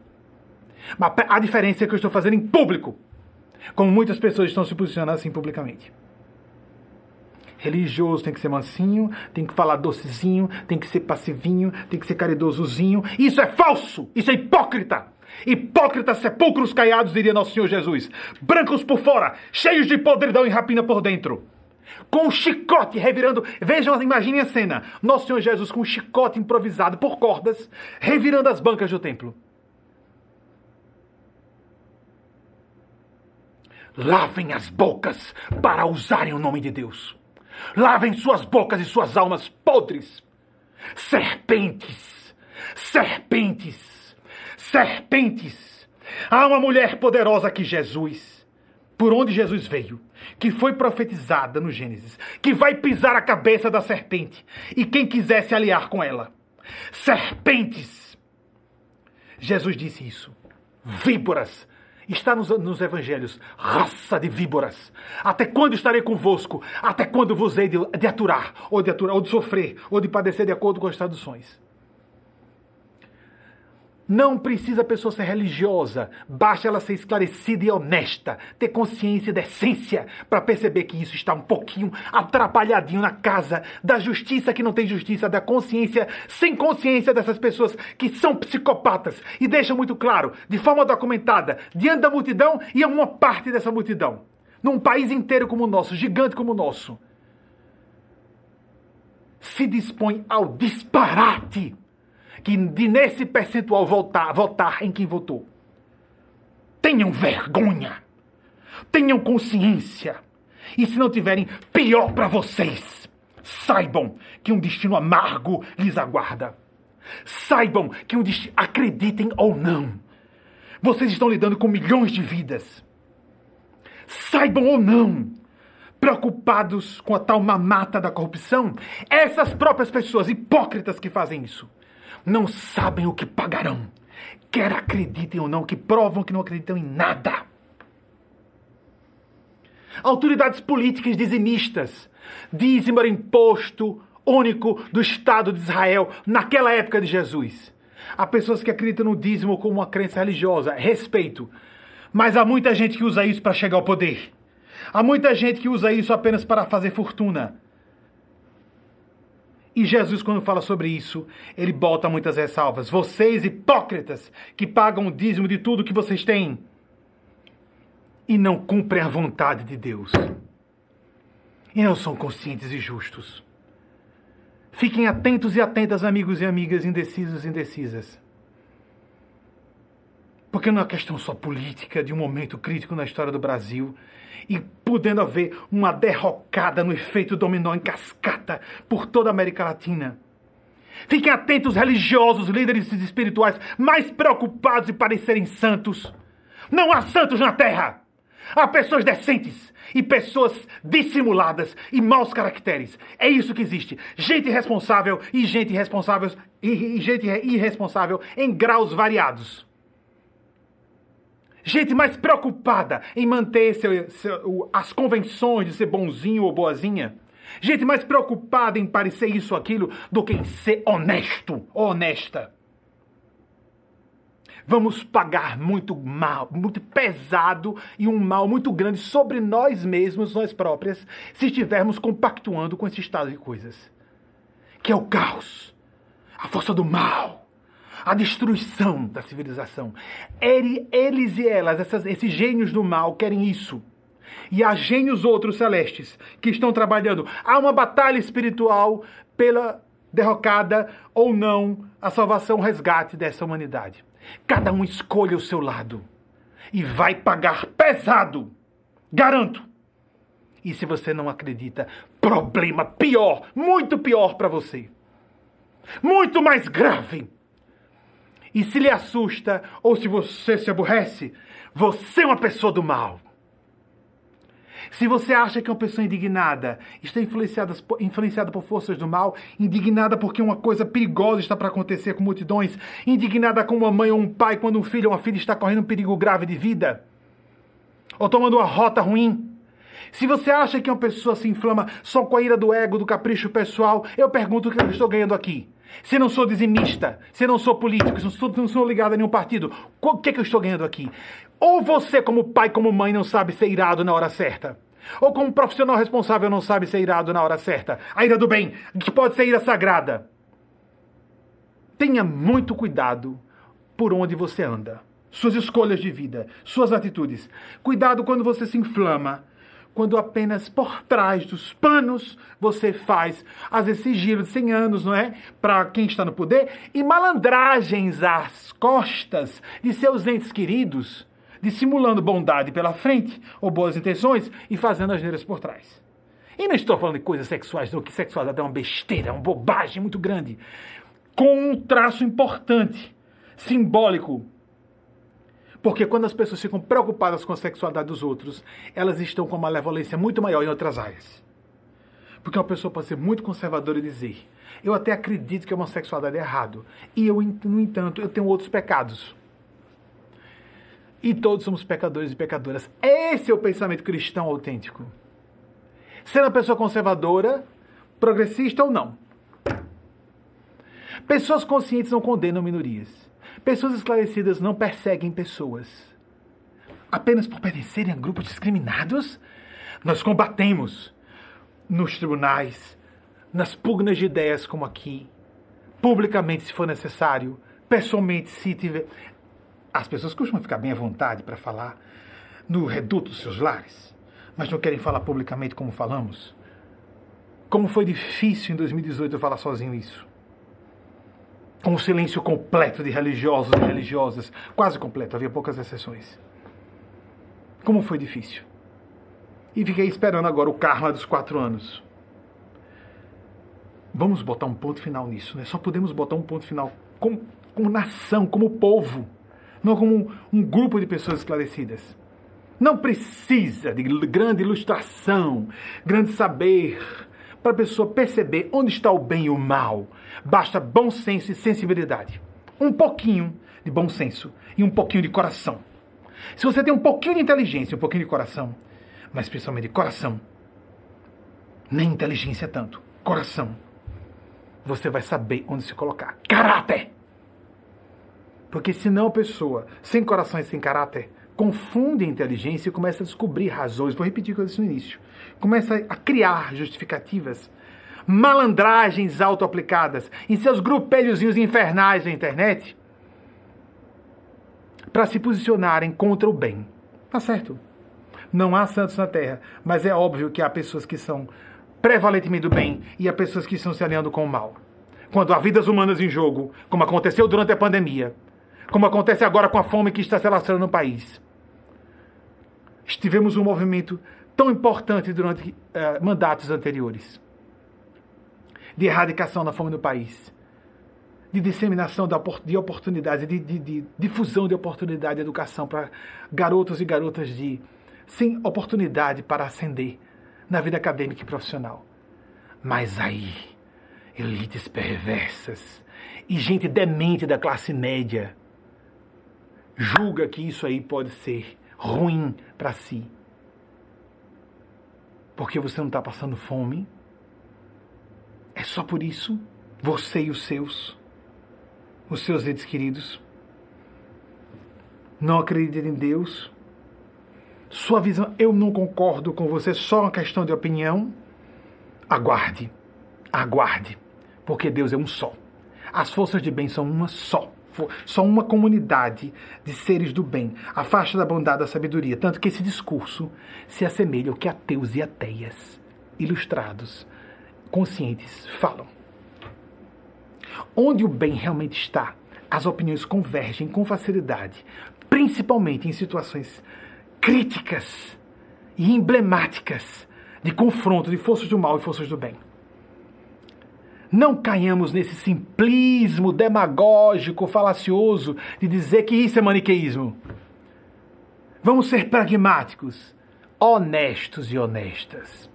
Mas a diferença é que eu estou fazendo em público, como muitas pessoas estão se posicionando assim publicamente. Religioso tem que ser mansinho, tem que falar docezinho, tem que ser passivinho, tem que ser caridosozinho. Isso é falso! Isso é hipócrita! Hipócritas sepulcros caiados, diria nosso Senhor Jesus. Brancos por fora, cheios de podridão e rapina por dentro com um chicote revirando. Vejam, imaginem a cena. Nosso Senhor Jesus com um chicote improvisado por cordas, revirando as bancas do templo. Lavem as bocas para usarem o nome de Deus. Lavem suas bocas e suas almas podres. Serpentes, serpentes, serpentes. Há uma mulher poderosa que Jesus, por onde Jesus veio, que foi profetizada no Gênesis, que vai pisar a cabeça da serpente e quem quiser se aliar com ela. Serpentes! Jesus disse isso. Víboras! Está nos, nos evangelhos, raça de víboras. Até quando estarei convosco? Até quando vos hei de, de aturar, ou de aturar, ou de sofrer, ou de padecer de acordo com as traduções? Não precisa a pessoa ser religiosa, basta ela ser esclarecida e honesta, ter consciência da essência para perceber que isso está um pouquinho atrapalhadinho na casa da justiça que não tem justiça, da consciência sem consciência dessas pessoas que são psicopatas. E deixam muito claro, de forma documentada, diante da multidão e a uma parte dessa multidão, num país inteiro como o nosso, gigante como o nosso, se dispõe ao disparate que de nesse percentual votar, votar em quem votou. Tenham vergonha. Tenham consciência. E se não tiverem, pior para vocês. saibam que um destino amargo lhes aguarda. Saibam que um destino. Acreditem ou não, vocês estão lidando com milhões de vidas. Saibam ou não, preocupados com a tal mamata da corrupção, essas próprias pessoas hipócritas que fazem isso não sabem o que pagarão. Quer acreditem ou não, que provam que não acreditam em nada. Autoridades políticas dizimistas. Dízimo era imposto único do Estado de Israel naquela época de Jesus. Há pessoas que acreditam no dízimo como uma crença religiosa. Respeito. Mas há muita gente que usa isso para chegar ao poder. Há muita gente que usa isso apenas para fazer fortuna. E Jesus, quando fala sobre isso, ele bota muitas ressalvas. Vocês, hipócritas, que pagam o dízimo de tudo que vocês têm e não cumprem a vontade de Deus. E não são conscientes e justos. Fiquem atentos e atentas, amigos e amigas indecisos e indecisas. Porque não é questão só política de um momento crítico na história do Brasil e podendo haver uma derrocada no efeito dominó em cascata por toda a América Latina. Fiquem atentos, religiosos, líderes espirituais, mais preocupados em parecerem santos. Não há santos na terra! Há pessoas decentes e pessoas dissimuladas e maus caracteres. É isso que existe. Gente irresponsável e gente irresponsável e gente irresponsável em graus variados gente mais preocupada em manter seu, seu, as convenções de ser bonzinho ou boazinha. Gente mais preocupada em parecer isso ou aquilo do que em ser honesto ou honesta. Vamos pagar muito mal, muito pesado e um mal muito grande sobre nós mesmos, nós próprias, se estivermos compactuando com esse estado de coisas. Que é o caos, a força do mal a destruição da civilização. Ele, eles e elas, essas, esses gênios do mal, querem isso. E há gênios outros celestes que estão trabalhando. Há uma batalha espiritual pela derrocada ou não a salvação, o resgate dessa humanidade. Cada um escolha o seu lado e vai pagar pesado. Garanto. E se você não acredita, problema pior, muito pior para você. Muito mais grave e se lhe assusta ou se você se aborrece, você é uma pessoa do mal. Se você acha que é uma pessoa indignada está influenciada, influenciada por forças do mal, indignada porque uma coisa perigosa está para acontecer com multidões, indignada com uma mãe ou um pai quando um filho ou uma filha está correndo um perigo grave de vida, ou tomando uma rota ruim, se você acha que uma pessoa se inflama só com a ira do ego, do capricho pessoal, eu pergunto o que eu estou ganhando aqui. Se não sou dizimista, se não sou político, se não sou, não sou ligado a nenhum partido, o que, é que eu estou ganhando aqui? Ou você, como pai, como mãe, não sabe ser irado na hora certa. Ou como profissional responsável não sabe ser irado na hora certa. A ira do bem, que pode ser ira sagrada. Tenha muito cuidado por onde você anda. Suas escolhas de vida, suas atitudes. Cuidado quando você se inflama quando apenas por trás dos panos você faz, às vezes, sigilo de 100 anos, não é? Para quem está no poder, e malandragens às costas de seus entes queridos, dissimulando bondade pela frente, ou boas intenções, e fazendo as neiras por trás. E não estou falando de coisas sexuais, não, que sexualidade é uma besteira, é uma bobagem muito grande. Com um traço importante, simbólico, porque quando as pessoas ficam preocupadas com a sexualidade dos outros, elas estão com uma malevolência muito maior em outras áreas. Porque uma pessoa pode ser muito conservadora e dizer: Eu até acredito que a homossexualidade é errado. E eu, no entanto, eu tenho outros pecados. E todos somos pecadores e pecadoras. Esse é o pensamento cristão autêntico. Ser uma pessoa conservadora, progressista ou não. Pessoas conscientes não condenam minorias. Pessoas esclarecidas não perseguem pessoas. Apenas por pertencerem a grupos discriminados? Nós combatemos nos tribunais, nas pugnas de ideias como aqui, publicamente se for necessário, pessoalmente se tiver. As pessoas costumam ficar bem à vontade para falar no reduto dos seus lares, mas não querem falar publicamente como falamos. Como foi difícil em 2018 eu falar sozinho isso um silêncio completo de religiosos e religiosas, quase completo, havia poucas exceções. Como foi difícil. E fiquei esperando agora o karma dos quatro anos. Vamos botar um ponto final nisso, né? Só podemos botar um ponto final como, como nação, como povo, não como um, um grupo de pessoas esclarecidas. Não precisa de grande ilustração, grande saber para a pessoa perceber onde está o bem e o mal. Basta bom senso e sensibilidade. Um pouquinho de bom senso e um pouquinho de coração. Se você tem um pouquinho de inteligência um pouquinho de coração, mas principalmente de coração, nem inteligência tanto, coração, você vai saber onde se colocar. Caráter! Porque senão a pessoa, sem coração e sem caráter, confunde a inteligência e começa a descobrir razões. Vou repetir o que eu disse no início. Começa a criar justificativas, malandragens auto-aplicadas em seus grupelhozinhos infernais na internet para se posicionarem contra o bem. Tá certo? Não há santos na terra, mas é óbvio que há pessoas que são prevalentemente do bem e há pessoas que estão se alinhando com o mal. Quando há vidas humanas em jogo, como aconteceu durante a pandemia, como acontece agora com a fome que está se alastrando no país. Tivemos um movimento tão importante durante uh, mandatos anteriores de erradicação da fome no país, de disseminação de oportunidades, de, de, de difusão de oportunidade de educação para garotos e garotas de sem oportunidade para ascender na vida acadêmica e profissional. Mas aí, elites perversas e gente demente da classe média julga que isso aí pode ser ruim para si. Porque você não está passando fome. É só por isso, você e os seus, os seus entes queridos, não acreditam em Deus. Sua visão, eu não concordo com você, só uma questão de opinião. Aguarde, aguarde, porque Deus é um só. As forças de bem são uma só só uma comunidade de seres do bem, a faixa da bondade da sabedoria. Tanto que esse discurso se assemelha ao que ateus e ateias, ilustrados, conscientes, falam. Onde o bem realmente está, as opiniões convergem com facilidade, principalmente em situações críticas e emblemáticas de confronto de forças do mal e forças do bem. Não caiamos nesse simplismo demagógico, falacioso de dizer que isso é maniqueísmo. Vamos ser pragmáticos, honestos e honestas.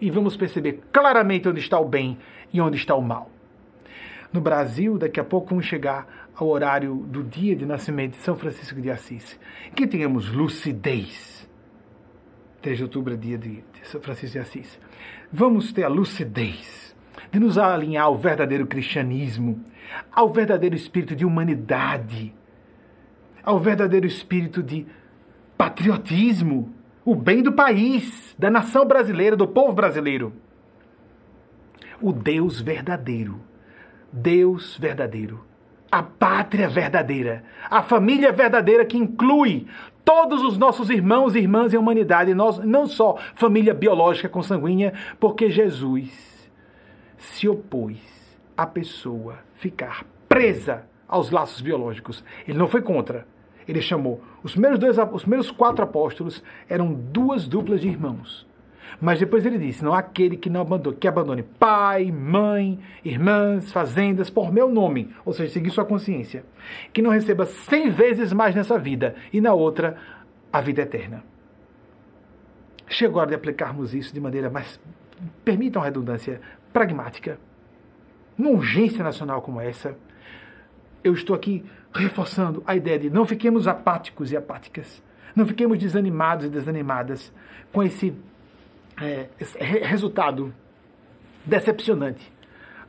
E vamos perceber claramente onde está o bem e onde está o mal. No Brasil, daqui a pouco vamos chegar ao horário do dia de nascimento de São Francisco de Assis. Que tenhamos lucidez. 3 de outubro é dia de São Francisco de Assis. Vamos ter a lucidez de nos alinhar ao verdadeiro cristianismo, ao verdadeiro espírito de humanidade, ao verdadeiro espírito de patriotismo, o bem do país, da nação brasileira, do povo brasileiro. O Deus verdadeiro, Deus verdadeiro, a pátria verdadeira, a família verdadeira que inclui todos os nossos irmãos e irmãs em humanidade, nós, não só família biológica consanguínea, porque Jesus se opôs à pessoa ficar presa aos laços biológicos. Ele não foi contra. Ele chamou. Os primeiros, dois, os primeiros quatro apóstolos eram duas duplas de irmãos. Mas depois ele disse: não aquele que não abandone, que abandone pai, mãe, irmãs, fazendas, por meu nome, ou seja, seguir sua consciência, que não receba cem vezes mais nessa vida e na outra a vida eterna. Chegou a hora de aplicarmos isso de maneira mais, permitam a redundância, pragmática. Numa urgência nacional como essa, eu estou aqui reforçando a ideia de não fiquemos apáticos e apáticas, não fiquemos desanimados e desanimadas com esse, é, esse resultado decepcionante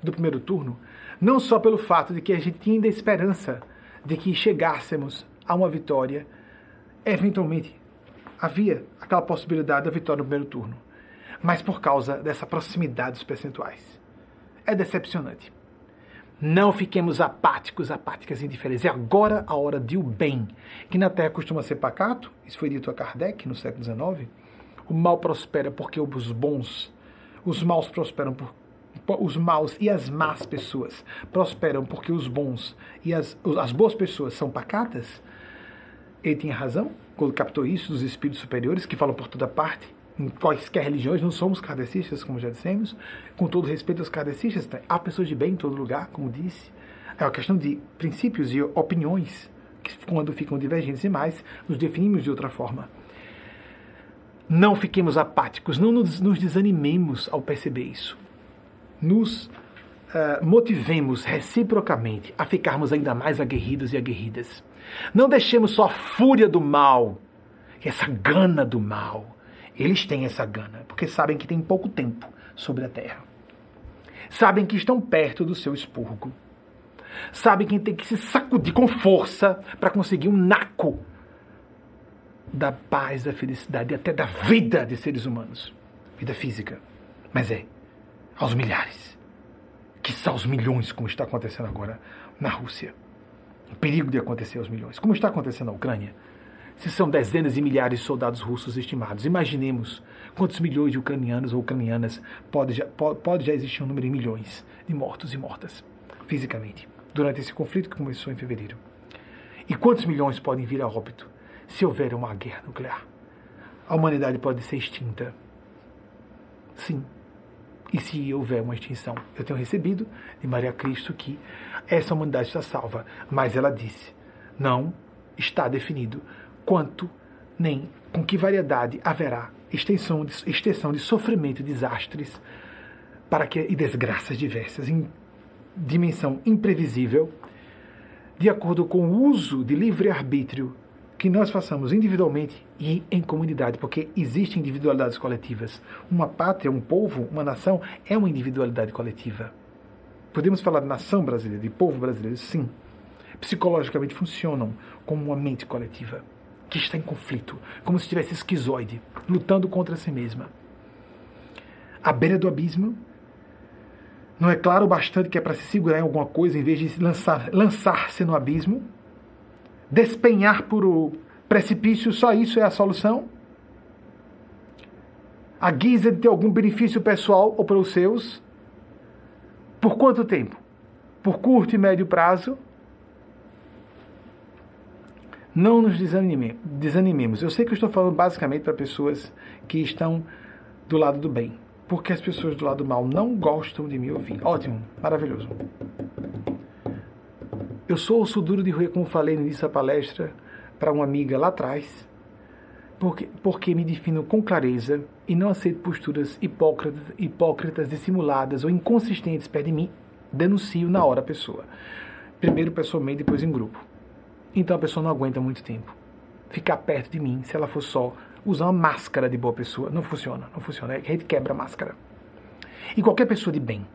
do primeiro turno, não só pelo fato de que a gente tinha ainda esperança de que chegássemos a uma vitória, eventualmente havia aquela possibilidade da vitória no primeiro turno mas por causa dessa proximidade dos percentuais. É decepcionante. Não fiquemos apáticos, apáticas, indiferentes. É agora a hora de o bem, que na Terra costuma ser pacato, isso foi dito a Kardec no século XIX. O mal prospera porque os bons, os maus prosperam por os maus e as más pessoas prosperam porque os bons e as, as boas pessoas são pacatas, ele tinha razão quando captou isso dos espíritos superiores que falam por toda parte em quaisquer religiões, não somos kardecistas, como já dissemos, com todo respeito aos kardecistas, há pessoas de bem em todo lugar, como disse. É uma questão de princípios e opiniões, que quando ficam divergentes demais, nos definimos de outra forma. Não fiquemos apáticos, não nos, nos desanimemos ao perceber isso. Nos uh, motivemos reciprocamente a ficarmos ainda mais aguerridos e aguerridas. Não deixemos só a fúria do mal, essa gana do mal. Eles têm essa gana, porque sabem que tem pouco tempo sobre a terra. Sabem que estão perto do seu expurgo. Sabem que tem que se sacudir com força para conseguir um naco da paz, da felicidade e até da vida de seres humanos. Vida física. Mas é aos milhares. Que são os milhões, como está acontecendo agora na Rússia. O perigo de acontecer aos milhões. Como está acontecendo na Ucrânia. Se são dezenas de milhares de soldados russos estimados, imaginemos quantos milhões de ucranianos ou ucranianas pode já, pode já existir um número de milhões de mortos e mortas, fisicamente, durante esse conflito que começou em fevereiro. E quantos milhões podem vir a óbito se houver uma guerra nuclear. A humanidade pode ser extinta. Sim. E se houver uma extinção? Eu tenho recebido de Maria Cristo que essa humanidade está salva, mas ela disse: não está definido quanto nem com que variedade haverá extensão de, extensão de sofrimento e desastres para que, e desgraças diversas em dimensão imprevisível, de acordo com o uso de livre-arbítrio que nós façamos individualmente e em comunidade, porque existem individualidades coletivas. Uma pátria, um povo, uma nação é uma individualidade coletiva. Podemos falar de nação brasileira, de povo brasileiro, sim. Psicologicamente funcionam como uma mente coletiva que está em conflito, como se estivesse esquizoide, lutando contra si mesma. À beira do abismo, não é claro bastante que é para se segurar em alguma coisa em vez de lançar-se lançar no abismo? despenhar por o precipício, só isso é a solução? A guisa de ter algum benefício pessoal ou para os seus? Por quanto tempo? Por curto e médio prazo? Não nos desanime, desanimemos. Eu sei que eu estou falando basicamente para pessoas que estão do lado do bem, porque as pessoas do lado do mal não gostam de me ouvir. Ótimo, maravilhoso. Eu sou o duro de Rui, como falei no início da palestra, para uma amiga lá atrás, porque, porque me defino com clareza e não aceito posturas hipócritas, hipócritas dissimuladas ou inconsistentes perto de mim, denuncio na hora a pessoa. Primeiro pessoalmente, depois em grupo. Então a pessoa não aguenta muito tempo. Ficar perto de mim, se ela for só usar uma máscara de boa pessoa, não funciona, não funciona. A gente quebra a máscara. E qualquer pessoa de bem,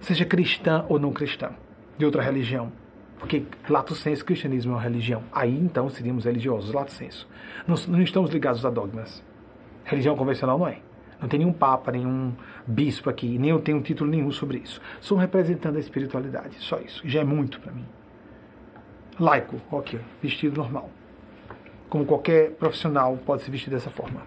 seja cristã ou não cristã, de outra religião. Porque lato senso, cristianismo é uma religião. Aí então seríamos religiosos, lato senso. Não, não estamos ligados a dogmas. Religião convencional não é. Não tem nenhum papa, nenhum bispo aqui, nem eu tenho título nenhum sobre isso. Sou representando a espiritualidade, só isso. Já é muito para mim. Laico, ok, vestido normal. Como qualquer profissional pode se vestir dessa forma.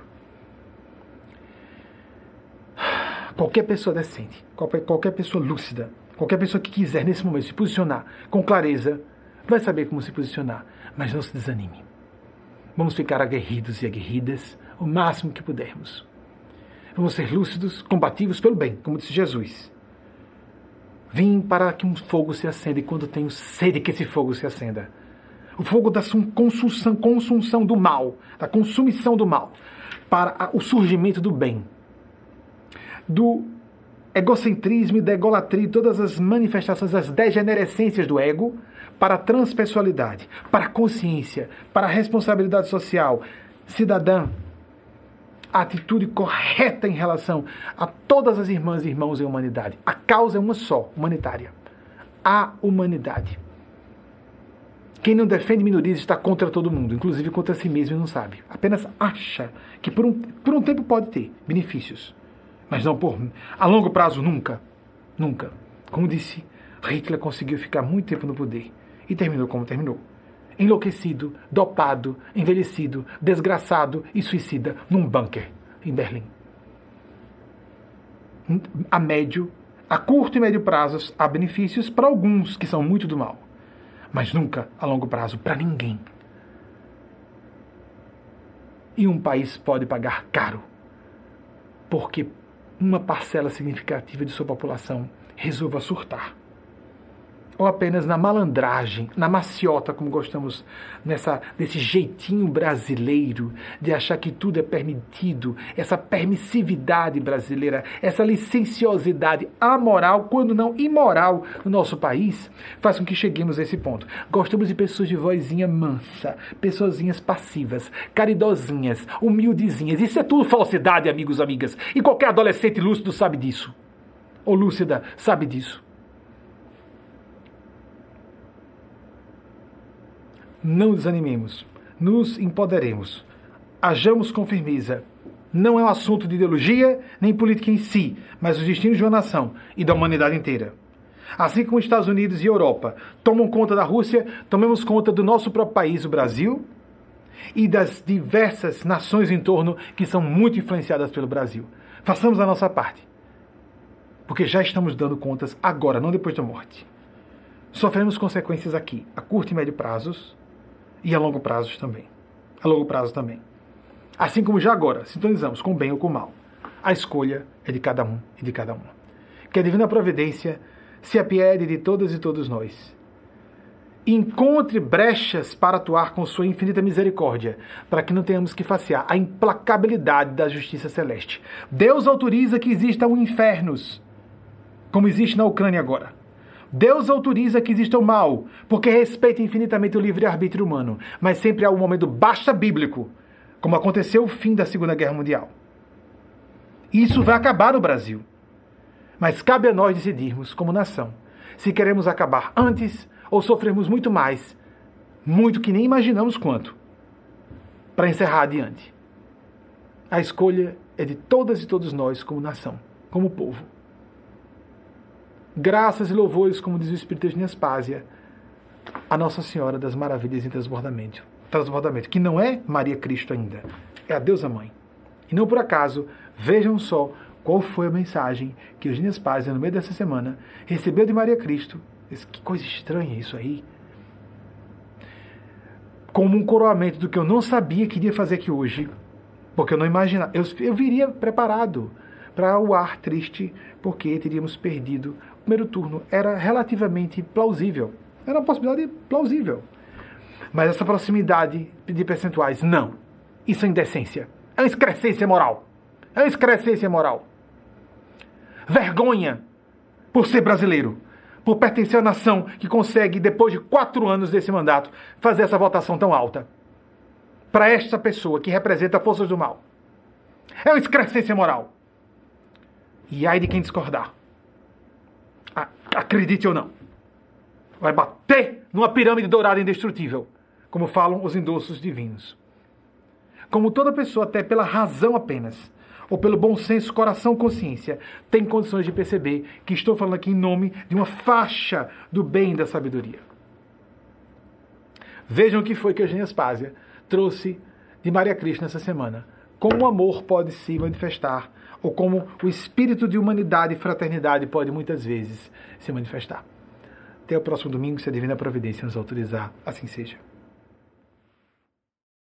Qualquer pessoa decente, qualquer, pessoa lúcida Qualquer pessoa que quiser nesse momento se posicionar com clareza vai saber como se posicionar, mas não se desanime. Vamos ficar aguerridos e aguerridas o máximo que pudermos. Vamos ser lúcidos, combativos pelo bem, como disse Jesus. Vim para que um fogo se acenda e quando tenho sede que esse fogo se acenda. O fogo da consunção, consunção do mal, da consumição do mal, para o surgimento do bem, do egocentrismo e da egolatria, todas as manifestações, as degenerescências do ego, para a transpessoalidade, para a consciência, para a responsabilidade social, cidadã, a atitude correta em relação a todas as irmãs e irmãos em humanidade. A causa é uma só, humanitária. A humanidade. Quem não defende minorias está contra todo mundo, inclusive contra si mesmo e não sabe. Apenas acha que por um, por um tempo pode ter benefícios mas não por a longo prazo nunca, nunca. Como disse, Hitler conseguiu ficar muito tempo no poder e terminou como terminou. Enlouquecido, dopado, envelhecido, desgraçado e suicida num bunker em Berlim. A médio, a curto e médio prazos há benefícios para alguns que são muito do mal, mas nunca a longo prazo para ninguém. E um país pode pagar caro, porque uma parcela significativa de sua população resolva surtar ou apenas na malandragem, na maciota, como gostamos nessa desse jeitinho brasileiro de achar que tudo é permitido, essa permissividade brasileira, essa licenciosidade amoral, quando não imoral, no nosso país, faz com que cheguemos a esse ponto. Gostamos de pessoas de vozinha mansa, pessoazinhas passivas, caridosinhas, humildezinhas. Isso é tudo falsidade, amigos, amigas. E qualquer adolescente lúcido sabe disso. Ou lúcida sabe disso. Não desanimemos, nos empoderemos, hajamos com firmeza. Não é um assunto de ideologia nem política em si, mas os destinos de uma nação e da humanidade inteira. Assim como os Estados Unidos e Europa tomam conta da Rússia, tomemos conta do nosso próprio país, o Brasil, e das diversas nações em torno que são muito influenciadas pelo Brasil. Façamos a nossa parte. Porque já estamos dando contas agora, não depois da morte. Sofremos consequências aqui, a curto e médio prazos, e a longo prazo também. A longo prazo também. Assim como já agora sintonizamos com o bem ou com o mal. A escolha é de cada um e de cada uma. Que a divina providência se apiede de todas e todos nós. Encontre brechas para atuar com sua infinita misericórdia, para que não tenhamos que facear a implacabilidade da justiça celeste. Deus autoriza que existam infernos, como existe na Ucrânia agora. Deus autoriza que exista o mal, porque respeita infinitamente o livre-arbítrio humano, mas sempre há um momento basta bíblico, como aconteceu o fim da Segunda Guerra Mundial. Isso vai acabar no Brasil. Mas cabe a nós decidirmos, como nação, se queremos acabar antes ou sofrermos muito mais, muito que nem imaginamos quanto, para encerrar adiante. A escolha é de todas e todos nós, como nação, como povo. Graças e louvores, como diz o Espírito de Nespásia, a Nossa Senhora das Maravilhas em Transbordamento, transbordamento, que não é Maria Cristo ainda, é a Deusa Mãe. E não por acaso, vejam só qual foi a mensagem que Eugênia Spásia, no meio dessa semana, recebeu de Maria Cristo. Que coisa estranha isso aí. Como um coroamento do que eu não sabia que iria fazer aqui hoje. Porque eu não imaginava. Eu, eu viria preparado para o ar triste, porque teríamos perdido primeiro turno. Era relativamente plausível. Era uma possibilidade plausível. Mas essa proximidade de percentuais, não. Isso é indecência. É uma excrescência moral. É uma excrescência moral. Vergonha por ser brasileiro. Por pertencer à nação que consegue, depois de quatro anos desse mandato, fazer essa votação tão alta. Para esta pessoa que representa forças do mal. É uma excrescência moral. E ai de quem discordar. Acredite ou não. Vai bater numa pirâmide dourada indestrutível, como falam os endossos divinos. Como toda pessoa, até pela razão apenas, ou pelo bom senso, coração, consciência, tem condições de perceber que estou falando aqui em nome de uma faixa do bem da sabedoria. Vejam o que foi que Eugênia Spásia trouxe de Maria Cristo nessa semana. Como o amor pode se manifestar ou como o espírito de humanidade e fraternidade pode muitas vezes se manifestar. Até o próximo domingo, se a Divina Providência nos autorizar, assim seja.